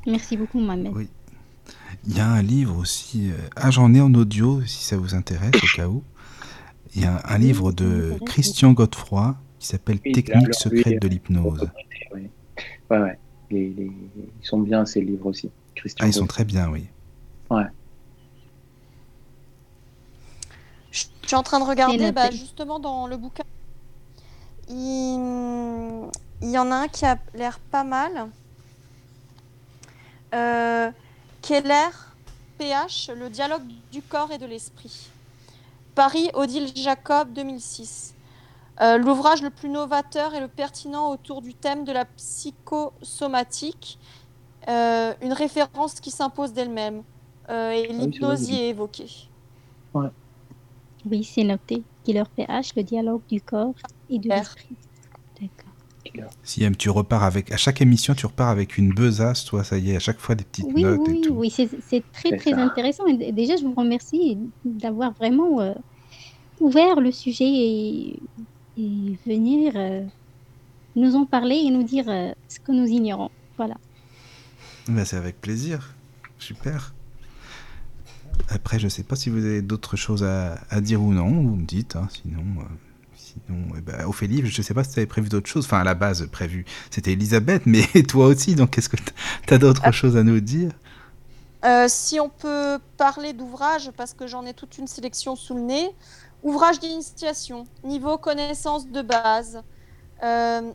Merci beaucoup, Mohamed. Oui. Il y a un livre aussi. euh, Ah, j'en ai en audio si ça vous intéresse au cas où. Il y a un, un livre de. Christian Godefroy qui s'appelle Oui, lui, secrètes de l'hypnose. Ouais, ouais, ouais. Les- les- ils sont bien ces livres aussi. Christian Ah, ils sont très bien, oui. Je suis en train de regarder, bah, justement dans le bouquin, il, il y en a un qui a l'air pas mal. Euh, Keller, PH, le dialogue du corps et de l'esprit. Paris, Odile Jacob, 2006. Euh, L'ouvrage le plus novateur et le pertinent autour du thème de la psychosomatique, euh, une référence qui s'impose d'elle-même. Euh, et c'est l'hypnose y est évoquée. Oui, c'est noté. Killer PH, le dialogue du corps et de l'esprit. D'accord. Si M, tu repars avec. À chaque émission, tu repars avec une besace, toi, ça y est, à chaque fois des petites Oui, notes oui, et tout. oui, c'est c'est très, très ça. intéressant. Et déjà, je vous remercie d'avoir vraiment euh, ouvert le sujet et, et venir euh, nous en parler et nous dire euh, ce que nous ignorons. Voilà. Bah, c'est avec plaisir. Super. Après, je sais pas si vous avez d'autres choses à, à dire ou non. Vous me dites. hein, sinon, euh, sinon eh ben, Ophélie, je sais pas si tu avais prévu d'autres choses. Enfin, à la base, prévu, c'était Elisabeth, mais toi aussi. Donc, est-ce que tu as d'autres Ah. choses à nous dire? Euh, si on peut parler d'ouvrages, parce que j'en ai toute une sélection sous le nez. Ouvrage d'initiation, niveau connaissance de base. Euh,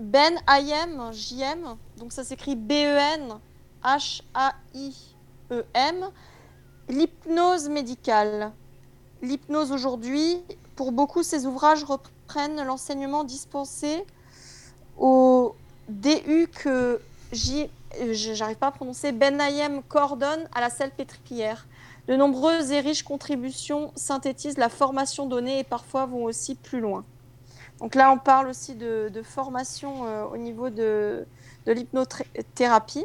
ben Hayem, JM, donc ça s'écrit B-E-N H-A-I-E-M. L'hypnose médicale. L'hypnose aujourd'hui, pour beaucoup, ces ouvrages reprennent l'enseignement dispensé au DU que euh, j'arrive pas à prononcer, Ben Hayem coordonne à la salpêtrière. De nombreuses et riches contributions synthétisent la formation donnée et parfois vont aussi plus loin. Donc là, on parle aussi de, de formation euh, au niveau de, de l'hypnothérapie.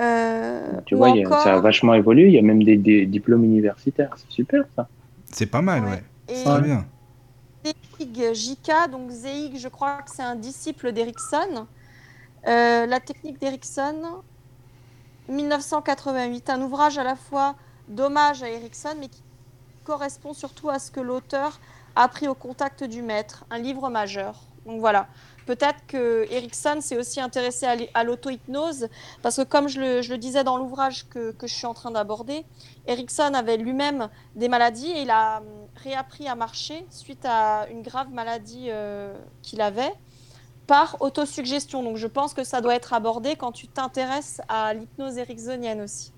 Euh, Tu vois, a- ça a vachement évolué. Il y a même des, des diplômes universitaires. C'est super ça. C'est pas mal, ouais. Ouais. et Très bien. Zeig J.K., donc Zeig, je crois que c'est un disciple d'Erickson. Euh, la technique d'Erickson, 1988, un ouvrage à la fois d'hommage à Erickson, mais qui correspond surtout à ce que l'auteur a appris au contact du maître, un livre majeur. Donc voilà, peut-être que Erickson s'est aussi intéressé à, l'auto-hypnose, parce que comme je le, je le disais dans l'ouvrage que, que je suis en train d'aborder, Erickson avait lui-même des maladies et il a hum, réappris à marcher suite à une grave maladie euh, qu'il avait par autosuggestion. Donc je pense que ça doit être abordé quand tu t'intéresses à l'hypnose ericksonienne aussi.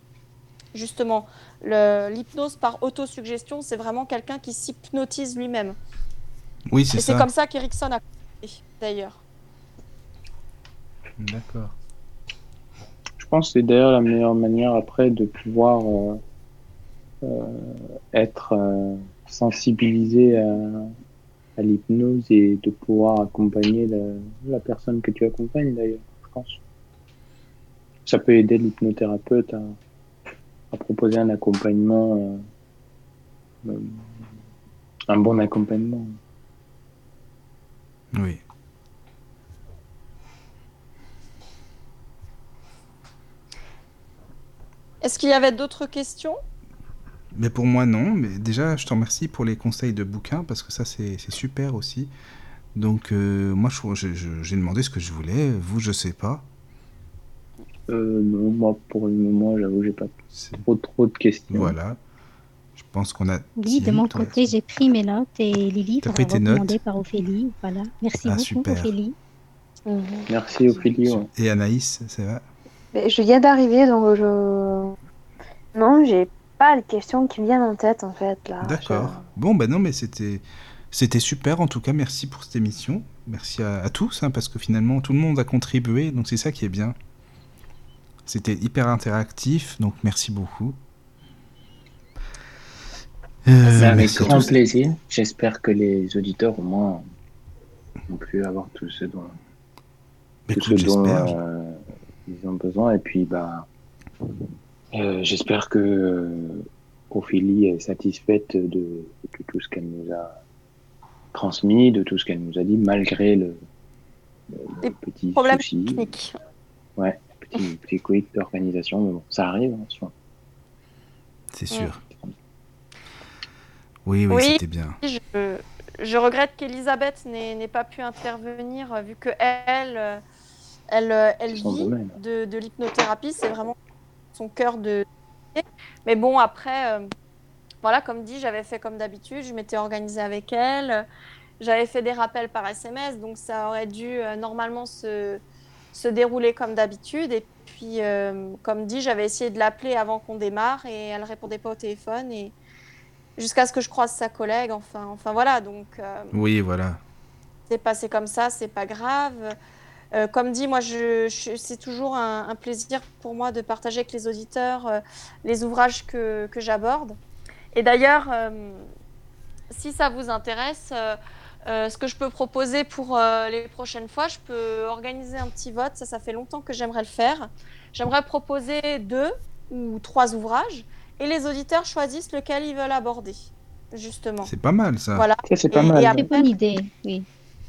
Justement, l'hypnose par autosuggestion, c'est vraiment quelqu'un qui s'hypnotise lui-même. Oui, c'est Et c'est ça. comme ça qu'Erickson a d'ailleurs. D'accord. Je pense que c'est d'ailleurs la meilleure manière après de pouvoir euh, euh, être euh, sensibilisé à, à l'hypnose et de pouvoir accompagner la, la personne que tu accompagnes d'ailleurs, je pense. Ça peut aider l'hypnothérapeute à, à proposer un accompagnement, un bon accompagnement. Oui. Est-ce qu'il y avait d'autres questions? Mais pour moi, non. Mais déjà, je te remercie pour les conseils de bouquins parce que ça, c'est c'est super aussi. Donc, euh, moi, je- je- je- j'ai demandé ce que je voulais. Vous, je sais pas. Euh, non, moi pour le moment, j'avoue, j'ai pas C'est- trop trop de questions. Voilà. Je pense qu'on a. Oui, de mon côté, j'ai pris mes notes et les livres pris tes notes par Ophélie. Voilà. Merci Ah, beaucoup, super. Ophélie. Mhm. Merci Ophélie. ouais. Et Anaïs, ça va? Mais je viens d'arriver, donc je. Non, j'ai pas de questions qui me viennent en tête en fait là. D'accord. Bon, ben non, mais c'était c'était super. En tout cas, merci pour cette émission. Merci à, à tous, hein, parce que finalement, tout le monde a contribué. Donc, c'est ça qui est bien. C'était hyper interactif. Donc, merci beaucoup. Euh, C'est avec merci à grand tous. plaisir. J'espère que les auditeurs au moins ont pu avoir tout ce dont, Mais tout écoute, ce dont j'espère. euh, ils ont besoin. Et puis, bah, euh, j'espère que euh, Ophélie est satisfaite de, de tout ce qu'elle nous a transmis, de tout ce qu'elle nous a dit, malgré le, le- le Des petit Problème souci, technique. ouais, petit, petit quick d'organisation. Mais bon, ça arrive. hein. C'est sûr. Oui, oui, Oui. c'était bien. Je, je regrette qu'Elisabeth n'ait pas pu intervenir euh, vu que elle, euh, elle, euh, elle vit de, de l'hypnothérapie, c'est vraiment son cœur de. Mais bon, après, euh, voilà, comme dit, j'avais fait comme d'habitude, je m'étais organisée avec elle, j'avais fait des rappels par SMS, donc ça aurait dû euh, normalement se, se dérouler comme d'habitude. Et puis, euh, comme dit, j'avais essayé de l'appeler avant qu'on démarre et elle répondait pas au téléphone et jusqu'à ce que je croise sa collègue. Enfin, enfin voilà, donc euh, Oui, voilà. c'est passé comme ça, c'est pas grave. Euh, comme dit, moi, je, je- c'est toujours un, un plaisir pour moi de partager avec les auditeurs euh, les ouvrages que, que j'aborde. Et d'ailleurs, euh, si ça vous intéresse, euh, euh, ce que je peux proposer pour euh, les prochaines fois, je peux organiser un petit vote. Ça, ça fait longtemps que j'aimerais le faire. J'aimerais proposer deux ou trois ouvrages et les auditeurs choisissent lequel ils veulent aborder, justement. C'est pas mal, ça. Voilà. Ça, c'est pas Et- mal. et après, bonne idée, oui.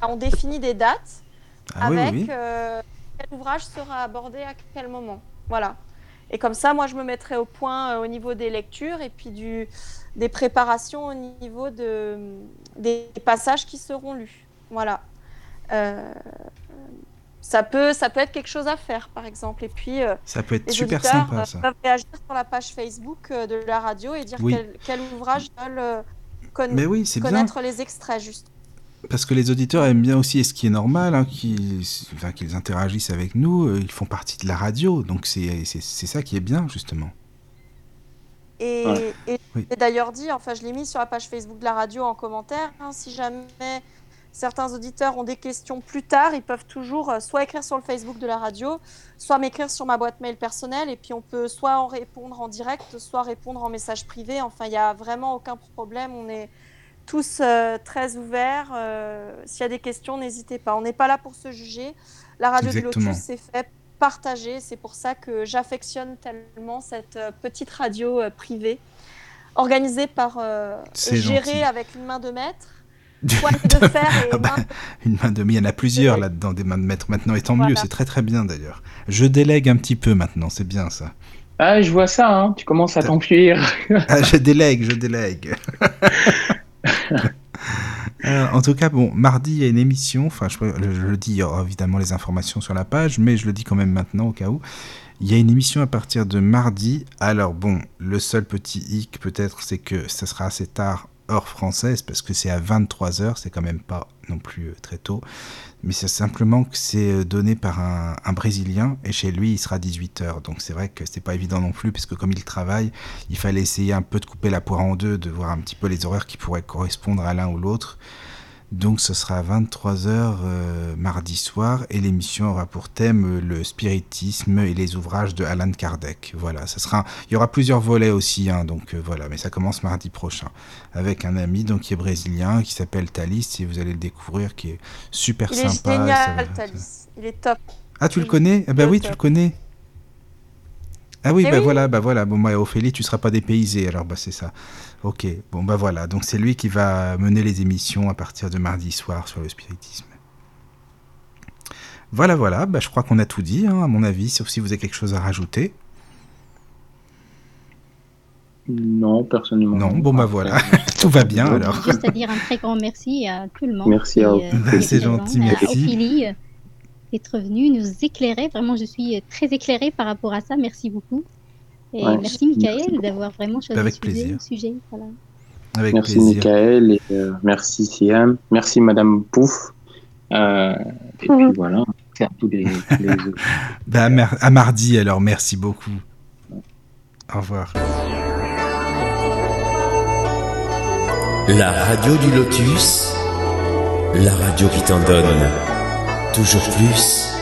on définit des dates Ah avec oui. euh, quel ouvrage sera abordé à quel moment. Voilà. Et comme ça, moi, je me mettrai au point euh, au niveau des lectures et puis du, des préparations au niveau de, des passages qui seront lus. Voilà. Euh, ça, peut, ça peut être quelque chose à faire, par exemple. Et puis, euh, Ça peut être les super auditeurs sympa, ça. peuvent réagir sur la page Facebook de la radio et dire Oui. quel, quel ouvrage ils veulent conna- oui, c'est bien. connaître les extraits, juste. Parce que les auditeurs aiment bien aussi, et ce qui est normal, hein, qu'ils enfin, interagissent avec nous, euh, ils font partie de la radio, donc c'est ça qui est bien, justement. Et, Ouais. et Oui. d'ailleurs dit, enfin je l'ai mis sur la page Facebook de la radio en commentaire, hein, si jamais certains auditeurs ont des questions plus tard, ils peuvent toujours euh, soit écrire sur le Facebook de la radio, soit m'écrire sur ma boîte mail personnelle, et puis on peut soit en répondre en direct, soit répondre en message privé. Enfin, il n'y a vraiment aucun problème, on est tous euh, très ouverts. euh, S'il y a des questions, n'hésitez pas. On n'est pas là pour se juger. La radio Exactement. du Lotus, c'est fait partager. C'est pour ça que j'affectionne tellement cette euh, petite radio euh, privée, organisée par, euh, C'est gérée gentil. avec une main de maître, de fer et Ah bah, main Une main de il y en a plusieurs là-dedans, des mains de maître maintenant, et tant mieux, c'est très très bien d'ailleurs. Je délègue un petit peu maintenant, c'est bien ça. Ah, je vois ça, hein. tu commences à t'enfuir. Ah, je délègue, je délègue. Euh, en tout cas, bon, mardi, il y a une émission. Enfin, je, je le dis, il y aura évidemment les informations sur la page, mais je le dis quand même maintenant au cas où. Il y a une émission à partir de mardi. Alors bon, le seul petit hic peut-être, c'est que ça sera assez tard heure française parce que c'est à 23h, c'est quand même pas non plus euh, très tôt. Mais c'est simplement que c'est euh, donné par un, Brésilien et chez lui il sera 18h. Donc c'est vrai que c'est pas évident non plus parce que comme il travaille, il fallait essayer un peu de couper la poire en deux, de voir un petit peu les horaires qui pourraient correspondre à l'un ou l'autre. Donc ce sera à 23h euh, mardi soir et l'émission aura pour thème euh, le spiritisme et les ouvrages de Alan Kardec. Voilà, ça sera, il y aura plusieurs volets aussi, hein, donc euh, voilà, mais ça commence mardi prochain avec un ami donc qui est brésilien qui s'appelle Thalys et vous allez le découvrir qui est super Il est sympa. et ça génial, va- Thalys. Il est top. Ah tu le connais? Ah bah oui, tu le connais. Ah oui, Eh bah oui. voilà, bah voilà. Bon, moi, Ophélie, tu seras pas dépaysé, alors bah c'est ça. Ok, bon, bah voilà. Donc c'est lui qui va mener les émissions à partir de mardi soir sur le spiritisme. Voilà, voilà. Bah, je crois qu'on a tout dit, hein, à mon avis, sauf si vous avez quelque chose à rajouter. Non, personnellement. Non, bon, bah voilà. Tout va bien alors. Juste à dire un très grand merci à tout le monde. Merci à vous. euh, Bah, c'est gentil, à merci. Ophélie, euh, d'être venue nous éclairer. Vraiment, je suis euh, très éclairée par rapport à ça. Merci beaucoup. Et Ouais, merci, Michael, d'avoir vraiment choisi Avec ce plaisir. sujet. sujet, voilà. Avec Merci plaisir. Michael et euh, merci Siam. Merci Madame Pouf. Euh, et puis voilà. À tous les, tous les à, mar- à mardi alors, merci beaucoup. Au revoir. La radio du lotus, la radio qui t'en donne toujours plus.